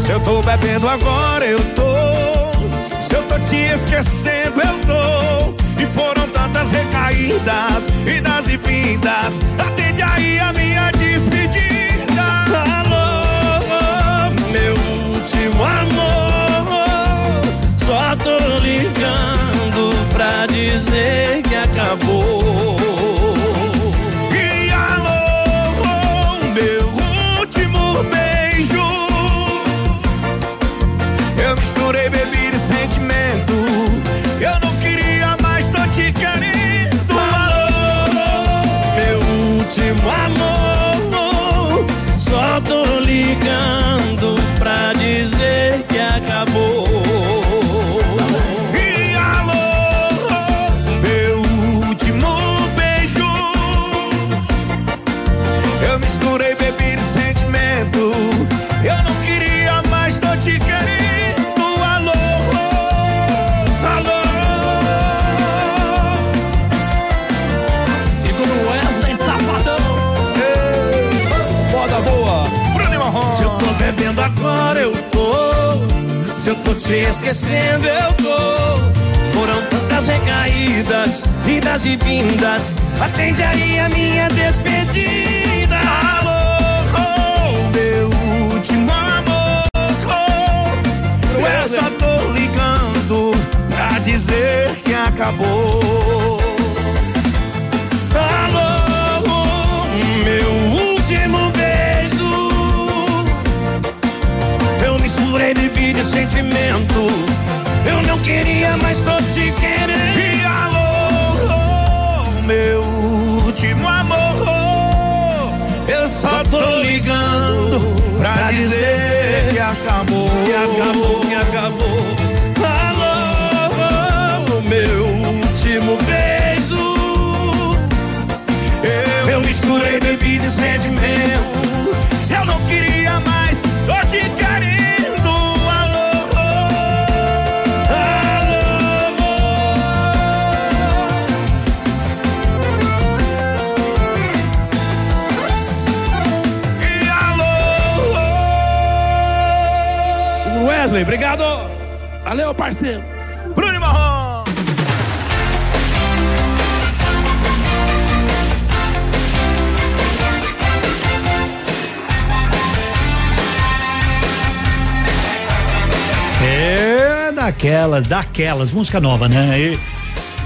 Se eu tô bebendo agora, eu tô. Se eu tô te esquecendo, eu tô. E foram tantas recaídas, idas e vindas. Atende aí a minha acabou. Agora, eu tô. Se eu tô te esquecendo, eu tô. Foram tantas recaídas, idas e vindas. Atende aí a minha despedida. Alô, meu último amor. Eu só tô ligando pra dizer que acabou. Misturei bebida e sentimento. Eu não queria, mas tô te querendo. E alô, meu último amor. Eu só tô ligando pra dizer que acabou. Que acabou, que acabou. Alô, meu último beijo. Eu, eu misturei bebida e sentimento. Valeu, parceiro. Bruno Marrom. É daquelas, daquelas, música nova, né? E,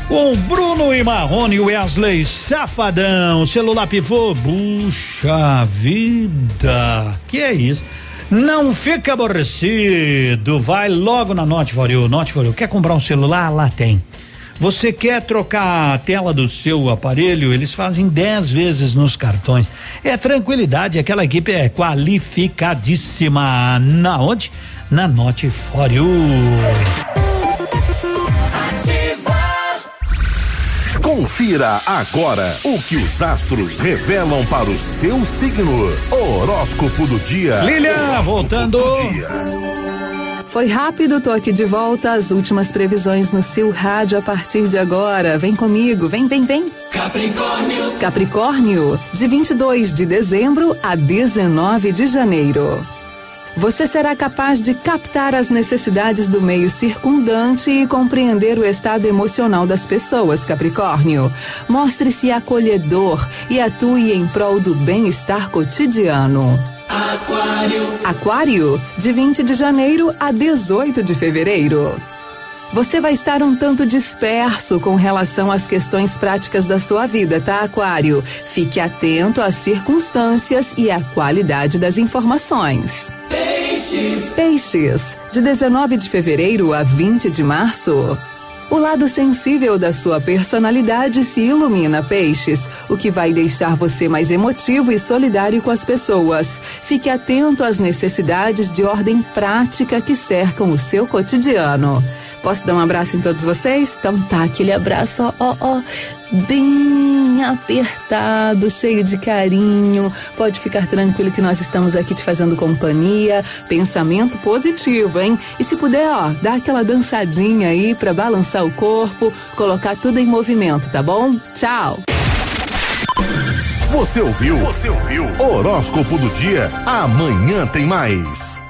com Bruno e Marrone Wesley Safadão, celular pivô, puxa vida, que é isso? Não fica aborrecido, vai logo na Note You, Note You. Quer comprar um celular? Lá tem. Você quer trocar a tela do seu aparelho? Eles fazem 10 vezes nos cartões. É tranquilidade, aquela equipe é qualificadíssima. Na onde? Na Note for Confira agora o que os astros revelam para o seu signo. Horóscopo do dia. Lilian, voltando. Foi rápido, tô aqui de volta. As últimas previsões no seu rádio a partir de agora. Vem comigo, vem, vem, vem. Capricórnio. Capricórnio, de 22 de dezembro a 19 de janeiro. Você será capaz de captar as necessidades do meio circundante e compreender o estado emocional das pessoas, Capricórnio. Mostre-se acolhedor e atue em prol do bem-estar cotidiano. Aquário. Aquário, de 20 de janeiro a 18 de fevereiro. Você vai estar um tanto disperso com relação às questões práticas da sua vida, tá, Aquário? Fique atento às circunstâncias e à qualidade das informações. Peixes. Peixes, de 19 de fevereiro a 20 de março. O lado sensível da sua personalidade se ilumina, peixes, o que vai deixar você mais emotivo e solidário com as pessoas. Fique atento às necessidades de ordem prática que cercam o seu cotidiano. Posso dar um abraço em todos vocês? Então tá, aquele abraço, ó, ó, ó, bem apertado, cheio de carinho. Pode ficar tranquilo que nós estamos aqui te fazendo companhia. Pensamento positivo, hein? E se puder, ó, dá aquela dançadinha aí pra balançar o corpo, colocar tudo em movimento, tá bom? Tchau! Você ouviu? Você ouviu? Horóscopo do dia. Amanhã tem mais.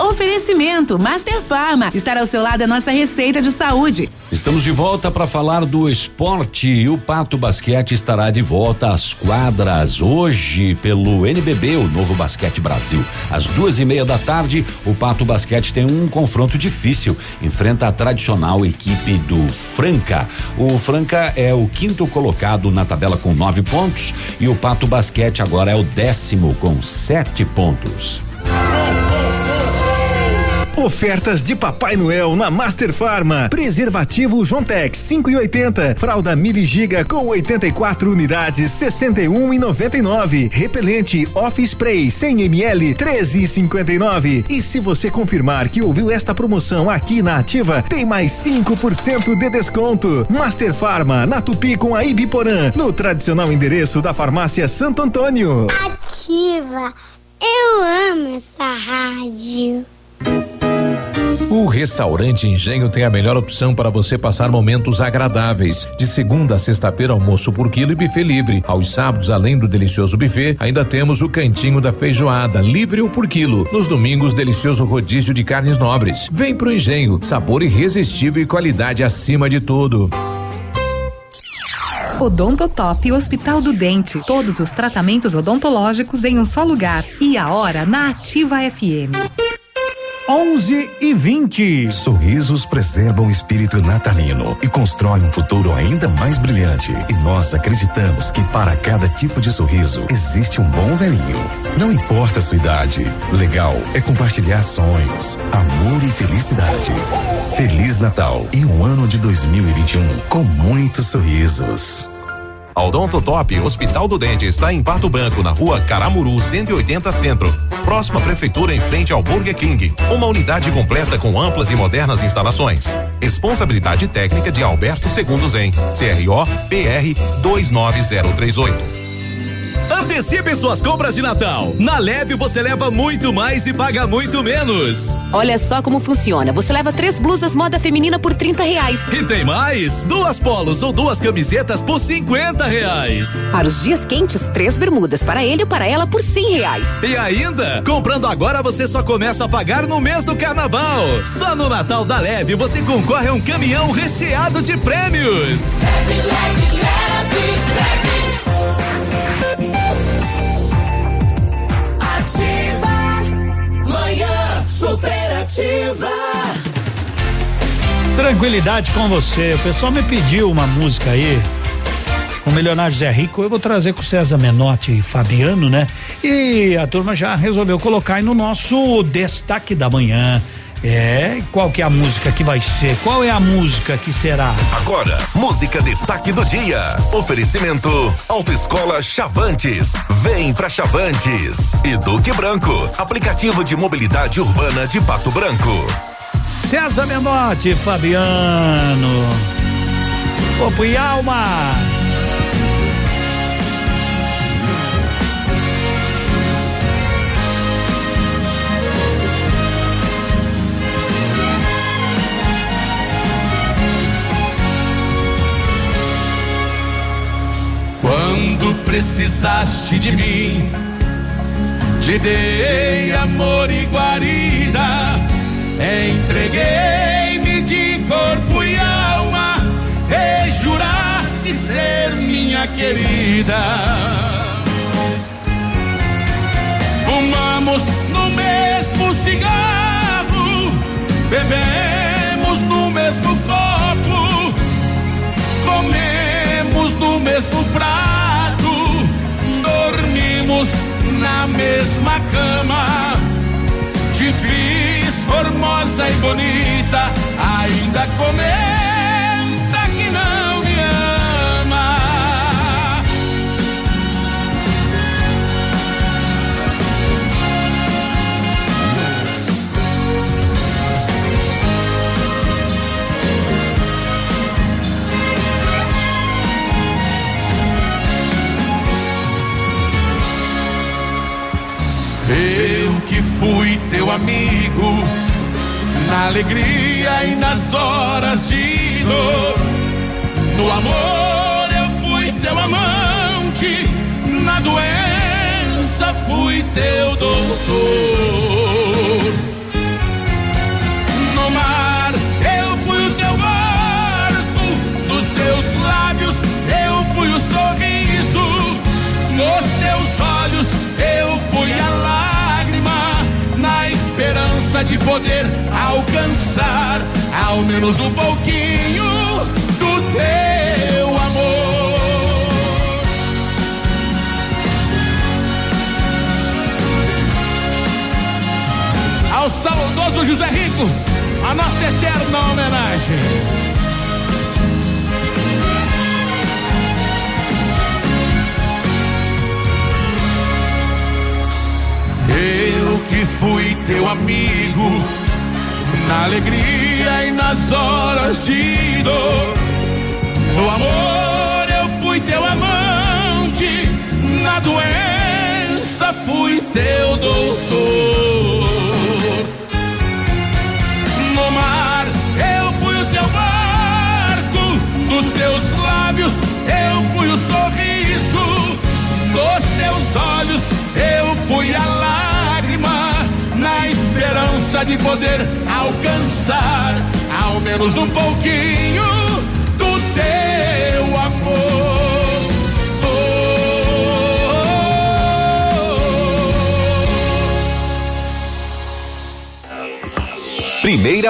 Oferecimento Master Farma. Estar ao seu lado a nossa receita de saúde. Estamos de volta para falar do esporte e o Pato Basquete estará de volta às quadras hoje pelo NBB, o Novo Basquete Brasil. Às duas e meia da tarde, o Pato Basquete tem um confronto difícil. Enfrenta a tradicional equipe do Franca. O Franca é o quinto colocado na tabela com nove pontos e o Pato Basquete agora é o décimo com sete pontos. Ofertas de Papai Noel na Master Farma. Preservativo Jontex 5,80. Fralda Mili Giga com 84 unidades 61,99. Repelente Off Spray 100 ml 13,59. E se você confirmar que ouviu esta promoção aqui na Ativa, tem mais 5% de desconto. Master Farma na Tupi com a Ibiporã, no tradicional endereço da Farmácia Santo Antônio. Ativa. Eu amo essa rádio. O restaurante Engenho tem a melhor opção para você passar momentos agradáveis. De segunda a sexta-feira, almoço por quilo e buffet livre. Aos sábados, além do delicioso buffet, ainda temos o cantinho da feijoada, livre ou por quilo. Nos domingos, delicioso rodízio de carnes nobres. Vem pro Engenho, sabor irresistível e qualidade acima de tudo. Odontotop Hospital do Dente. Todos os tratamentos odontológicos em um só lugar. E a hora na Ativa FM. 11 e 20. Sorrisos preservam o espírito natalino e constroem um futuro ainda mais brilhante. E nós acreditamos que para cada tipo de sorriso existe um bom velhinho. Não importa a sua idade. Legal é compartilhar sonhos, amor e felicidade. Feliz Natal e um ano de 2021 com muitos sorrisos. A Odontotop Hospital do Dente está em Pato Branco, na rua Caramuru 180 Centro. Próxima prefeitura em frente ao Burger King. Uma unidade completa com amplas e modernas instalações. Responsabilidade técnica de Alberto Segundos em CRO PR 29038. Antecipe suas compras de Natal. Na Leve você leva muito mais e paga muito menos. Olha só como funciona. Você leva três blusas moda feminina por 30 reais. E tem mais? Duas polos ou duas camisetas por 50 reais. Para os dias quentes, três bermudas para ele ou para ela por 100 reais. E ainda, comprando agora você só começa a pagar no mês do carnaval. Só no Natal da Leve você concorre a um caminhão recheado de prêmios. Leve, leve, leve, leve. Superativa. Tranquilidade com você. O pessoal me pediu uma música aí. O milionário Zé Rico, eu vou trazer com César Menotti e Fabiano, né? E a turma já resolveu colocar aí no nosso destaque da manhã. É, qual que é a música que vai ser? Qual é a música que será? Agora, música destaque do dia. Oferecimento Autoescola Chavantes. Vem pra Chavantes. E Duque Branco, aplicativo de mobilidade urbana de Pato Branco. César Menotti, Fabiano. Corpo e alma. Quando precisaste de mim, te dei amor e guarida, entreguei-me de corpo e alma, e juraste ser minha querida. Fumamos no mesmo cigarro, bebemos na mesma cama. Fiz formosa e bonita, ainda comenta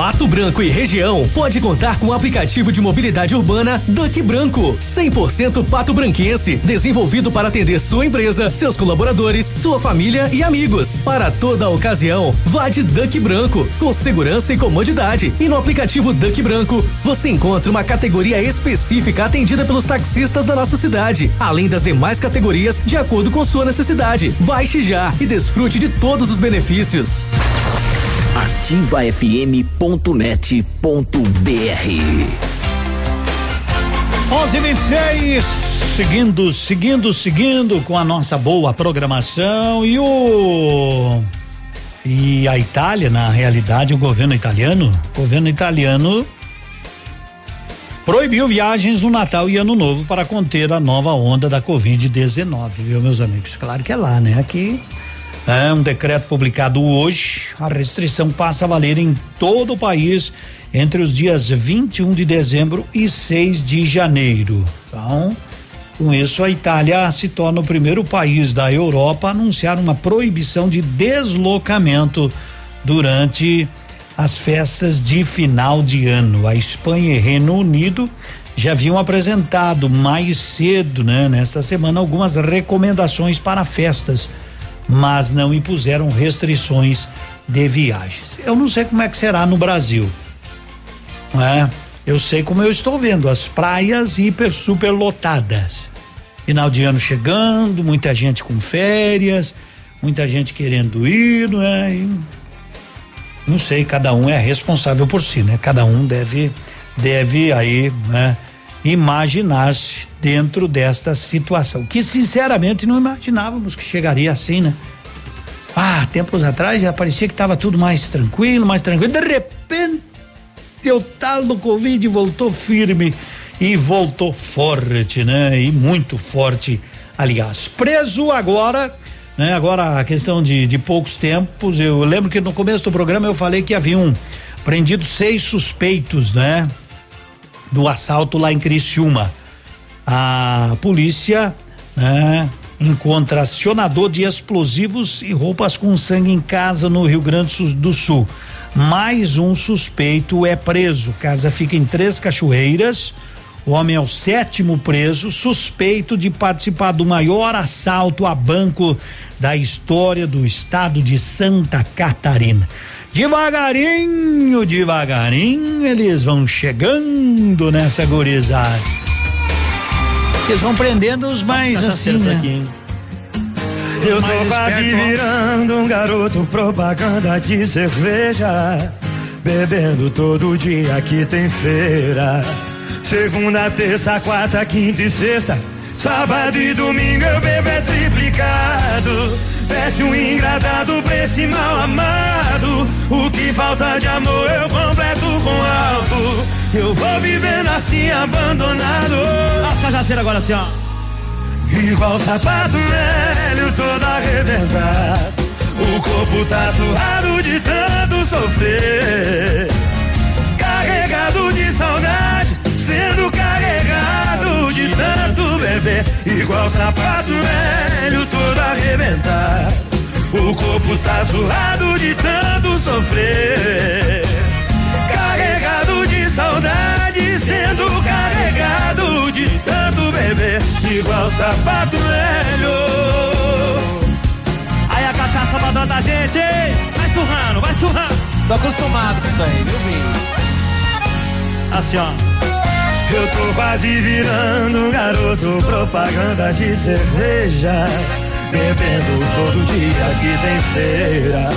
Pato Branco e região pode contar com o aplicativo de mobilidade urbana Duck Branco, 100% pato branquense, desenvolvido para atender sua empresa, seus colaboradores, sua família e amigos. Para toda ocasião, vá de Duck Branco, com segurança e comodidade. E no aplicativo Duck Branco, você encontra uma categoria específica atendida pelos taxistas da nossa cidade, além das demais categorias de acordo com sua necessidade. Baixe já e desfrute de todos os benefícios. ativafm.net.br 11:26 seguindo, seguindo, seguindo com a nossa boa programação e o e a Itália, na realidade, o governo italiano, governo italiano proibiu viagens no Natal e Ano Novo para conter a nova onda da Covid-19, viu, meus amigos? Claro que é lá, né? Aqui é um decreto publicado hoje. A restrição passa a valer em todo o país entre os dias 21 de dezembro e 6 de janeiro. Então, com isso, a Itália se torna o primeiro país da Europa a anunciar uma proibição de deslocamento durante as festas de final de ano. A Espanha e Reino Unido já haviam apresentado mais cedo, né, nesta semana, algumas recomendações para festas, mas não impuseram restrições de viagens. Eu não sei como é que será no Brasil. Não é? Eu sei como eu estou vendo as praias hiper super lotadas. Final de ano chegando, muita gente com férias, muita gente querendo ir, não é? E não sei, cada um é responsável por si, né? Cada um deve deve aí, né, imaginar-se dentro desta situação, que sinceramente não imaginávamos que chegaria assim, né? Ah, tempos atrás já parecia que estava tudo mais tranquilo, mais tranquilo. De repente, o tal do Covid voltou firme e voltou forte, né? E muito forte, aliás. Preso agora, né? Agora a questão de, de poucos tempos. Eu lembro que no começo do programa eu falei que haviam prendido seis suspeitos, né? Do assalto lá em Criciúma. A polícia, né? Encontra acionador de explosivos e roupas com sangue em casa no Rio Grande do Sul. Mais um suspeito é preso. Casa fica em Três Cachoeiras. O homem é o sétimo preso, suspeito de participar do maior assalto a banco da história do estado de Santa Catarina. Devagarinho, devagarinho, eles vão chegando nessa gurizada. Eles vão prendendo os mais assim, né? Eu tô quase virando um garoto propaganda de cerveja. Bebendo todo dia que tem feira. Segunda, terça, quarta, quinta e sexta. Sábado e domingo eu bebo é triplicado. Peço um engradado pra esse mal amado. O que falta de amor eu completo com algo. Eu vou vivendo assim abandonado. As cajaceiras agora assim, ó. Igual sapato velho todo arrebentado O corpo tá suado de tanto sofrer Carregado de saudade Sendo beber Igual sapato velho todo arrebentado O corpo tá suado de tanto sofrer Carregado de saudade Sendo carregado de tanto beber Igual sapato velho Aí a cachaça badando a gente? Vai surrando, vai surrando. Tô acostumado com isso aí, viu, Binho? Assim, ó. Eu tô quase virando garoto propaganda de cerveja. Bebendo todo dia que tem feira.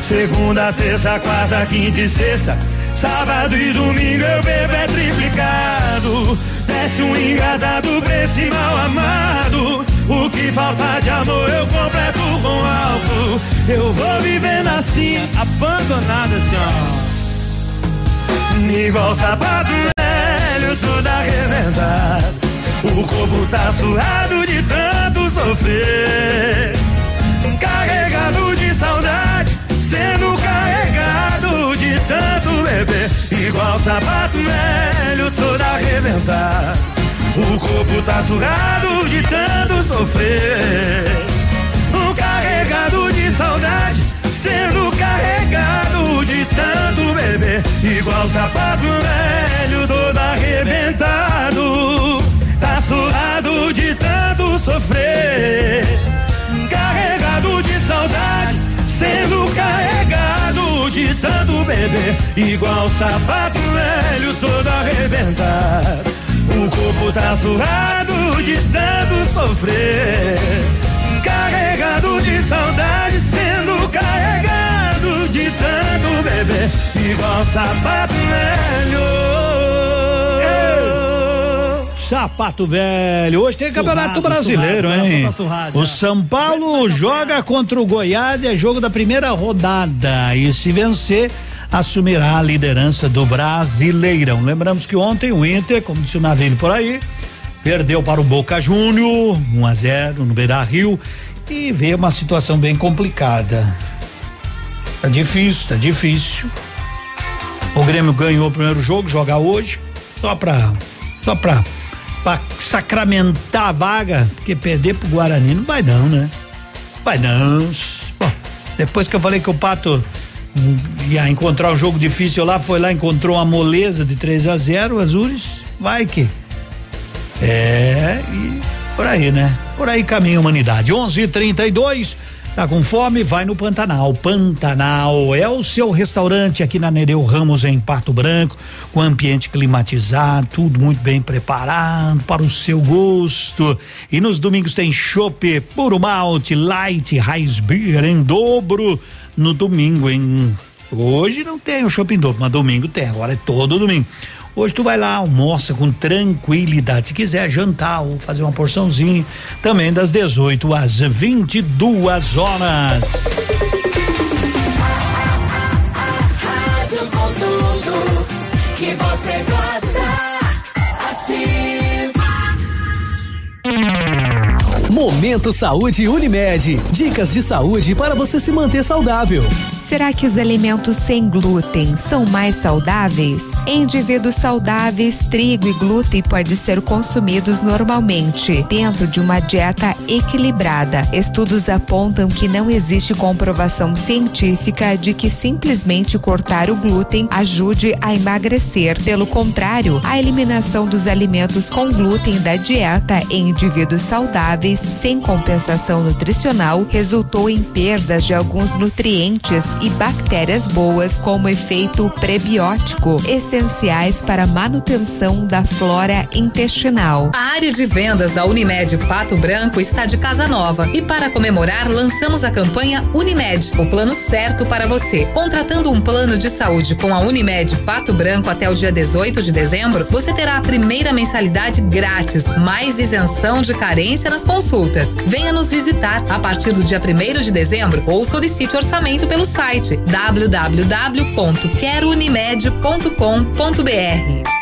Segunda, terça, quarta, quinta e sexta. Sábado e domingo eu bebo é triplicado. Desce um engadado pra esse mal amado. O que falta de amor eu completo com álcool. Eu vou vivendo assim Abandonado ó. Igual sapato todo arrebentado. O corpo tá suado de tanto sofrer. Carregado de saudade, sendo carregado de tanto beber. Igual sapato velho, todo arrebentado. O corpo tá surrado de tanto sofrer. Carregado de saudade, sendo carregado de tanto beber, igual sapato velho todo arrebentado, tá surrado de tanto sofrer, carregado de saudade, sendo carregado de tanto beber, igual sapato velho todo arrebentado, o corpo tá surrado de tanto sofrer, carregado de saudade, sendo de tanto beber. Igual sapato velho. Sapato velho. Hoje tem Surrado, Campeonato Brasileiro, surrado, hein? tá surrado o já. São Paulo joga contra o Goiás e é jogo da primeira rodada. E se vencer, assumirá a liderança do Brasileirão. Lembramos que ontem o Inter, como disse o Navilho por aí, perdeu para o Boca Júnior, 1 a 0 no Beira Rio. E veio uma situação bem complicada. Tá difícil, tá difícil. O Grêmio ganhou o primeiro jogo, joga hoje, só pra, só pra, pra sacramentar a vaga, porque perder pro Guarani não vai não, né? Vai não. Bom, depois que eu falei que o Pato ia encontrar um jogo difícil lá, foi lá, encontrou uma moleza de 3 a 0 Azures, vai que. É, e por aí, né? Por aí caminha a humanidade. 11:32 Tá com fome? Vai no Pantanal. Pantanal é o seu restaurante aqui na Nereu Ramos em Pato Branco, com ambiente climatizado, tudo muito bem preparado para o seu gosto. E nos domingos tem chopp, puro malte, light, Raiz beer em dobro no domingo, hein? Hoje não tem o shopping dobro, mas domingo tem, agora é todo domingo. Hoje tu vai lá, almoça com tranquilidade. Se quiser jantar ou fazer uma porçãozinha, também das 18 às 22 horas. Momento Saúde Unimed. Dicas de saúde para você se manter saudável. Será que os alimentos sem glúten são mais saudáveis? Em indivíduos saudáveis, trigo e glúten podem ser consumidos normalmente, dentro de uma dieta equilibrada. Estudos apontam que não existe comprovação científica de que simplesmente cortar o glúten ajude a emagrecer. Pelo contrário, a eliminação dos alimentos com glúten da dieta em indivíduos saudáveis, sem compensação nutricional, resultou em perdas de alguns nutrientes e bactérias boas, como efeito prebiótico, essenciais para a manutenção da flora intestinal. A área de vendas da Unimed Pato Branco está de casa nova e para comemorar lançamos a campanha Unimed, o plano certo para você. Contratando um plano de saúde com a Unimed Pato Branco até o dia 18 de dezembro, você terá a primeira mensalidade grátis, mais isenção de carência nas consultas. Venha nos visitar a partir do dia 1 de dezembro ou solicite orçamento pelo site www.querounimed.com.br.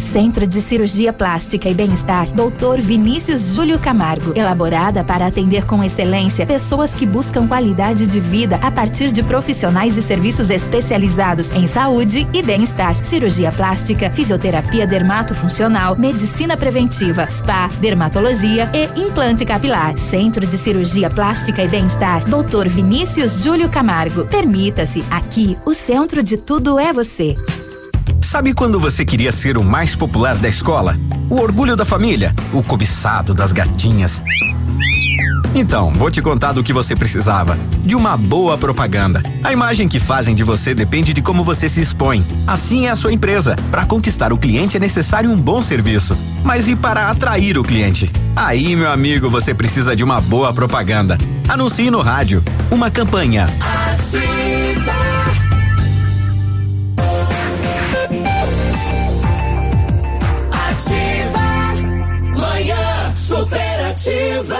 Centro de Cirurgia Plástica e Bem-Estar, Dr. Vinícius Júlio Camargo. Elaborada para atender com excelência pessoas que buscam qualidade de vida a partir de profissionais e serviços especializados em saúde e bem-estar. Cirurgia plástica, fisioterapia dermatofuncional, medicina preventiva, spa, dermatologia e implante capilar. Centro de Cirurgia Plástica e Bem-Estar, Dr. Vinícius Júlio Camargo. Permita-se, aqui o centro de tudo é você. Sabe quando você queria ser o mais popular da escola? O orgulho da família? O cobiçado das gatinhas? Então, vou te contar do que você precisava. De uma boa propaganda. A imagem que fazem de você depende de como você se expõe. Assim é a sua empresa. Para conquistar o cliente é necessário um bom serviço. Mas e para atrair o cliente? Aí, meu amigo, você precisa de uma boa propaganda. Anuncie no rádio. Uma campanha. Ativa. Superativa.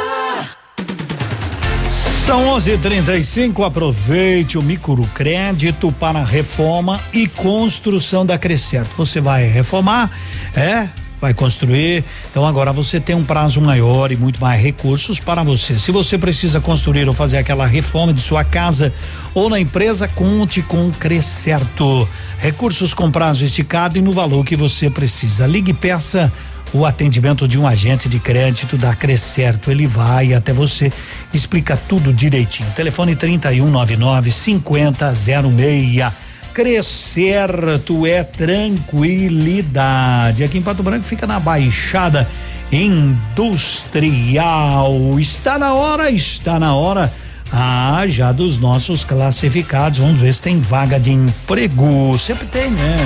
São 11:35. Aproveite o microcrédito para reforma e construção da Crescerto. Você vai reformar, é? vai construir. Então agora você tem um prazo maior e muito mais recursos para você. Se você precisa construir ou fazer aquela reforma de sua casa ou na empresa, conte com Crescerto. Recursos com prazo esticado e no valor que você precisa. Ligue peça o atendimento de um agente de crédito da Crescerto. Ele vai até você, explica tudo direitinho. Telefone 3199 5006. Crescerto é tranquilidade. Aqui em Pato Branco fica na Baixada Industrial. Está na hora, está na hora. Ah, já dos nossos classificados. Vamos ver se tem vaga de emprego. Sempre tem, né?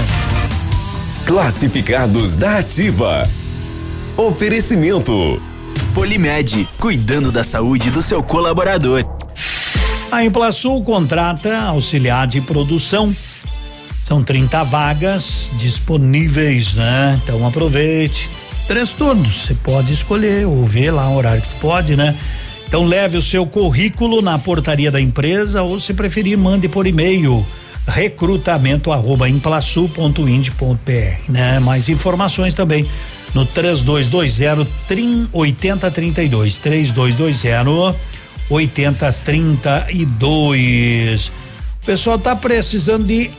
Classificados da Ativa. Oferecimento. Polimed, cuidando da saúde do seu colaborador. A Implasul contrata auxiliar de produção. São 30 vagas disponíveis, né? Então aproveite. Três turnos, você pode escolher ou ver lá o horário que tu pode, né? Então leve o seu currículo na portaria da empresa ou se preferir mande por e-mail recrutamento arroba implasul.ind.br, né? Mais informações também no 3220 trim 8032 3220 8032. O pessoal tá precisando de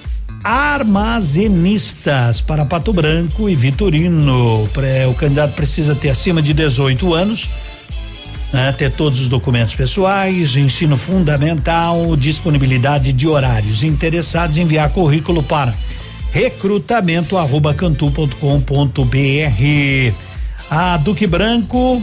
armazenistas para Pato Branco e Vitorino. O candidato precisa ter acima de 18 anos, né, ter todos os documentos pessoais, ensino fundamental, disponibilidade de horários. Interessados enviar currículo para recrutamento arroba cantu.com.br. A Duque Branco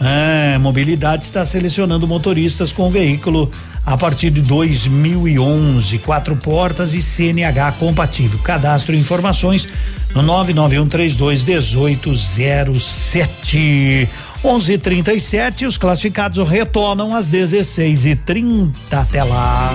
é, Mobilidade está selecionando motoristas com veículo a partir de 2011, quatro portas e CNH compatível. Cadastro e informações no 99132 1807. 11:37 os classificados retornam às 16h30 até lá.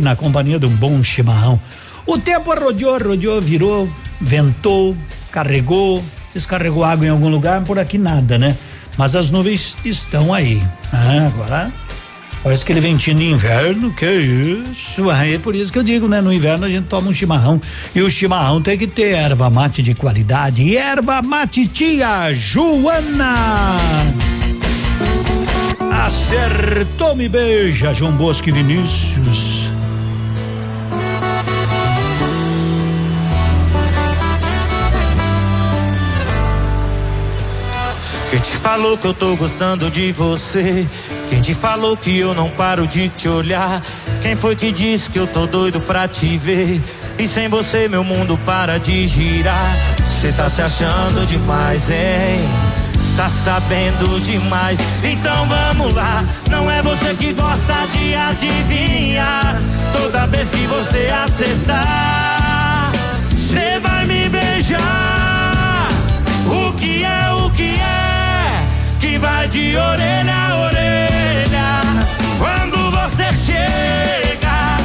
na companhia de um bom chimarrão. O tempo rodeou, rodeou, virou, ventou, carregou, descarregou água em algum lugar, por aqui nada, né? Mas as nuvens estão aí. Ah, agora parece aquele ventinho de inverno, que isso? Aí é por isso que eu digo, né? No inverno a gente toma um chimarrão e o chimarrão tem que ter erva mate de qualidade. Erva mate tia Joana. Acertou, me beija, João Bosco e Vinícius. Quem te falou que eu tô gostando de você? Quem te falou que eu não paro de te olhar? Quem foi que disse que eu tô doido pra te ver? E sem você meu mundo para de girar. Você tá se achando demais, hein? Tá sabendo demais. Então vamos lá. Não é você que gosta de adivinhar. Toda vez que você acertar, você vai me beijar. Que vai de orelha a orelha. Quando você chega,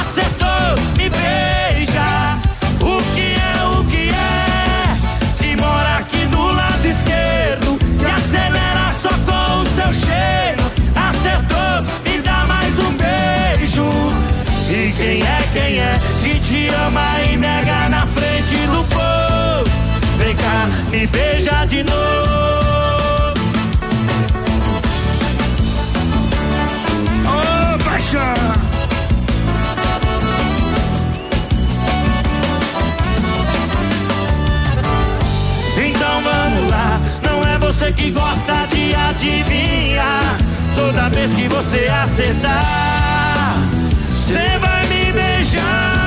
acertou, me beija. O que é, o que é? Que mora aqui do lado esquerdo. E acelera só com o seu cheiro. Acertou, me dá mais um beijo. E quem é, quem é? Que te ama e nega na frente do povo. Vem cá, me beija de novo. Você que gosta de adivinhar. Toda vez que você acertar, você vai me beijar.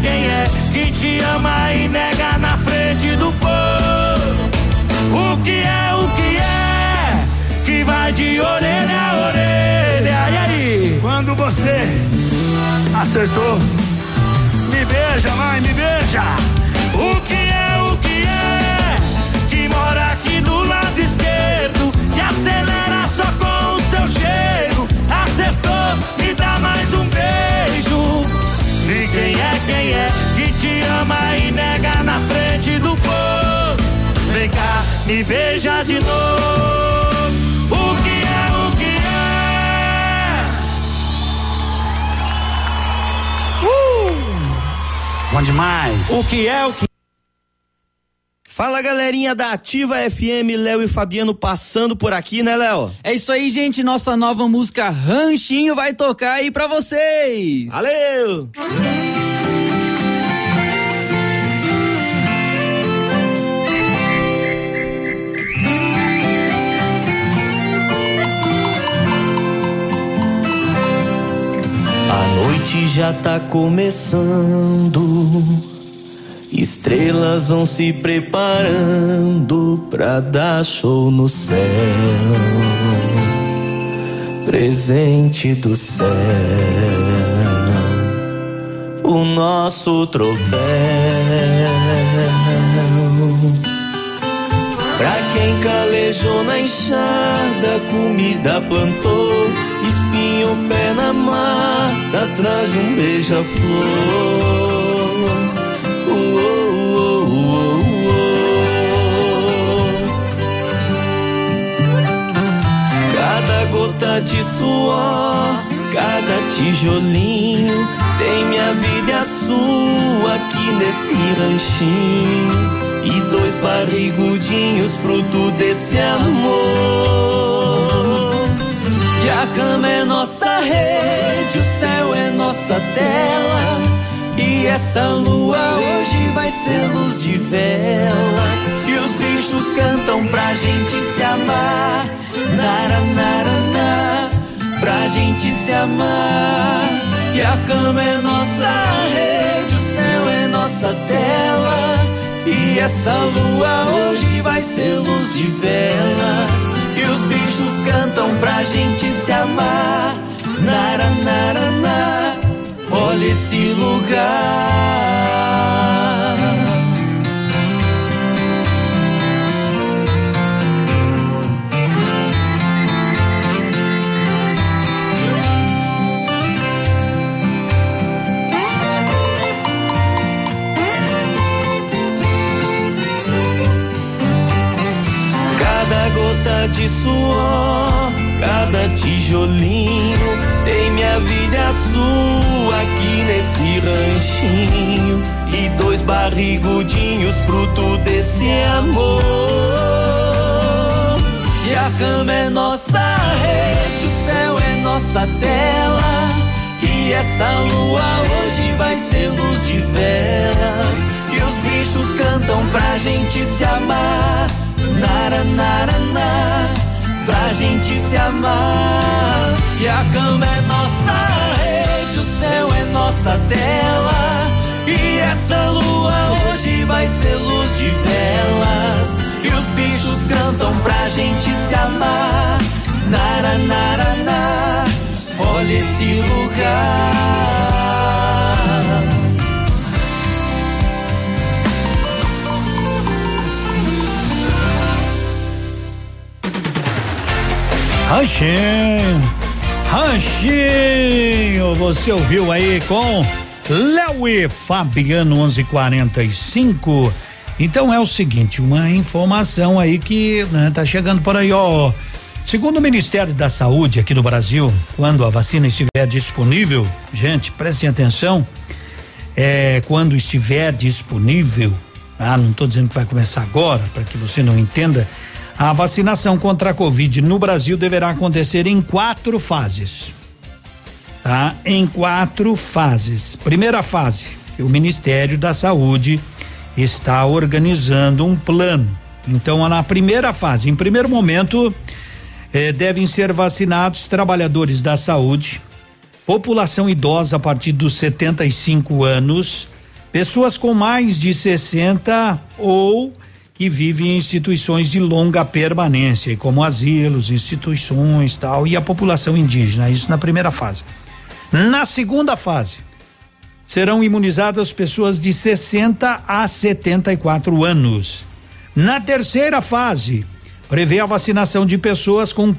quem é que te ama e nega na frente do povo. O que é, o que é, que vai de orelha a orelha. E aí? Quando você acertou, me beija, mãe, me beija. Quem é, quem é que te ama e nega na frente do povo? Vem cá, me beija de novo. O que é, o que é? Uh! Bom demais. O que é o que Fala galerinha da Ativa FM, Léo e Fabiano passando por aqui, né, Léo? É isso aí, gente. Nossa nova música Ranchinho vai tocar aí pra vocês. Valeu! A noite já tá começando. Estrelas vão se preparando pra dar show no céu. Presente do céu, o nosso troféu. Pra quem calejou na enxada, comida plantou, espinho pé na mata, atrás de um beija-flor. Cada gota de suor, cada tijolinho tem minha vida e a sua aqui nesse ranchinho. E dois barrigudinhos, fruto desse amor. E a cama é nossa rede, o céu é nossa tela. E essa lua hoje vai ser luz de velas. E os bichos cantam pra gente se amar. Nara, nara, nara, pra gente se amar. E a cama é nossa rede, o céu é nossa tela. E essa lua hoje vai ser luz de velas. E os bichos cantam pra gente se amar. Nara, nara, nara. Olha esse lugar. Cada gota de suor, cada tijolinho tem minha vida sua aqui nesse ranchinho. E dois barrigudinhos, fruto desse amor. E a cama é nossa rede, o céu é nossa tela. E essa lua hoje vai ser luz de velas. E os bichos cantam pra gente se amar. Nara, nara, nara, pra gente se amar. E a cama é nossa rede, o céu é nossa tela. E essa lua hoje vai ser luz de velas. E os bichos cantam pra gente se amar. Nara, nara, nara, olha esse lugar. Ranchinho, Ranchinho, você ouviu aí com Léo e Fabiano 1145. Então é o seguinte, uma informação aí que né, tá chegando por aí, ó. Segundo o Ministério da Saúde aqui do Brasil, quando a vacina estiver disponível, gente, prestem atenção, é, quando estiver disponível, ah, não estou dizendo que vai começar agora, para que você não entenda, a vacinação contra a Covid no Brasil deverá acontecer em quatro fases. Tá? Em quatro fases. Primeira fase, o Ministério da Saúde está organizando um plano. Então, na primeira fase, em primeiro momento, eh, devem ser vacinados trabalhadores da saúde, população idosa a partir dos 75 anos, pessoas com mais de 60 ou que vivem em instituições de longa permanência, como asilos, instituições tal, e a população indígena, isso na primeira fase. Na segunda fase, serão imunizadas pessoas de 60 a 74 anos. Na terceira fase, prevê a vacinação de pessoas com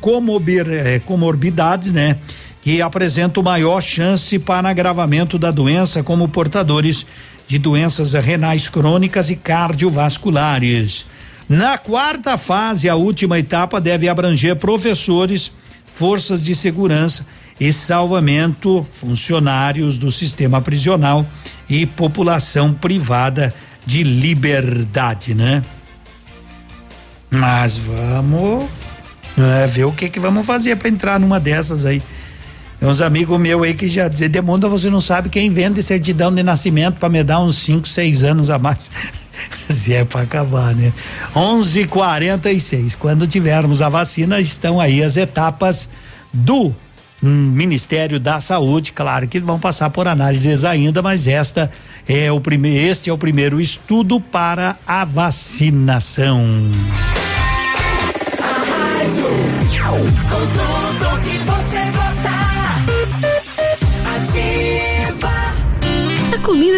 eh, comorbidades, né? Que apresentam maior chance para agravamento da doença, como portadores de doenças renais crônicas e cardiovasculares. Na quarta fase, a última etapa deve abranger professores, forças de segurança e salvamento, funcionários do sistema prisional e população privada de liberdade, né? Mas vamos é, ver o que que vamos fazer para entrar numa dessas aí. Tem uns amigos meus aí que já dizem, Demunda, você não sabe quem vende certidão de nascimento para me dar uns 5, 6 anos a mais. Se é para acabar, né? 11:46. Quando tivermos a vacina, estão aí as etapas do Ministério da Saúde, claro que vão passar por análises ainda, mas esta é o primeiro, este é o primeiro estudo para a vacinação. Com tudo que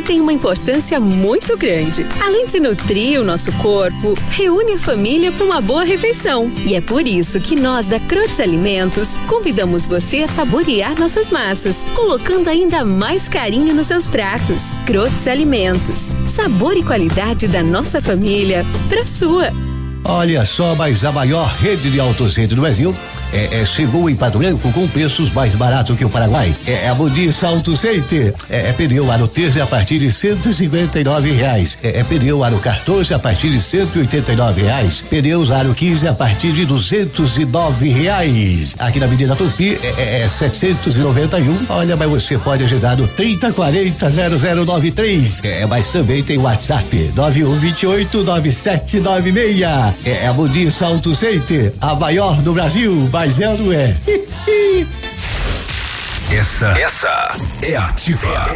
tem uma importância muito grande. Além de nutrir o nosso corpo, reúne a família para uma boa refeição. E é por isso que nós da Crotes Alimentos convidamos você a saborear nossas massas, colocando ainda mais carinho nos seus pratos. Crotes Alimentos, sabor e qualidade da nossa família para sua. Olha só, mas a maior rede de autocentro do Brasil é, é, chegou em Pato Branco com preços mais baratos que o Paraguai. É, é a Modis Auto. É, é pneu aro 13 a partir de 159 reais. É, é pneu aro 14 a partir de 189 reais. Pneus aro 15 a partir de 209 reais. Aqui na Avenida Tupi é, é, é 791. Olha, mas você pode ajudar no 3040 0093. É, mas também tem WhatsApp 9128 9796. É a Modis Auto Center, a maior do Brasil, mas ela não é. Essa, essa é ativa.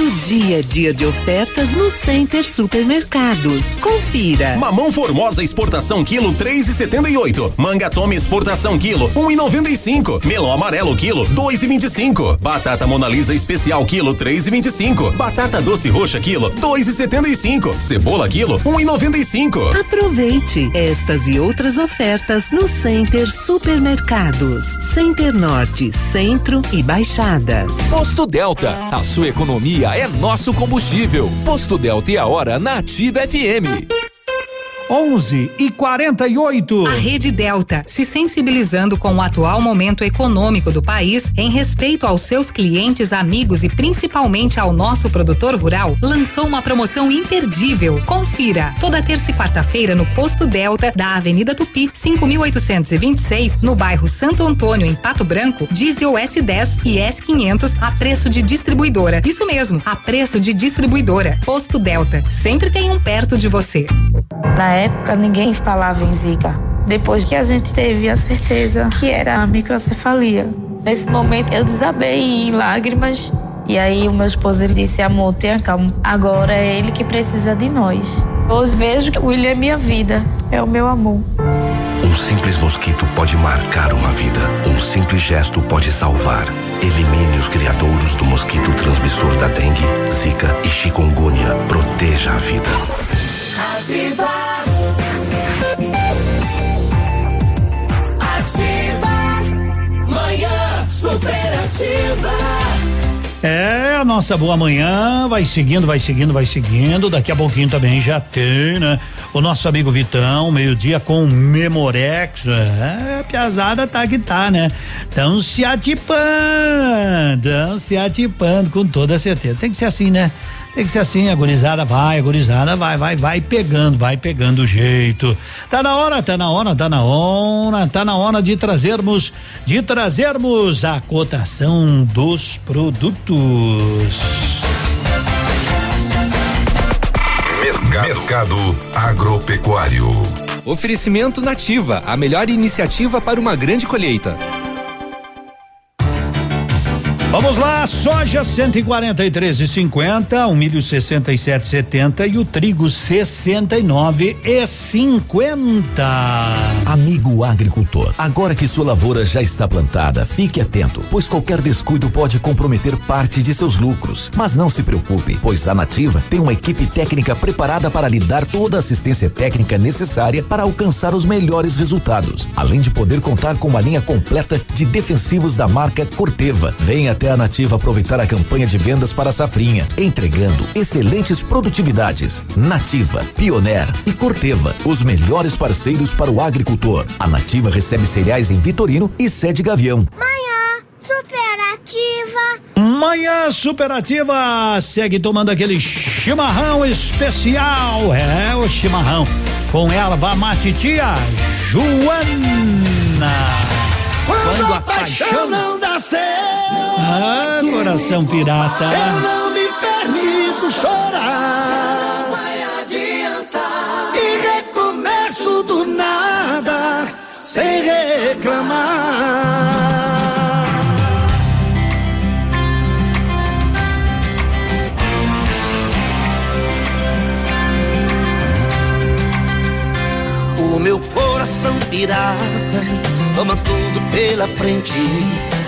Todo dia é dia de ofertas no Center Supermercados. Confira. Mamão Formosa exportação quilo três e setenta e oito. Manga Tome exportação quilo um e noventa e cinco. Melão amarelo quilo dois e vinte e cinco. Batata Mona Lisa especial quilo três e vinte e cinco. Batata doce roxa quilo dois e setenta e cinco. Cebola quilo um e noventa e cinco. Aproveite estas e outras ofertas no Center Supermercados. Center Norte, Centro e Baixada. Posto Delta, a sua economia é nosso combustível. Posto Delta e a hora na Ativa FM. 11 e 48. A Rede Delta, se sensibilizando com o atual momento econômico do país, em respeito aos seus clientes, amigos e principalmente ao nosso produtor rural, lançou uma promoção imperdível. Confira. Toda terça e quarta-feira no Posto Delta da Avenida Tupi, 5826, no bairro Santo Antônio, em Pato Branco, diesel S10 e S500 a preço de distribuidora. Isso mesmo, a preço de distribuidora. Posto Delta, sempre tem um perto de você. Na época, ninguém falava em Zika. Depois que a gente teve a certeza que era a microcefalia. Nesse momento, eu desabei em lágrimas. E aí, o meu esposo ele disse: Amor, tenha calma. Agora é ele que precisa de nós. Hoje vejo que o William é minha vida, é o meu amor. Um simples mosquito pode marcar uma vida. Um simples gesto pode salvar. Elimine os criadouros do mosquito transmissor da dengue, zika e chikungunya. Proteja a vida. Ativa. Manhã superativa. É, a nossa boa manhã vai seguindo, vai seguindo, vai seguindo. Daqui a pouquinho também já tem, né? O nosso amigo Vitão, meio-dia com Memorex. É, piazada tá que tá, né? Tão se atipando, tão se atipando com toda certeza. Tem que ser assim, né? Tem que ser assim, a gurizada vai, a gurizada vai, vai, vai pegando, vai pegando o jeito. Tá na hora, tá na hora, tá na hora, tá na hora de trazermos, de trazermos a cotação dos produtos. Mercado Agropecuário. Oferecimento Nativa, a melhor iniciativa para uma grande colheita. Vamos lá, soja 143,50, o milho 67,70 e o trigo 69,50. Amigo agricultor, agora que sua lavoura já está plantada, fique atento, pois qualquer descuido pode comprometer parte de seus lucros. Mas não se preocupe, pois a Nativa tem uma equipe técnica preparada para lhe dar toda a assistência técnica necessária para alcançar os melhores resultados, além de poder contar com uma linha completa de defensivos da marca Corteva. Venha até a Nativa aproveitar a campanha de vendas para a safrinha, entregando excelentes produtividades. Nativa, Pioneer e Corteva, os melhores parceiros para o agricultor. A Nativa recebe cereais em Vitorino e sede Gavião. Manhã superativa. Manhã superativa, segue tomando aquele chimarrão especial. É, o chimarrão com erva mate tia Joana. Quando a paixão não dá certo. Ah, coração pirata. Eu não me permito chorar. Não vai adiantar. E recomeço do nada, sem reclamar. O meu coração pirata toma tudo pela frente,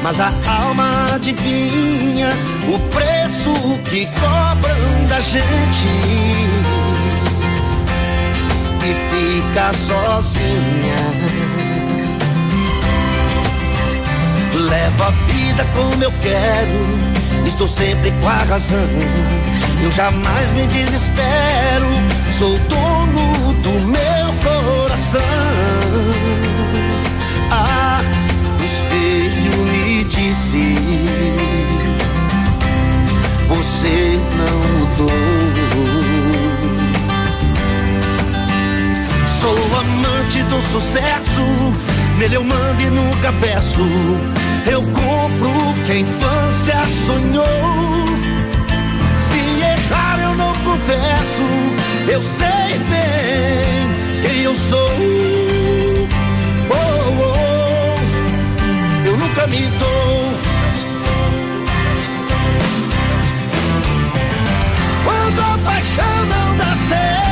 mas a alma adivinha o preço que cobram da gente e fica sozinha. Levo a vida como eu quero, estou sempre com a razão. Eu jamais me desespero, sou dono do meu coração. Você não mudou. Sou amante do sucesso, nele eu mando e nunca peço. Eu compro o que a infância sonhou. Se errar eu não confesso, eu sei bem quem eu sou. Oh, oh, eu nunca me dou. Paixão não dá certo,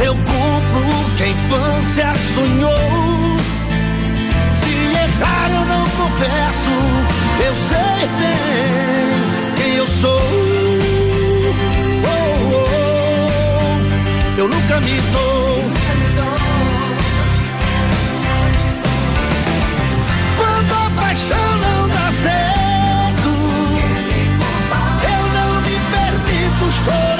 Eu cumpro o que a infância sonhou. Se errar eu não confesso, eu sei bem quem eu sou. Oh, oh, eu nunca me dou. Quando a paixão não dá certo, eu não me permito chorar.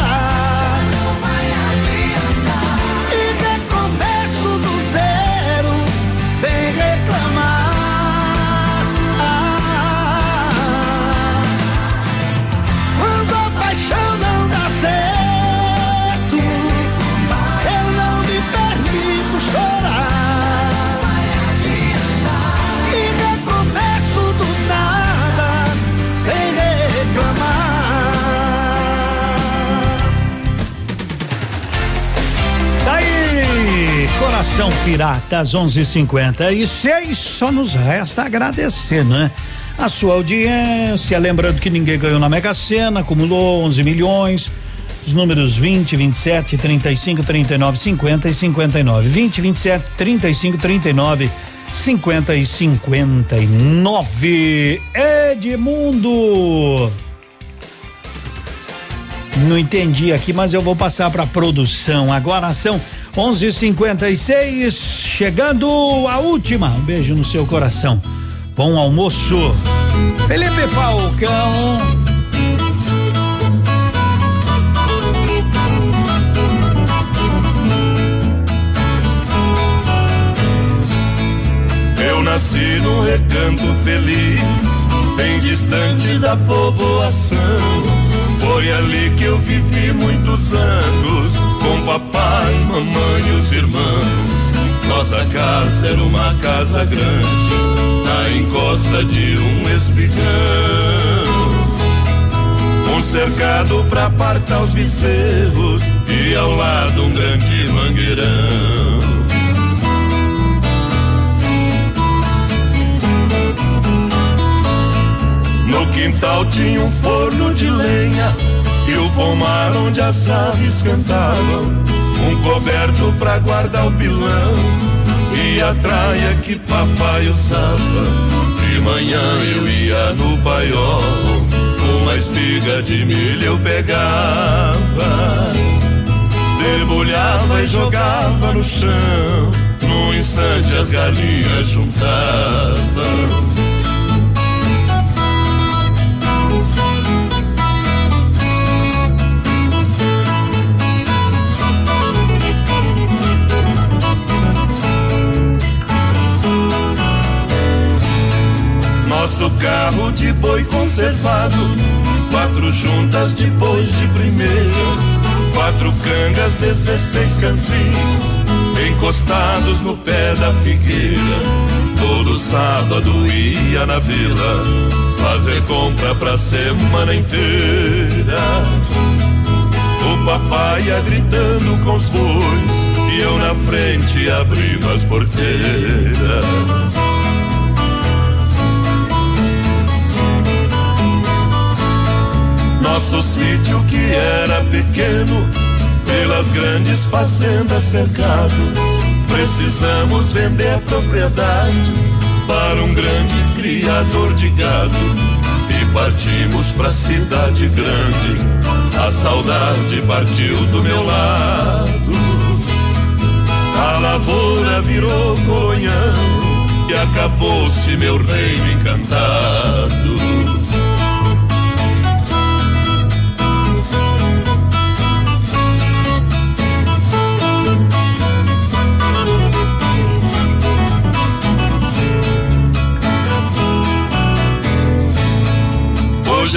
Coração pirata, às 11:50 e seis, só nos resta agradecer, né? A sua audiência, lembrando que ninguém ganhou na Mega Sena, acumulou 11 milhões. Os números 20, 27, 35, 39, 50 e 59. 20, 27, 35, 39, 50 e 59. Edmundo! Não entendi aqui, mas eu vou passar para produção. Agora são 11:56, chegando a última. Um beijo no seu coração. Bom almoço. Felipe Falcão. Eu nasci num recanto feliz, bem distante da povoação. Foi ali que eu vivi muitos anos, com papai, mamãe e os irmãos. Nossa casa era uma casa grande, na encosta de um espigão. Um cercado pra apartar os bezerros e ao lado um grande mangueirão. No quintal tinha um forno de lenha e o pomar onde as aves cantavam. Um coberto pra guardar o pilão e a traia que papai usava. De manhã eu ia no paiol, uma espiga de milho eu pegava. Debulhava e jogava no chão, num instante as galinhas juntavam. Nosso carro de boi conservado, quatro juntas de bois de primeira, quatro cangas, dezesseis canzinhos, encostados no pé da figueira. Todo sábado ia na vila, fazer compra pra semana inteira. O papai ia gritando com os bois, e eu na frente abrindo as porteiras. Nosso sítio que era pequeno, pelas grandes fazendas cercado, precisamos vender a propriedade para um grande criador de gado e partimos pra cidade grande. A saudade partiu do meu lado. A lavoura virou colonhão e acabou-se meu reino encantado.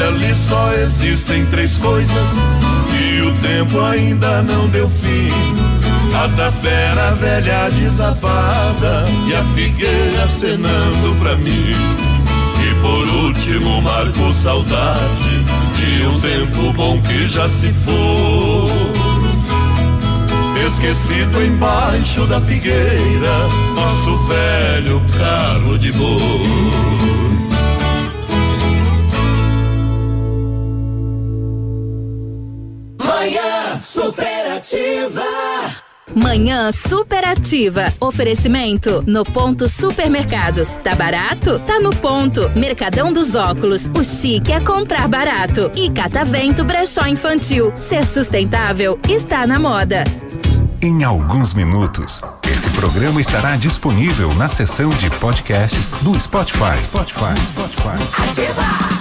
Ali só existem três coisas e o tempo ainda não deu fim. A tapera velha desapada e a figueira acenando pra mim. E por último marco saudade de um tempo bom que já se foi. Esquecido embaixo da figueira, nosso velho carro de boi. Manhã superativa. Manhã superativa. Oferecimento no ponto supermercados. Tá barato? Tá no ponto. Mercadão dos óculos. O chique é comprar barato. E Catavento Brechó Infantil. Ser sustentável está na moda. Em alguns minutos, esse programa estará disponível na seção de podcasts do Spotify. Spotify, Spotify. A